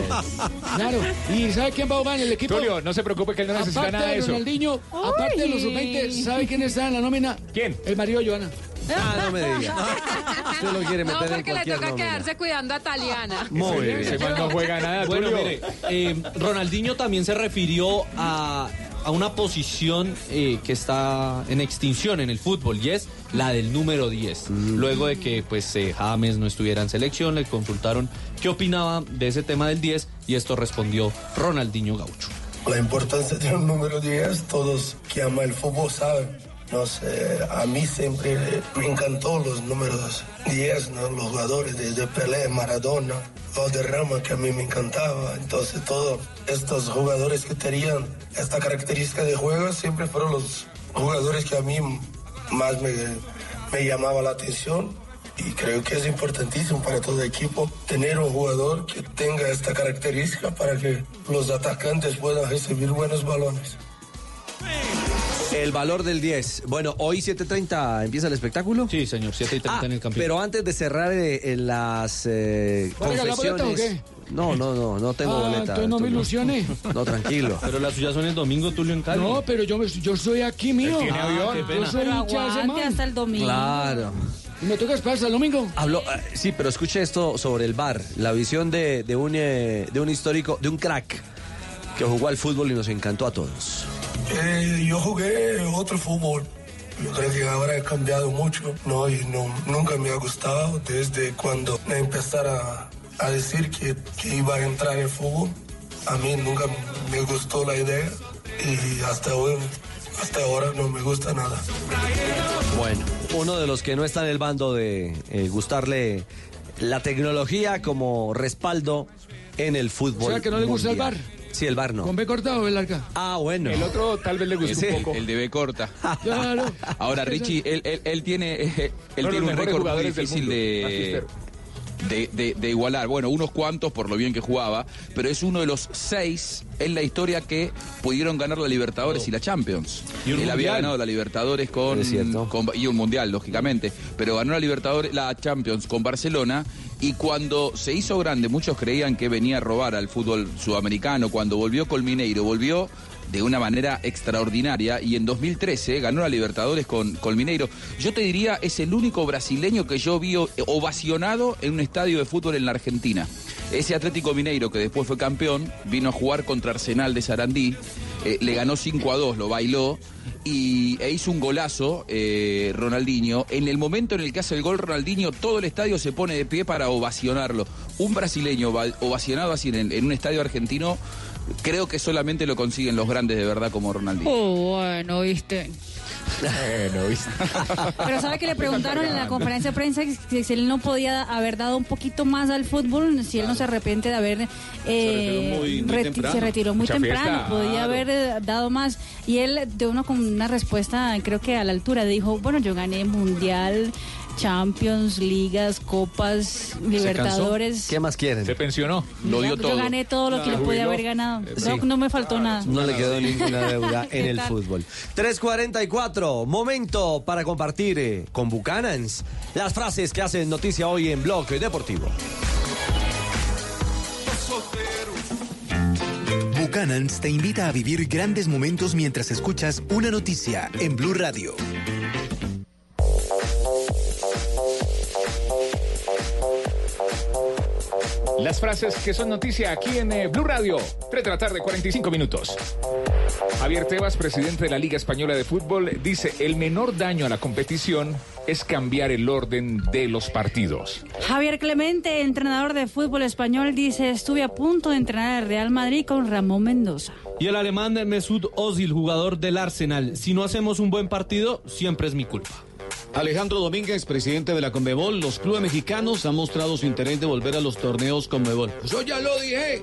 Claro. ¿Y sabe quién va a jugar en el equipo? Tulio, no se preocupe que él no necesita Aparte nada de de eso. Ronaldinho, aparte de los sub-20, ¿sabe quién está en la nómina? ¿Quién? El marido de Joana. Ah, no me diga. Usted lo quiere No, meter en porque le toca nómina. quedarse cuidando a Taliana. Muy bien. No juega nada, Bueno, Tulio. mire, eh, Ronaldinho también se refirió a, a una posición eh, que está en extinción en el fútbol y es la del número 10. Luego de que pues eh, James no estuviera en selección, le consultaron qué opinaba de ese tema del 10 y esto respondió Ronaldinho Gaucho. La importancia de un número 10, todos que aman el fútbol saben. No sé, a mí siempre me encantó los números 10, ¿no? los jugadores desde Pelé, Maradona, Valderrama, que a mí me encantaba. Entonces, todos estos jugadores que tenían esta característica de juego siempre fueron los jugadores que a mí más me, me llamaba la atención. Y creo que es importantísimo para todo equipo tener un jugador que tenga esta característica para que los atacantes puedan recibir buenos balones. El valor del 10. Bueno, hoy 7.30 empieza el espectáculo. Sí, señor, 7 y 30 Ah, en el campeonato. pero antes de cerrar eh, en las eh, ¿Va a regalar boleta o confesiones... No, no, no, no tengo Ah, boleta. entonces no me Tulio. ilusione. No, tranquilo. Pero las suyas son el domingo, Tulio, en Cali. No, pero yo, me- yo estoy aquí, mío. tiene Ah, avión. Yo Qué pena. soy Pero aguante hasta el domingo. Claro. Y me toca esperar hasta el domingo. Habló, eh, sí, pero escuche esto sobre el bar, la visión de, de un, eh, de un histórico, de un crack que jugó al fútbol y nos encantó a todos. Eh, yo jugué otro fútbol, Yo creo que ahora he cambiado mucho, ¿no? Y no, nunca me ha gustado desde cuando me empezaron a, decir que, que iba a entrar en fútbol. A mí nunca me gustó la idea y hasta hoy, hasta ahora no me gusta nada. Bueno, uno de los que no está en el bando de eh, gustarle la tecnología como respaldo en el fútbol. O sea, que no le gusta el mundial. Sí, el bar no. ¿Con B corta o B larga? Ah, bueno. El otro tal vez le guste Ese- un poco. El de B corta. Claro. Ahora, Richie, él, él- él tiene, él los tiene un récord muy difícil de, de, de- de igualar. Bueno, unos cuantos por lo bien que jugaba, pero es uno de los seis en la historia que pudieron ganar la Libertadores y la Champions. Y un él había mundial. ganado la Libertadores con, con- y un mundial, lógicamente, pero ganó la Libertadores, la Champions con Barcelona. Y cuando se hizo grande, muchos creían que venía a robar al fútbol sudamericano. Cuando volvió con Mineiro, volvió de una manera extraordinaria y en 2013 ganó la Libertadores con, con Mineiro. Yo te diría, es el único brasileño que yo vi ovacionado en un estadio de fútbol en la Argentina. Ese Atlético Mineiro que después fue campeón, vino a jugar contra Arsenal de Sarandí, eh, le ganó 5 a 2, lo bailó y, e hizo un golazo eh, Ronaldinho. En el momento en el que hace el gol Ronaldinho, todo el estadio se pone de pie para ovacionarlo. Un brasileño ova- ovacionado así en, en un estadio argentino, creo que solamente lo consiguen los grandes de verdad como Ronaldinho. Oh, bueno, viste. Bueno, ¿viste? Pero sabe que le preguntaron en la conferencia de prensa que si él no podía haber dado un poquito más al fútbol, si él no se arrepiente de haber eh, retiró muy- muy reti- temprano. se retiró muy Mucha temprano, fiesta, podía haber eh, dado más. Y él de uno con una respuesta, creo que a la altura, dijo, bueno, yo gané mundial, Champions, ligas, copas, Libertadores. ¿Qué más quieren? Se pensionó. Lo dio Yo todo. gané todo lo que le Claro. podía haber ganado. Sí. No, no me faltó nada. No le quedó ninguna deuda en el fútbol. 3.44, momento para compartir eh, con Buchanans las frases que hacen noticia hoy en Blog Deportivo. Buchanans te invita a vivir grandes momentos mientras escuchas una noticia en Blue Radio. Las frases que son noticia aquí en eh, Blue Radio. 3 de la tarde, 45 minutos. Javier Tebas, presidente de la Liga Española de Fútbol, dice, el menor daño a la competición es cambiar el orden de los partidos. Javier Clemente, entrenador de fútbol español, dice, estuve a punto de entrenar al Real Madrid con Ramón Mendoza. Y el alemán Mesut Ozil, jugador del Arsenal. Si no hacemos un buen partido, siempre es mi culpa. Alejandro Domínguez, presidente de la Conmebol, los clubes mexicanos han mostrado su interés de volver a los torneos Conmebol. Yo ya lo dije.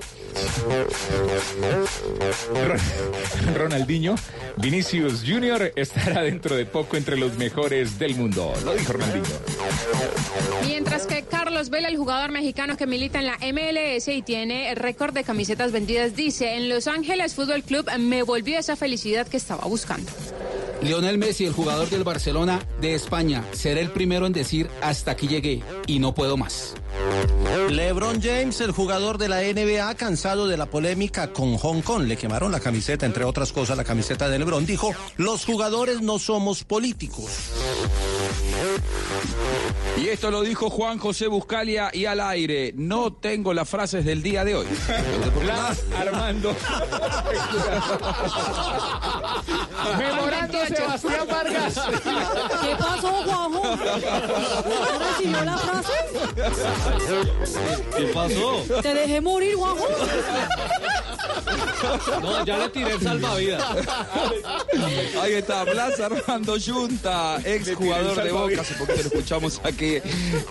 Ron- Ronaldinho, Vinicius Jr. estará dentro de poco entre los mejores del mundo. Lo dijo Ronaldinho. Mientras que Carlos Vela, el jugador mexicano que milita en la MLS y tiene el récord de camisetas vendidas, dice, en Los Ángeles Fútbol Club me volvió esa felicidad que estaba buscando. Lionel Messi, el jugador del Barcelona de España, será el primero en decir hasta aquí llegué y no puedo más. LeBron James, el jugador de la NBA, cansado de la polémica con Hong Kong, le quemaron la camiseta, entre otras cosas, la camiseta de LeBron, dijo, los jugadores no somos políticos. Y esto lo dijo Juan José Buscalia y al aire. No tengo las frases del día de hoy. Blas Armando. Memorando Sebastián Vargas. ¿Qué pasó, Juanjo? ¿No recibió la frase? ¿Qué pasó? Te dejé morir, Juanjo. No, ya le tiré el salvavidas. Ahí está, Blas Armando Yunta, ex jugador de Boca. Hace poquito lo escuchamos aquí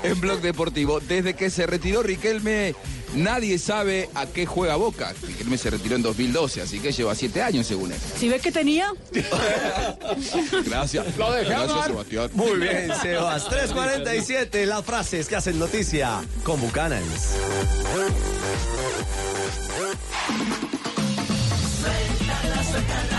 en Blog Deportivo. Desde que se retiró Riquelme, nadie sabe a qué juega Boca. Riquelme se retiró en 2012, así que lleva siete años según él. ¿Sí ves que tenía? Gracias. Lo dejé Gracias. Sebastián. Muy bien, Sebas. 3.47, las frases que hacen noticia con. Suéltala, suéltala, suéltala.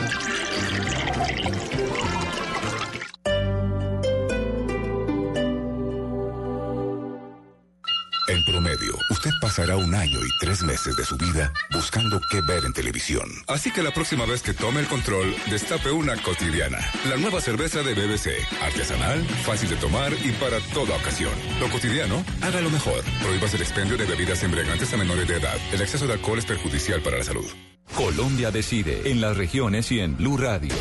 Usted pasará un año y tres meses de su vida buscando qué ver en televisión. Así que la próxima vez que tome el control, destape una cotidiana. La nueva cerveza de BBC. Artesanal, fácil de tomar y para toda ocasión. Lo cotidiano, hágalo mejor. Prohíbas el expendio de bebidas embriagantes a menores de edad. El exceso de alcohol es perjudicial para la salud. Colombia decide en las regiones y en Blue Radio.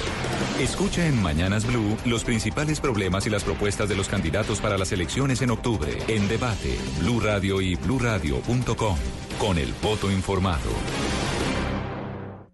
Escucha en Mañanas Blue los principales problemas y las propuestas de los candidatos para las elecciones en octubre. En debate, Blue Radio y bluradio.com. Con el voto informado.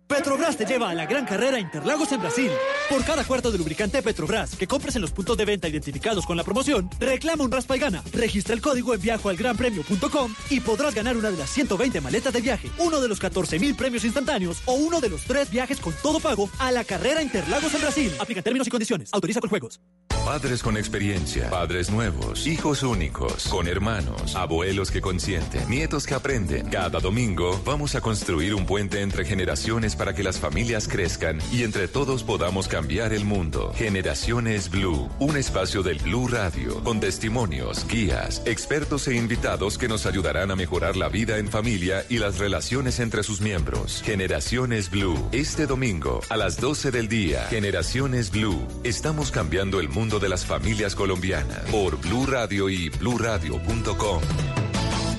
Petrobras te lleva a la gran carrera Interlagos en Brasil. Por cada cuarto de lubricante Petrobras que compres en los puntos de venta identificados con la promoción, reclama un raspa y gana. Registra el código en viajoalgranpremio.com y podrás ganar una de las 120 maletas de viaje, uno de los 14 mil premios instantáneos o uno de los tres viajes con todo pago a la carrera Interlagos en Brasil. Aplica términos y condiciones. Autoriza con juegos. Padres con experiencia, padres nuevos, hijos únicos, con hermanos, abuelos que consienten, nietos que aprenden. Cada domingo vamos a construir un puente entre generaciones para que las familias crezcan y entre todos podamos cambiar el mundo. Generaciones Blue, un espacio del Blue Radio, con testimonios, guías, expertos e invitados que nos ayudarán a mejorar la vida en familia y las relaciones entre sus miembros. Generaciones Blue, este domingo a las 12 del día. Generaciones Blue, estamos cambiando el mundo de las familias colombianas por Blue Radio y bluradio.com.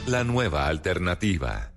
La nueva alternativa.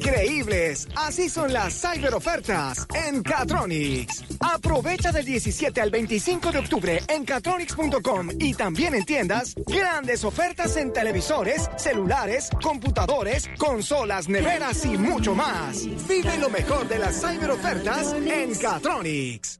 Increíbles, así son las cyber ofertas en Catronics. Aprovecha del 17 al 25 de octubre en catronics.com y también en tiendas grandes ofertas en televisores, celulares, computadores, consolas, neveras y mucho más. Vive lo mejor de las cyber ofertas en Catronics.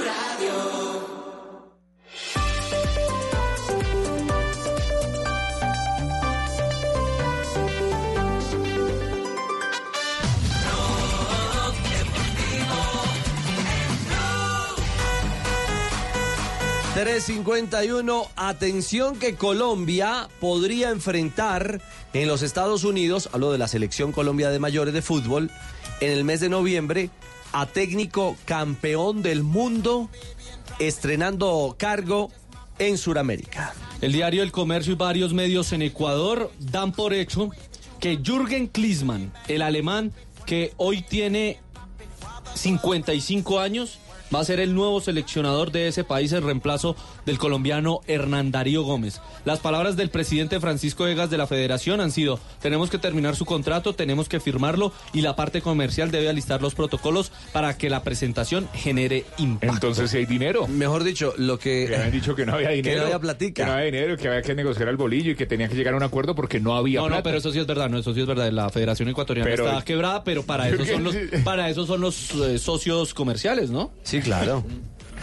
351, atención que Colombia podría enfrentar en los Estados Unidos, hablo de la selección Colombia de mayores de fútbol, en el mes de noviembre a técnico campeón del mundo estrenando cargo en Sudamérica. El diario El Comercio y varios medios en Ecuador dan por hecho que Jürgen Klinsmann, el alemán que hoy tiene 55 años, va a ser el nuevo seleccionador de ese país en reemplazo del colombiano Hernán Darío Gómez. Las palabras del presidente Francisco Egas de la federación han sido, tenemos que terminar su contrato, tenemos que firmarlo y la parte comercial debe alistar los protocolos para que la presentación genere impacto. Entonces si hay dinero. Mejor dicho, lo que... Que habían dicho que no había dinero. Que no había platica. Que no había dinero, que había que negociar el bolillo y que tenía que llegar a un acuerdo porque no había No, plata. no, pero eso sí es verdad, no, eso sí es verdad. La Federación Ecuatoriana Pero- está quebrada, pero para eso son los, para eso son los eh, socios comerciales, ¿no? Sí, claro.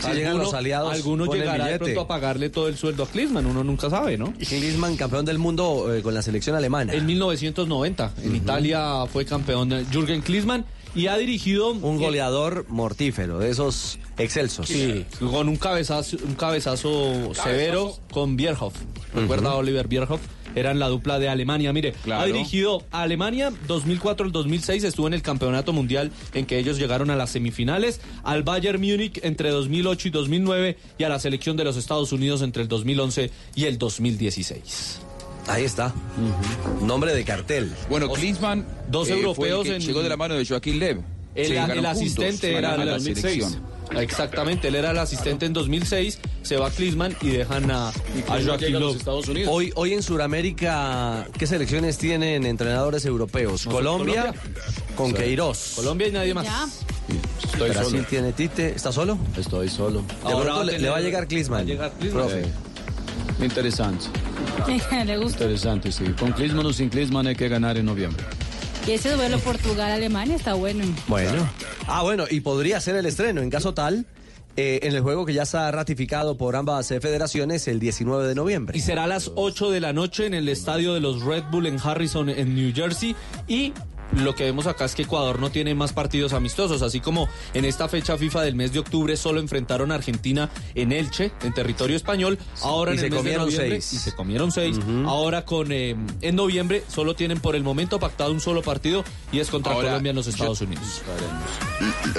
Si llegan los aliados, Alguno ponen llegará de pronto a pagarle todo el sueldo a Klinsmann, uno nunca sabe, ¿no? Klinsmann, campeón del mundo eh, con la selección alemana. En 1990, en Italia fue campeón Jürgen Klinsmann y ha dirigido un goleador mortífero, de esos excelsos. Sí, con un cabezazo, un cabezazo severo con Bierhoff. ¿Recuerda a Oliver Bierhoff? Eran la dupla de Alemania. Mire, Claro. ha dirigido a Alemania 2004 al 2006, estuvo en el campeonato mundial en que ellos llegaron a las semifinales, al Bayern Múnich entre 2008 y 2009 y a la selección de los Estados Unidos entre el 2011 y el 2016. Ahí está. Nombre de cartel. Bueno, Klinsmann Dos eh, fue el europeos que en- llegó de la mano de Joaquín Lev. El, Sí, el llegaron asistente juntos era la el selección. Exactamente, él era el asistente en 2006, se va Klinsmann y dejan a, a Joaquín Löw. Hoy, hoy en Sudamérica, ¿qué selecciones tienen entrenadores europeos? Colombia, Colombia. con Sí. Queiroz. Colombia y nadie más. Ya. Estoy Brasil solo. tiene Tite. ¿Está solo? Estoy solo. De Ahora va le, tener- le va a llegar Klinsmann. va a llegar Klinsmann. Profe. Sí. Interesante, Le gusta. interesante, sí. Con Klinsmann o sin Klinsmann hay que ganar en noviembre. Y ese duelo Portugal-Alemania está bueno. Bueno. Ah, bueno, y podría ser el estreno, en caso tal, eh, en el juego que ya está ratificado por ambas eh, federaciones el 19 de noviembre. Y será a las 8 de la noche en el estadio de los Red Bull en Harrison, en New Jersey. Y lo que vemos acá es que Ecuador no tiene más partidos amistosos, así como en esta fecha FIFA del mes de octubre solo enfrentaron a Argentina en Elche, en territorio español. Ahora Y en se el mes de comieron noviembre seis. y se comieron seis. Ahora con eh, en noviembre solo tienen por el momento pactado un solo partido y es contra Ahora, Colombia en los yo- Estados Unidos.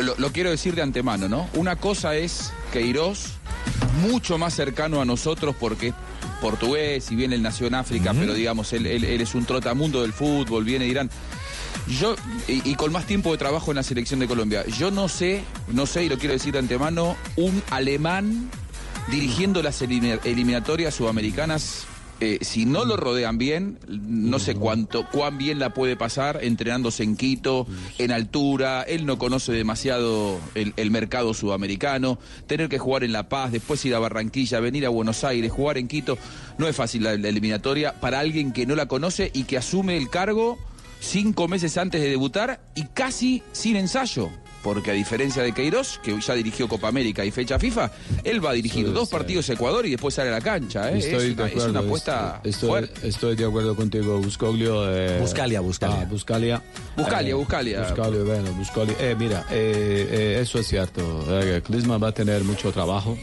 Lo, lo quiero decir de antemano, ¿no? Una cosa es Queiroz, mucho más cercano a nosotros porque portugués, si bien él nació en África, pero digamos, él, él- él es un trotamundo del fútbol, viene de Irán. Yo, y, con más tiempo de trabajo en la selección de Colombia, yo no sé, no sé, y lo quiero decir de antemano, un alemán dirigiendo las elimina- eliminatorias sudamericanas. eh, si no lo rodean bien, no sé cuánto, cuán bien la puede pasar entrenándose en Quito, en altura. Él no conoce demasiado el, mercado sudamericano. Tener que jugar en La Paz, después ir a Barranquilla, venir a Buenos Aires, jugar en Quito. No es fácil la eliminatoria para alguien que no la conoce y que asume el cargo cinco meses antes de debutar y casi sin ensayo. Porque a diferencia de Queiroz, que ya dirigió Copa América y fecha FIFA, él va a dirigir Sí, dos sí. partidos a Ecuador y después sale a la cancha. ¿eh? Estoy es, una, de acuerdo. es una apuesta estoy, fuerte. estoy de acuerdo contigo, Buscoglio. eh, Buscalia, Buscalia. ah, Buscalia. Buscalia, Eh, Buscalia. Buscalia, bueno, Buscalia. Eh, mira, eh, eh, eso es cierto. Eh, Klinsmann va a tener mucho trabajo.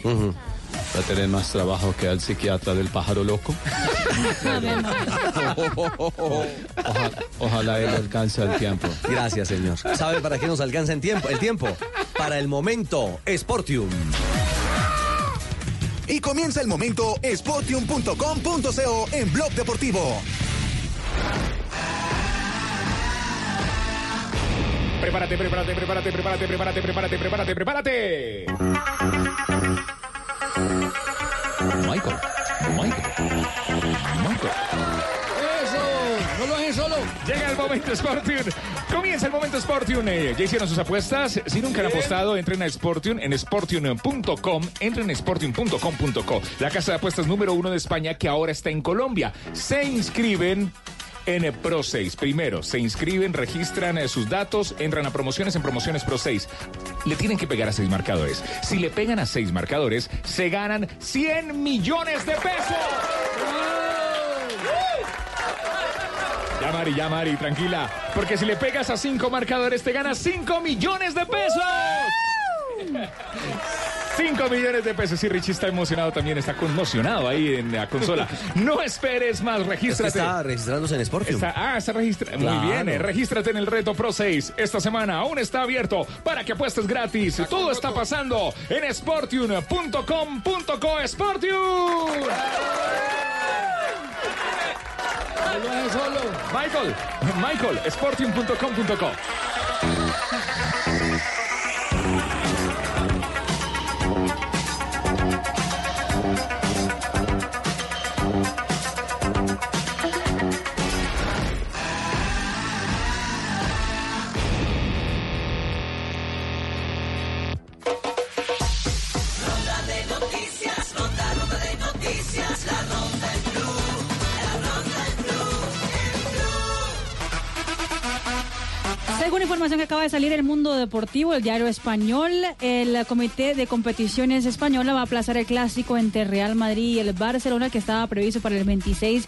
Va a tener más trabajo que el psiquiatra del pájaro loco. Ojalá, ojalá él alcance el tiempo. Gracias, señor. ¿Sabe para qué nos alcanza el tiempo? El tiempo. Para el momento Sportium. Y comienza el momento sportium.com.co en Blog Deportivo. Prepárate, prepárate, prepárate, prepárate, prepárate, prepárate, prepárate, prepárate. Michael, Michael, Michael. Eso, no lo dejen solo. Llega el momento Sportium. Comienza el momento Sportium. Eh, ya hicieron sus apuestas. Si nunca han apostado, entren a Sportium en sportium.com. Entren en sportium.com.co. La casa de apuestas número uno de España que ahora está en Colombia. Se inscriben. En Pro 6. Primero, se inscriben, registran eh, sus datos, entran a promociones en Promociones Pro 6. Le tienen que pegar a seis marcadores. Si le pegan a seis marcadores, se ganan 100 millones de pesos. Ya, Mari, ya, Mari, tranquila. Porque si le pegas a cinco marcadores, te ganas 5 millones de pesos. 5 millones de pesos. Y Richie está emocionado también, está conmocionado ahí en la consola. No esperes más, Es que regístrate. está registrándose en Sportium. Está- ah, está registrado. Claro. Muy bien, eh, regístrate en el reto Pro 6. Esta semana aún está abierto para que apuestes gratis. Todo está pasando en sportium.com.co. Sportium. Michael, Michael, sportium.com.co. dejo una información que acaba de salir en el mundo deportivo, el diario español. El Comité de Competiciones Española va a aplazar el clásico entre Real Madrid y el Barcelona que estaba previsto para el 26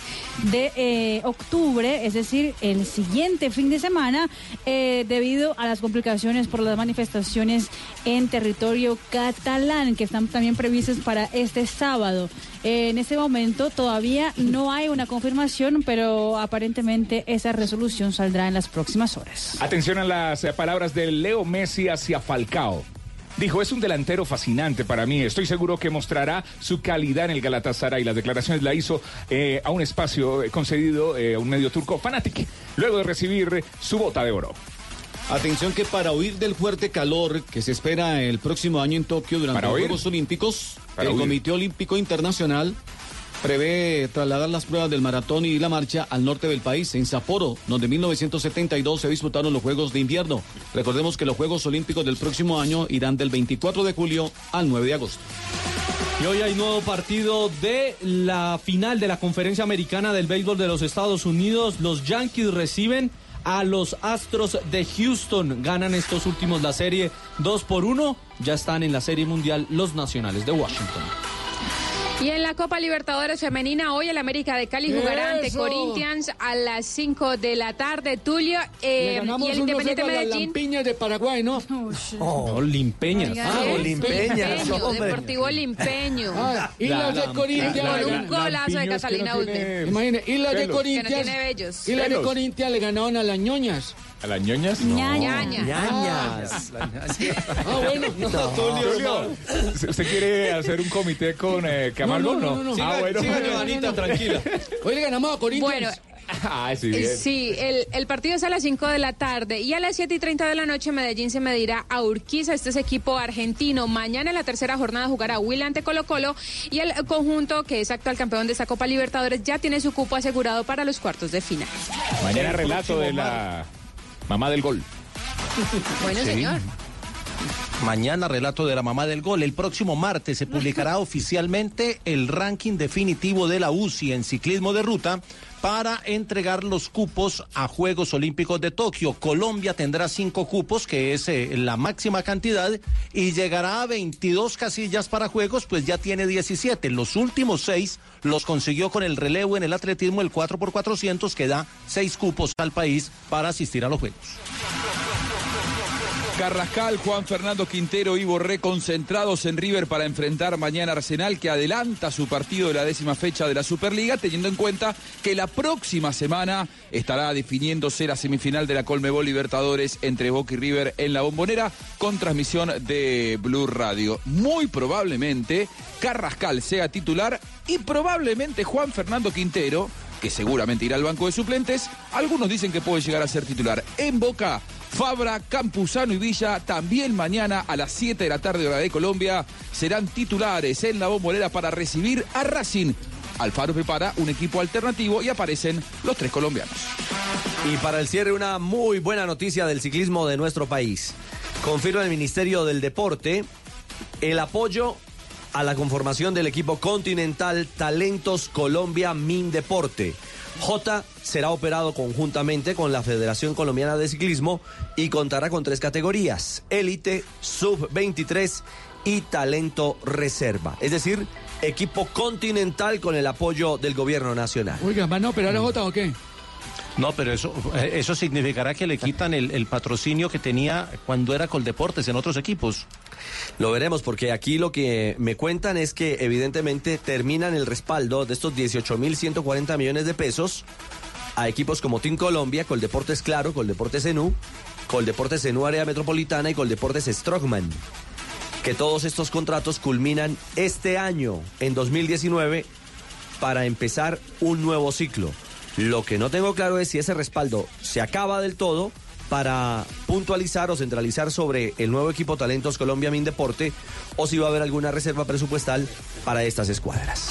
de eh, octubre, es decir, el siguiente fin de semana, eh, debido a las complicaciones por las manifestaciones en territorio catalán que están también previstas para este sábado. En este momento todavía no hay una confirmación, pero aparentemente esa resolución saldrá en las próximas horas. Atención a las eh, palabras de Leo Messi hacia Falcao. Dijo, es un delantero fascinante para mí. Estoy seguro que mostrará su calidad en el Galatasaray. Las declaraciones la hizo eh, a un espacio eh, concedido eh, a un medio turco Fanatic, luego de recibir su bota de oro. Atención que para huir del fuerte calor que se espera el próximo año en Tokio durante ¿Para los? Juegos Olímpicos, Para el huir. Comité Olímpico Internacional prevé trasladar las pruebas del maratón y la marcha al norte del país, en Sapporo, donde en 1972 se disputaron los Juegos de Invierno. Recordemos que los Juegos Olímpicos del próximo año irán del 24 de julio al 9 de agosto. Y hoy hay nuevo partido de la final de la conferencia americana del béisbol de los Estados Unidos. Los Yankees reciben a los Astros de Houston. Ganan estos últimos la serie 2 por 1. Ya están en la serie mundial los nacionales de Washington. Y en la Copa Libertadores Femenina, hoy el América de Cali jugará ante. Corinthians a las 5 de la tarde. Tulio eh, ganamos y el 1-0 Independiente Medellín. Lampiñas de Paraguay, ¿no? No, Limpeñas. Oiga, Ah, ¿qué? Limpeñas. Deportivo Limpeño. Ah, y las de Corinthians. Con un golazo de Catalina Ulde. Imagine, y las de Que no Corinthians. tiene bellos. Y las de. Corinthians le ganaron a las ñoñas. ¿A las ñoñas? Ñaña. Ñañas. Ah, bueno. No, Tulio, ¿usted quiere hacer un comité con eh, Camargo? No, no, no, no, no. Ah, Siga- bueno. siga, Johanita, tranquila. Hoy le ganamos a Corinthians. Bueno, Ah, sí, bien. Sí, el, el partido es a las 5 de la tarde y a las 7 y 30 de la noche Medellín se medirá a Urquiza, este es equipo argentino. Mañana en la tercera jornada jugará Will ante Colo Colo y el conjunto que es actual campeón de esta Copa Libertadores ya tiene su cupo asegurado para los cuartos de final. Mañana El relato de la mamá del gol. Bueno, Sí. señor. Mañana relato de la mamá del gol. El próximo martes se publicará oficialmente el ranking definitivo de la UCI en ciclismo de ruta para entregar los cupos a Juegos Olímpicos de Tokio. Colombia tendrá cinco cupos, que es eh, la máxima cantidad, y llegará a 22 casillas para Juegos, pues ya tiene 17. Los últimos seis los consiguió con el relevo en el atletismo, el 4x400, que da seis cupos al país para asistir a los Juegos. Carrascal, Juan Fernando Quintero y Borré concentrados en River para enfrentar mañana Arsenal, que adelanta su partido de la décima fecha de la Superliga, teniendo en cuenta que la próxima semana estará definiéndose la semifinal de la Colmebol Libertadores entre Boca y River en la Bombonera, con transmisión de Blue Radio. Muy probablemente Carrascal sea titular y probablemente Juan Fernando Quintero que seguramente irá al banco de suplentes. Algunos dicen que puede llegar a ser titular. En Boca, Fabra, Campuzano y Villa también mañana a las 7 de la tarde hora de Colombia serán titulares en la bombonera para recibir a Racing. Alfaro prepara un equipo alternativo y aparecen los tres colombianos. Y para el cierre, una muy buena noticia del ciclismo de nuestro país. Confirma el Ministerio del Deporte el apoyo a la conformación del equipo continental Talentos Colombia Mindeporte. J será operado conjuntamente con la Federación Colombiana de Ciclismo y contará con tres categorías, élite, sub-23 y talento reserva. Es decir, equipo continental con el apoyo del gobierno nacional. Oiga, ¿van a operar a Jota o qué? No, pero eso, eso significará que le quitan el, el patrocinio que tenía cuando era Coldeportes en otros equipos. Lo veremos porque aquí lo que me cuentan es que evidentemente terminan el respaldo de estos 18.140 millones de pesos a equipos como Team Colombia, Coldeportes Claro, Coldeportes Enú, Coldeportes Enú Área Metropolitana y Coldeportes Strockman. Que todos estos contratos culminan este año, en 2019, para empezar un nuevo ciclo. Lo que no tengo claro es si ese respaldo se acaba del todo para puntualizar o centralizar sobre el nuevo equipo Talentos Colombia Mindeporte o si va a haber alguna reserva presupuestal para estas escuadras.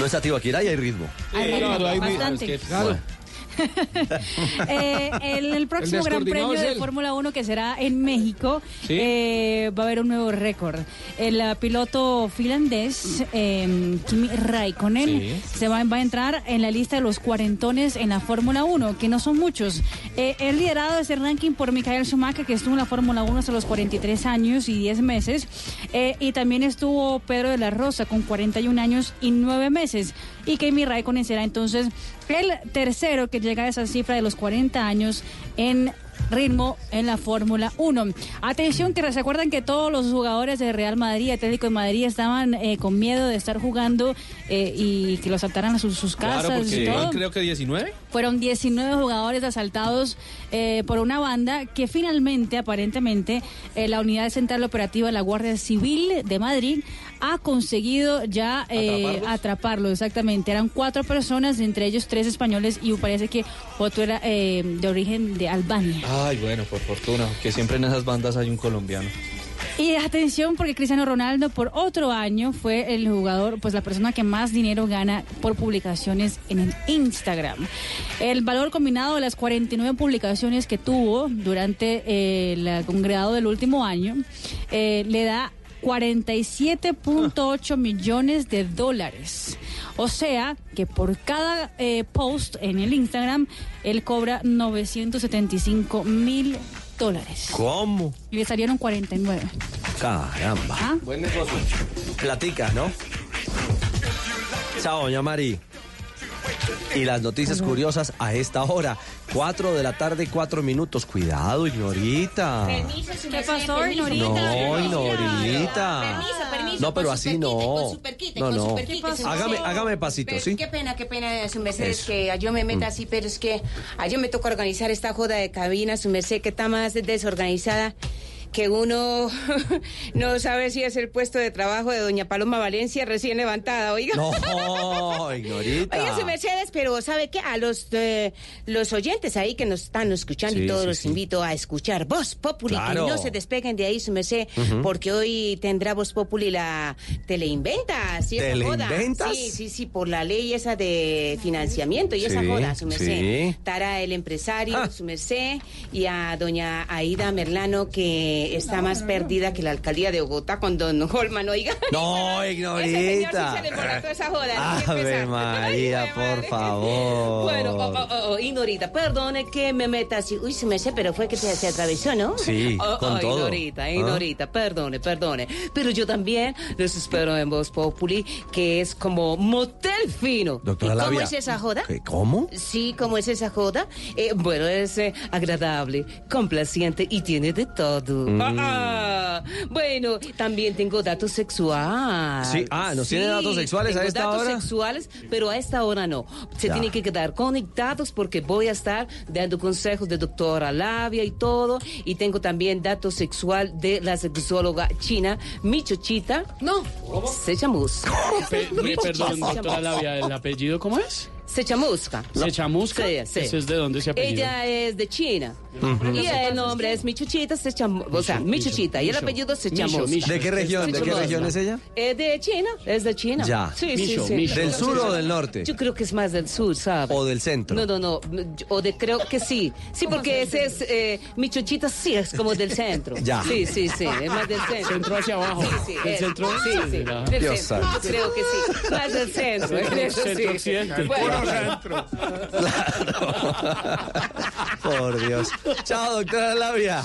No está Tibaquirá y hay ritmo. Hay ritmo, claro, hay- bastante. es que, claro. Eh, en el próximo El Gran Premio de. Fórmula 1 que será en México, Sí. eh, va a haber un nuevo récord. El eh, piloto finlandés eh, Kimi Raikkonen Sí. se va, va a entrar en la lista de los cuarentones en la Fórmula 1, que no son muchos. Eh, el liderado de ese ranking por Michael Schumacher, que estuvo en la Fórmula 1 hasta los 43 años y 10 meses. Eh, y también estuvo Pedro de la Rosa con 41 años y 9 meses. Y Kimi Raikkonen será entonces el tercero que llega a esa cifra de los 40 años en ritmo en la Fórmula 1. Atención que se acuerdan que todos los jugadores de Real Madrid Atlético de Madrid estaban eh, con miedo de estar jugando eh, y que los saltaran a sus, sus casas Claro, y porque todo. creo que 19. Fueron 19 jugadores asaltados eh, por una banda que finalmente, aparentemente, la Unidad Central Operativa de la Guardia Civil de Madrid ha conseguido ya eh, atraparlo. Exactamente. Eran cuatro personas, entre ellos tres españoles y parece que otro era eh, de origen de Albania. Ay, bueno, por fortuna, que siempre en esas bandas hay un colombiano. Y atención porque Cristiano Ronaldo por otro año fue el jugador, pues la persona que más dinero gana por publicaciones en el Instagram. El valor combinado de las 49 publicaciones que tuvo durante eh, el congregado del último año eh, le da 47.8 millones de dólares. O sea que por cada eh, post en el Instagram él cobra 975 mil dólares. ¿Cómo? Y le salieron 49. Caramba. ¿Ah? Buen negocio. Platica, ¿no? Chao, doña Mari. Y las noticias curiosas a esta hora. 4 de la tarde, 4 minutos. Cuidado, Ignorita. Permiso, su ¿Qué pasó. Ignorita? No, Ignorita. Permiso, permiso. No, pero así no. perquite, Con su perquite, No, con no. su perquite, su Hágame, hágame pasito, Pero ¿sí? Qué pena, qué pena, su merced, es que yo me meta Mm. así, pero es que a yo me toca organizar esta joda de cabina, su merced, que está más desorganizada que uno no sabe si es el puesto de trabajo de doña Paloma Valencia recién levantada, oiga. No, Ignorita. Oiga, su Mercedes, pero ¿sabe qué? A los eh, los oyentes ahí que nos están escuchando Sí, y todos sí, los sí. invito a escuchar Voz Populi, Claro. que no se despeguen de ahí, su merced, porque hoy tendrá Voz Populi la teleinventa, ¿sí? ¿Teleinventas? Sí, sí, sí, por la ley esa de financiamiento y esa joda, su merced. Estará el empresario, Ah. su merced, y a doña Aida Merlano, que está más perdida que la alcaldía de Bogotá con don Holman, oiga. No, Ese señor sí se le Ignorita. embolató esa joda. Ave. María, por favor. Bueno, oh, oh, oh, Ignorita, perdone que me meta así. Uy, se me sé, pero fue que se, se atravesó, ¿no? Sí, Oh, con oh, todo. Ignorita, ¿Ah? Ignorita, perdone, perdone. Pero yo también los espero en Voz Populi, que es como motel fino. Doctora ¿Y ¿Cómo es esa joda? ¿Qué, ¿Cómo? Sí, ¿cómo es esa joda? Eh, bueno, es eh, agradable, complaciente y tiene de todo. Mm. Ah, ah. Bueno, también tengo datos sexuales. Sí, ah, ¿nos tiene datos sexuales a tengo esta datos hora? sexuales, pero a esta hora no. Se Ya. tienen que quedar conectados porque voy a estar dando consejos de doctora Labia y todo. Y tengo también datos sexual de la sexóloga china, Michochita. No, se chamusca. Pe- perdón, doctora Labia, ¿el apellido cómo es? Se chamusca. ¿Se chamusca? Sí, sí. ¿Ese es de dónde ese apellido? Ella es de China. Y el nombre es Michuchita, se cham... o sea, Michuchita. Y el apellido se chamusca. ¿De qué región? ¿De qué región es ella? Es de China, es de China. Ya. Sí, Micho, sí, sí. Micho. ¿Del sur o del norte? Yo creo que es más del sur, ¿sabes? ¿O del centro? No, no, no. O de creo que sí. Sí, porque ese es. Eh, Michochita sí es como del centro. Ya. Sí, sí, sí. Es más del centro. Centro hacia abajo. Sí, sí. ¿Del es- centro? Sí, sí. Dios creo que sí. Más del centro. Centro occidente. Bueno. Por Dios. Chao, doctora Labia.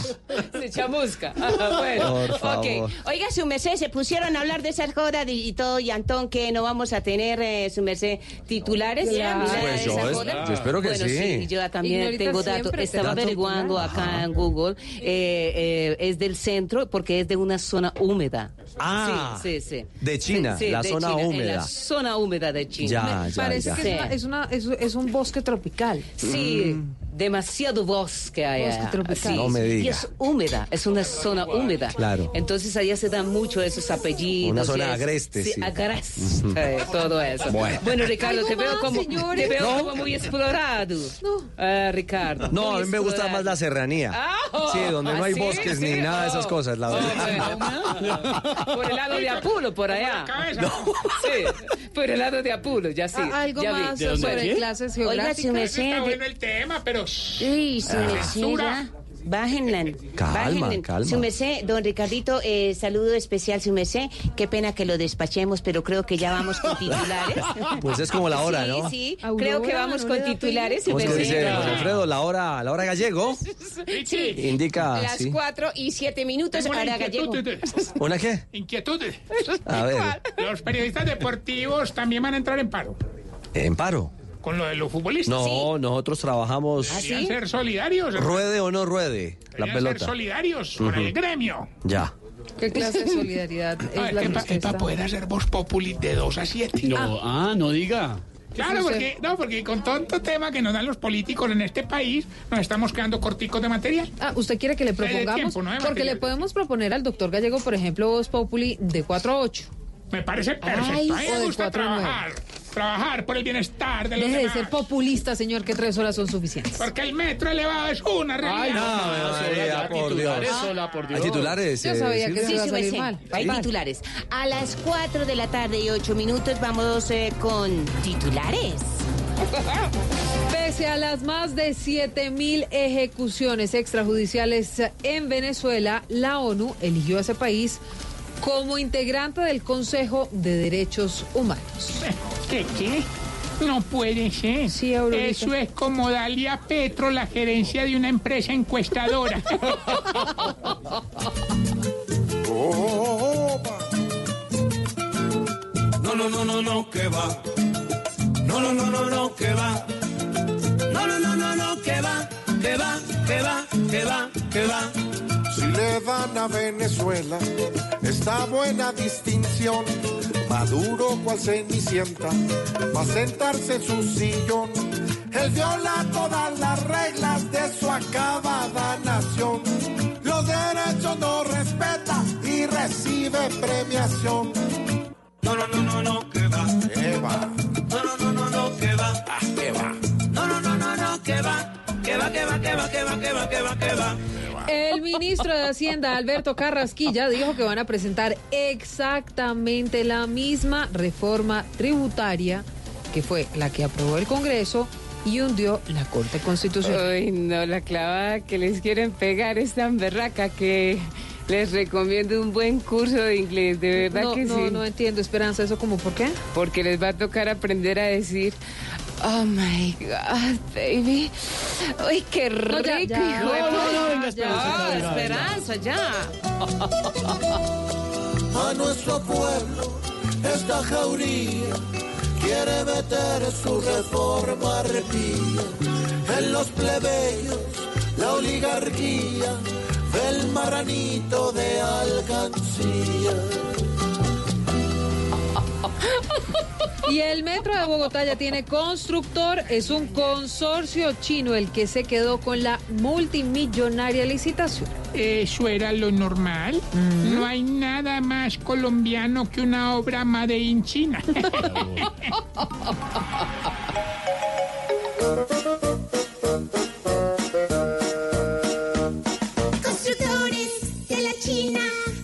Se chamusca. Ah, bueno. Por favor. Ok. Oiga, su merced, se pusieron a hablar de esas jodas y, todo, y Antón, que no vamos a tener, eh, su merced, titulares. Claro. Pues de yo esa es- joda. yo espero que bueno, sí. yo también Ignorita tengo datos. Estaba averiguando claro. acá Ajá. en Google. eh, eh, es del centro porque es de una zona húmeda. Ah, sí, sí, sí. de China, Sí, sí, la de zona China, en húmeda. la zona húmeda de China. Ya, ya, Parece ya. que es, una- es, una- es- es un bosque tropical. Sí, demasiado bosque allá. Bosque tropical. Sí, No me Y diga. es húmeda, es una zona húmeda. Claro. Entonces allá se dan mucho esos apellidos. Una zona y es- agreste, sí. agreste, todo eso. Bueno. Ricardo, te veo más, como, señores. te veo No. como muy explorado. Ah, Ricardo. No, a mí me gusta más la serranía. Ah, sí, donde no hay ¿ah, sí? bosques ni Sí, nada de esas oh. cosas, la Oh, verdad. Por el lado de Apulo, por allá. Sí, por el lado de Apulo, ya sí. Ah, algo ya vi. más sobre clases Oiga, geográficas. su merced, Está de- bueno el tema, pero... Sí, su Ah. merced, Censura. ya. Bájenla. Calma, bájenla. calma. Su merced, don Ricardito, eh, saludo especial, su merced. Qué pena que lo despachemos, pero creo que ya vamos con titulares. Pues es como la hora, sí, ¿no? Sí, creo que vamos ¿no con titulares, su ¿Cómo es que merced. dice José Alfredo? La hora, la hora gallego Sí. indica, Las sí. cuatro y siete minutos, Tengo una ahora gallego. ¿Una qué? Inquietud. A ver, Los periodistas deportivos también van a entrar en paro en paro. Con lo de los futbolistas. No, nosotros trabajamos Deberían ser solidarios. ruede o no ruede la Deberían pelota. ser solidarios con Ujú. el gremio. Ya. ¿Qué clase de solidaridad es Ah, la es que usted para poder hacer voz populi de 2 a 7. No, ah, no diga. Claro, porque, no, porque con tanto tema que nos dan los políticos en este país, nos estamos quedando corticos de material. Ah, ¿usted quiere que le propongamos? tiempo, no de Porque material. le podemos proponer al doctor Gallego, por ejemplo, Voz Populi de 4 a 8. Me parece perfecto. Ay, a mí o me de gusta nueve. Trabajar. Por el bienestar de los Deje de demás. ser populista, señor, que tres horas son suficientes. Porque el metro elevado es una realidad. Ay, no, María, por titulares, Dios. sola, por Dios. ¿Hay titulares? Yo eh, sabía que se iba a salir merced. mal. Hay Mal. titulares. A las 4 de la tarde y 8 minutos vamos eh, con titulares. Pese a las más de 7.000 ejecuciones extrajudiciales en Venezuela, la ONU eligió a ese país como integrante del Consejo de Derechos Humanos. ¿Qué, qué? No puede ser. Sí. Eso es como darle a Petro la gerencia de una empresa encuestadora. No, no, no, no, no, que va. No, no, no, no, no, que va. No, no, no, no, no, que va, que va, que va, que va, que va. Si le dan a Venezuela esta buena distinción, Maduro cual cenicienta va a sentarse en su sillón. Él viola todas las reglas de su acabada nación. Los derechos no respeta y recibe premiación. No, no, no, no, no, que va. ¿Qué va? No, no, no, no, no, que va. Ah, ¿Qué va? No, no, no, no, no, que va. Que va, que va, que va, que va, que va, que va, que va. El ministro de Hacienda, Alberto Carrasquilla, dijo que van a presentar exactamente la misma reforma tributaria que fue la que aprobó el Congreso y hundió la Corte Constitucional. Ay, no, la clavada que les quieren pegar es tan berraca que les recomiendo un buen curso de inglés, de verdad no, que no, sí. no entiendo, Esperanza, ¿eso como por qué? Porque les va a tocar aprender a decir, oh my God, baby. Ay, qué rico, ya, ya. hijo de No, no, no, venga, Esperanza, ya, ya. Esperanza, ya. A nuestro pueblo esta jauría quiere meter su reforma arpía en los plebeyos, la oligarquía del maranito de alcancía. Y el metro de Bogotá ya tiene constructor, es un consorcio chino el que se quedó con la multimillonaria licitación. Eso era lo normal. No hay nada más colombiano que una obra Made in China. Constructores de la China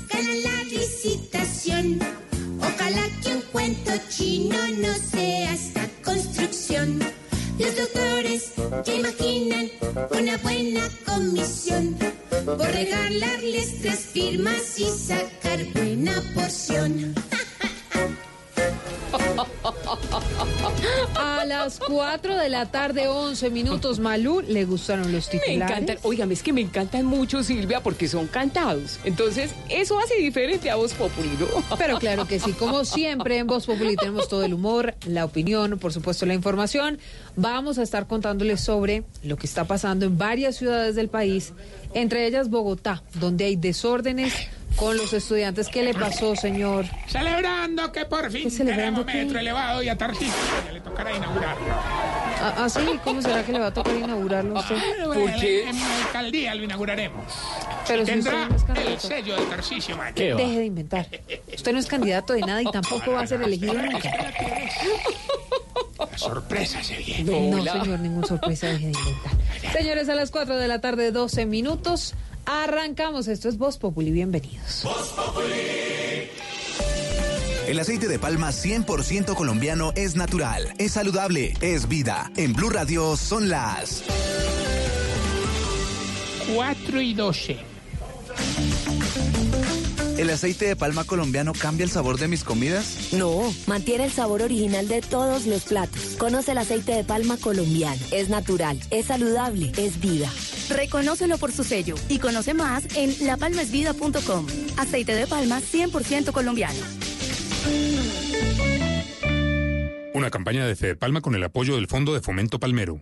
ganan la licitación. Cuento chino no sea esta construcción. Los doctores que imaginan una buena comisión por regalarles tres firmas y sacar buena porción. Las 4 de la tarde, 11 minutos, Malú, ¿le gustaron los Me titulares? encantan, oigan, es que me encantan mucho, Silvia, porque son cantados. Entonces, eso hace diferente a Voz Populi, ¿no? Pero claro que sí, como siempre en Voz Populi tenemos todo el humor, la opinión, por supuesto la información. Vamos a estar contándoles sobre lo que está pasando en varias ciudades del país, entre ellas Bogotá, donde hay desórdenes con los estudiantes. ¿Qué le pasó, señor? Celebrando que por fin tenemos metro elevado y a Tarcísio ya le tocará inaugurarlo. ¿Ah, sí? ¿Cómo será que le va a tocar inaugurarlo a usted? Porque en mi alcaldía lo inauguraremos. Pero si Tendrá usted no es el sello de Tarcisio Maya. Deje de inventar. Usted no es candidato de nada y tampoco va a ser elegido nunca. Sorpresa sería. No, señor, ninguna sorpresa, deje de inventar. Señores, a las 4 de la tarde, 12 minutos. Arrancamos. Esto es Voz Populi. Bienvenidos. El aceite de palma 100% colombiano es natural, es saludable, es vida. En Blue Radio son las 4 y 12. ¿El aceite de palma colombiano cambia el sabor de mis comidas? No, mantiene el sabor original de todos los platos. Conoce el aceite de palma colombiano. Es natural, es saludable, es vida. Reconócelo por su sello y conoce más en lapalmasvida.com. Aceite de palma 100% colombiano. Una campaña de Fede Palma con el apoyo del Fondo de Fomento Palmero.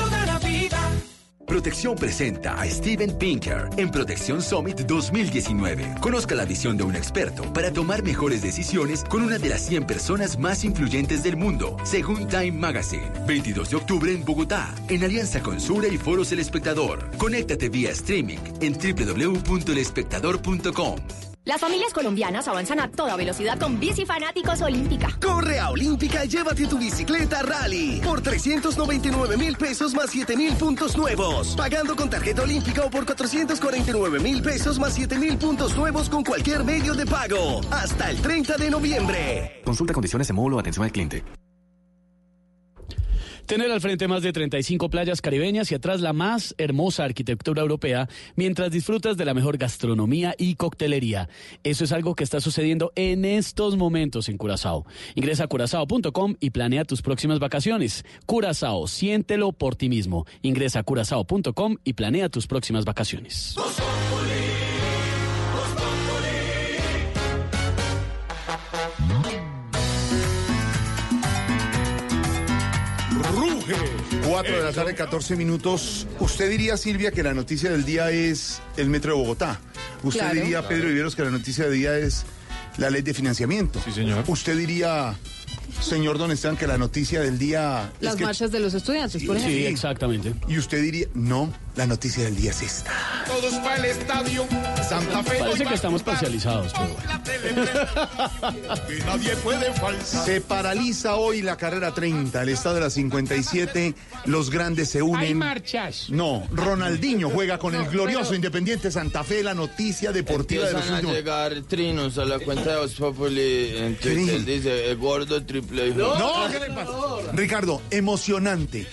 Protección presenta a Steven Pinker en Protección Summit 2019. Conozca la visión de un experto para tomar mejores decisiones con una de las 100 personas más influyentes del mundo, según Time Magazine. 22 de octubre en Bogotá, en alianza con Sura y Foros El Espectador. Conéctate vía streaming en www.elespectador.com. Las familias colombianas avanzan a toda velocidad con Bici Fanáticos Olímpica. Corre a Olímpica y llévate tu bicicleta Rally por 399 mil pesos más 7 mil puntos nuevos. Pagando con tarjeta olímpica o por 449 mil pesos más 7 mil puntos nuevos con cualquier medio de pago. Hasta el 30 de noviembre. Consulta condiciones en módulo de atención al cliente. Tener al frente más de 35 playas caribeñas y atrás la más hermosa arquitectura europea mientras disfrutas de la mejor gastronomía y coctelería. Eso es algo que está sucediendo en estos momentos en Curazao. Ingresa a curazao.com y planea tus próximas vacaciones. Curazao, siéntelo por ti mismo. Ingresa a curazao.com y planea tus próximas vacaciones. 4 de la tarde, 14 minutos. Usted diría, Silvia, que la noticia del día es el metro de Bogotá. Usted Claro. diría, Pedro Viveros, que la noticia del día es la ley de financiamiento. Sí, señor. Usted diría, señor Don Esteban, que la noticia del día Las es que... marchas de los estudiantes, por ejemplo. Sí, exactamente. Y usted diría, no, la noticia del día es esta. Todos para el estadio. Santa Fe. Parece que estamos parcializados, pero Que nadie puede falsar. Se paraliza hoy la carrera 30, el estado de las 57, los grandes se Hay unen. marchas. No, Ronaldinho juega con el glorioso Independiente Santa Fe, la noticia deportiva de los Empiezan a últimos. llegar trinos a la cuenta de Populi en Twitter. Dice, el gordo triple. hijo". No, ¿qué le pasa? Ricardo, emocionante.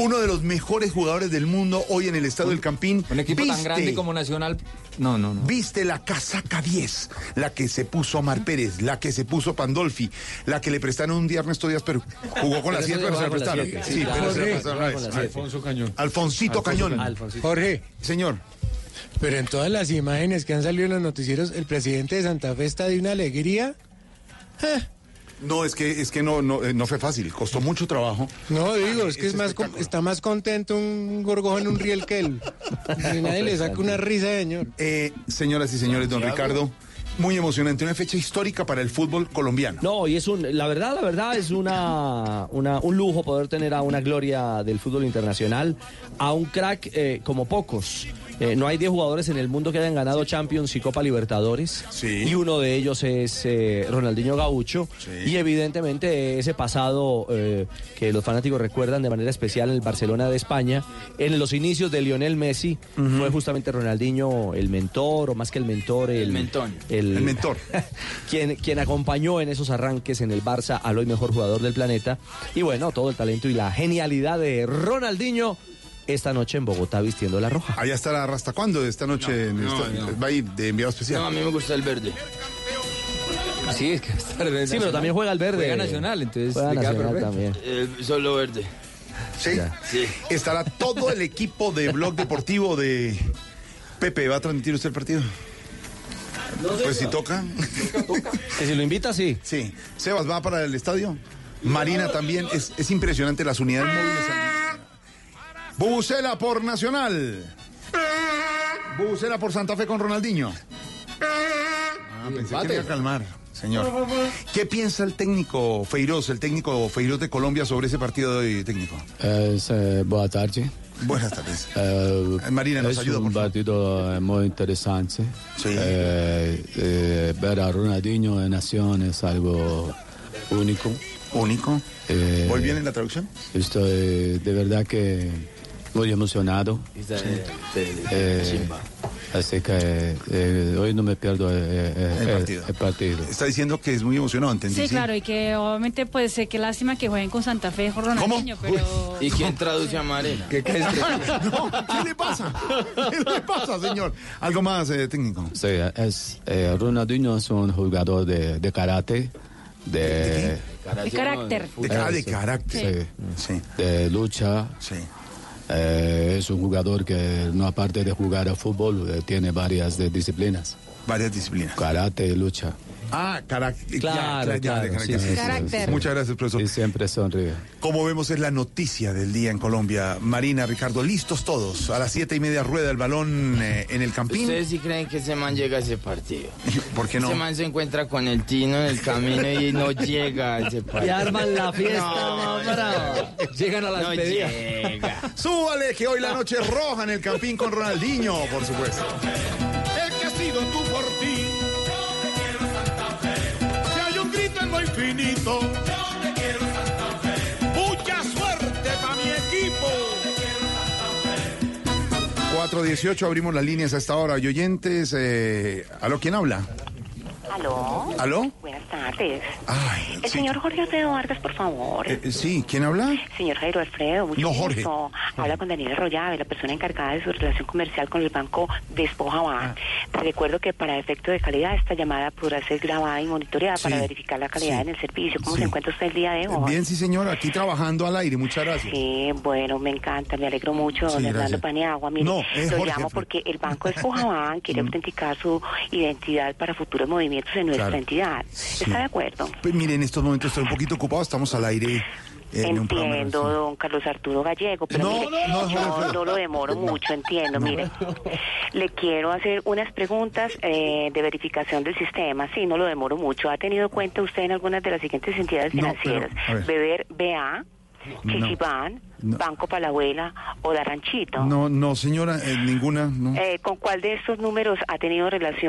Uno de los mejores jugadores del mundo hoy en el estado del Campín. Un equipo tan grande como Nacional. No, no, no. Viste la casaca 10, la que se puso Omar Pérez, la que se puso Pandolfi, la que le prestaron un día a Ernesto Díaz, pero jugó con la Pero 7, eso pero se la prestaron. siete. Sí, Sí, pero claro. se la Jorge, prestaron. Alfonso Cañón. Alfonsito Alfonso Cañón. Jorge. Señor. Pero en todas las imágenes que han salido en los noticieros, el presidente de Santa Fe está de una alegría. No, es que, es que no, no, eh, no fue fácil, costó mucho trabajo. No, digo, es que es más está más contento un gorgojo en un riel que él. Y nadie le saca una risa, señor. Eh, señoras y señores, don Ricardo, muy emocionante, una fecha histórica para el fútbol colombiano. No, y es un, la verdad, la verdad es una, una- un lujo poder tener a una gloria del fútbol internacional, a un crack eh, como pocos. Eh, no hay 10 jugadores en el mundo que hayan ganado Champions y Copa Libertadores. Y uno de ellos es eh, Ronaldinho Gaucho. Y evidentemente ese pasado eh, que los fanáticos recuerdan de manera especial en el Barcelona de España, en los inicios de Lionel Messi, fue justamente Ronaldinho el mentor, o más que el mentor, el, mentón. El, El mentor. quien, quien acompañó en esos arranques en el Barça al hoy mejor jugador del planeta. Y bueno, todo el talento y la genialidad de Ronaldinho esta noche en Bogotá vistiendo la roja. Allá estará ¿hasta cuándo? Esta noche en no, esta- no. va a ir de enviado especial. No, a mí me gusta el verde. Sí, es que estar verde Sí, pero también juega el verde. Juega Nacional, entonces Juega Nacional también. Eh, solo verde. ¿Sí? Estará todo el equipo de Blog Deportivo de Pepe. ¿Va a transmitir usted el partido? Pues si toca. Que si lo invita, sí. Sí. Sebas va para el estadio. Marina también. Es, es impresionante las unidades móviles. Bucela por Nacional. Bucela por Santa Fe con Ronaldinho. Ah, pensé que iba a calmar, señor. ¿Qué piensa el técnico Feiroz, el técnico Feiroz de Colombia sobre ese partido de hoy, técnico? Es, eh, tarde. Buenas tardes. Eh, Marina, nos es ayuda, un partido eh, muy interesante. Eh, eh, ver a Ronaldinho en Nación es algo único. ¿Único? ¿Voy ¿Voy bien en la traducción? Estoy de verdad que muy emocionado. Eh, así que eh, hoy no me pierdo eh, eh, El partido. el partido. Está diciendo que es muy emocionado, ¿entendí? Sí, claro, y que obviamente, pues, sé qué lástima que jueguen con Santa Fe, Ronaldinho, pero... ¿Y quién traduce a Marina? ¿Qué, ¿Qué le pasa? ¿Qué le pasa, señor? Algo más eh, técnico. Sí, es, eh, Ronaldinho es un jugador de, de karate, de, De carácter. De, ca- de Sí. carácter. Sí. de lucha. Eh, es un jugador que no aparte de jugar a fútbol eh, tiene varias de disciplinas. Varias disciplinas. Karate y lucha. Ah, carácter. Claro, claro, sí, sí. Muchas gracias, profesor. Y siempre sonríe. Como vemos, es la noticia del día en Colombia. Marina, Ricardo, listos todos. A las siete y media rueda el balón eh, en el campín. ¿Ustedes sí creen que ese man llega a ese partido? ¿Por qué no? Ese man se encuentra con el Tino en el camino y no llega a ese partido. Y arman la fiesta No. Llegan a la no llega. Súbale, que hoy la noche es roja en el campín con Ronaldinho, por supuesto. El que ha sido tú por ti. Un grito en lo infinito. Mucha suerte para mi equipo. 418, abrimos las líneas a esta hora. Y oyentes, eh, ¿aló quién habla? ¿Aló? ¿Aló? Buenas tardes. Ay, El señor Jorge Alfredo Vargas, por favor. Eh, eh, sí, ¿quién habla? Señor Jairo Alfredo, mucho No, Jorge. gusto. Habla con Daniela Rollave, la persona encargada de su relación comercial con el banco Despoja Bank. Ah. Te recuerdo que para efecto de calidad esta llamada podrá ser grabada y monitoreada Sí, para verificar la calidad sí, en el servicio. ¿Cómo se encuentra usted el día de hoy? Bien, sí, señor, aquí trabajando al aire, muchas gracias. Sí, bueno, me encanta, me alegro mucho, don. Hernando Paniagua. Mire, No, es lo Jorge llamo porque el Banco Despojaban quiere autenticar su identidad para futuros movimientos en nuestra Claro. entidad. ¿Está de acuerdo? Pues mire, en estos momentos estoy un poquito ocupado, estamos al aire. eh, en Entiendo, don Carlos Arturo Gallego, pero No, mire, no, no, no, lo demoro mucho, entiendo, mire. Le quiero hacer unas preguntas eh, de verificación del sistema, sí, no lo demoro mucho. ¿Ha tenido cuenta usted en algunas de las siguientes entidades No, pero, financieras? ver. Beber BA, No. Chichibán, No. Banco Palabuela o Daranchito. No, no, señora, eh, ninguna, no. Eh, ¿Con cuál de estos números ha tenido relación?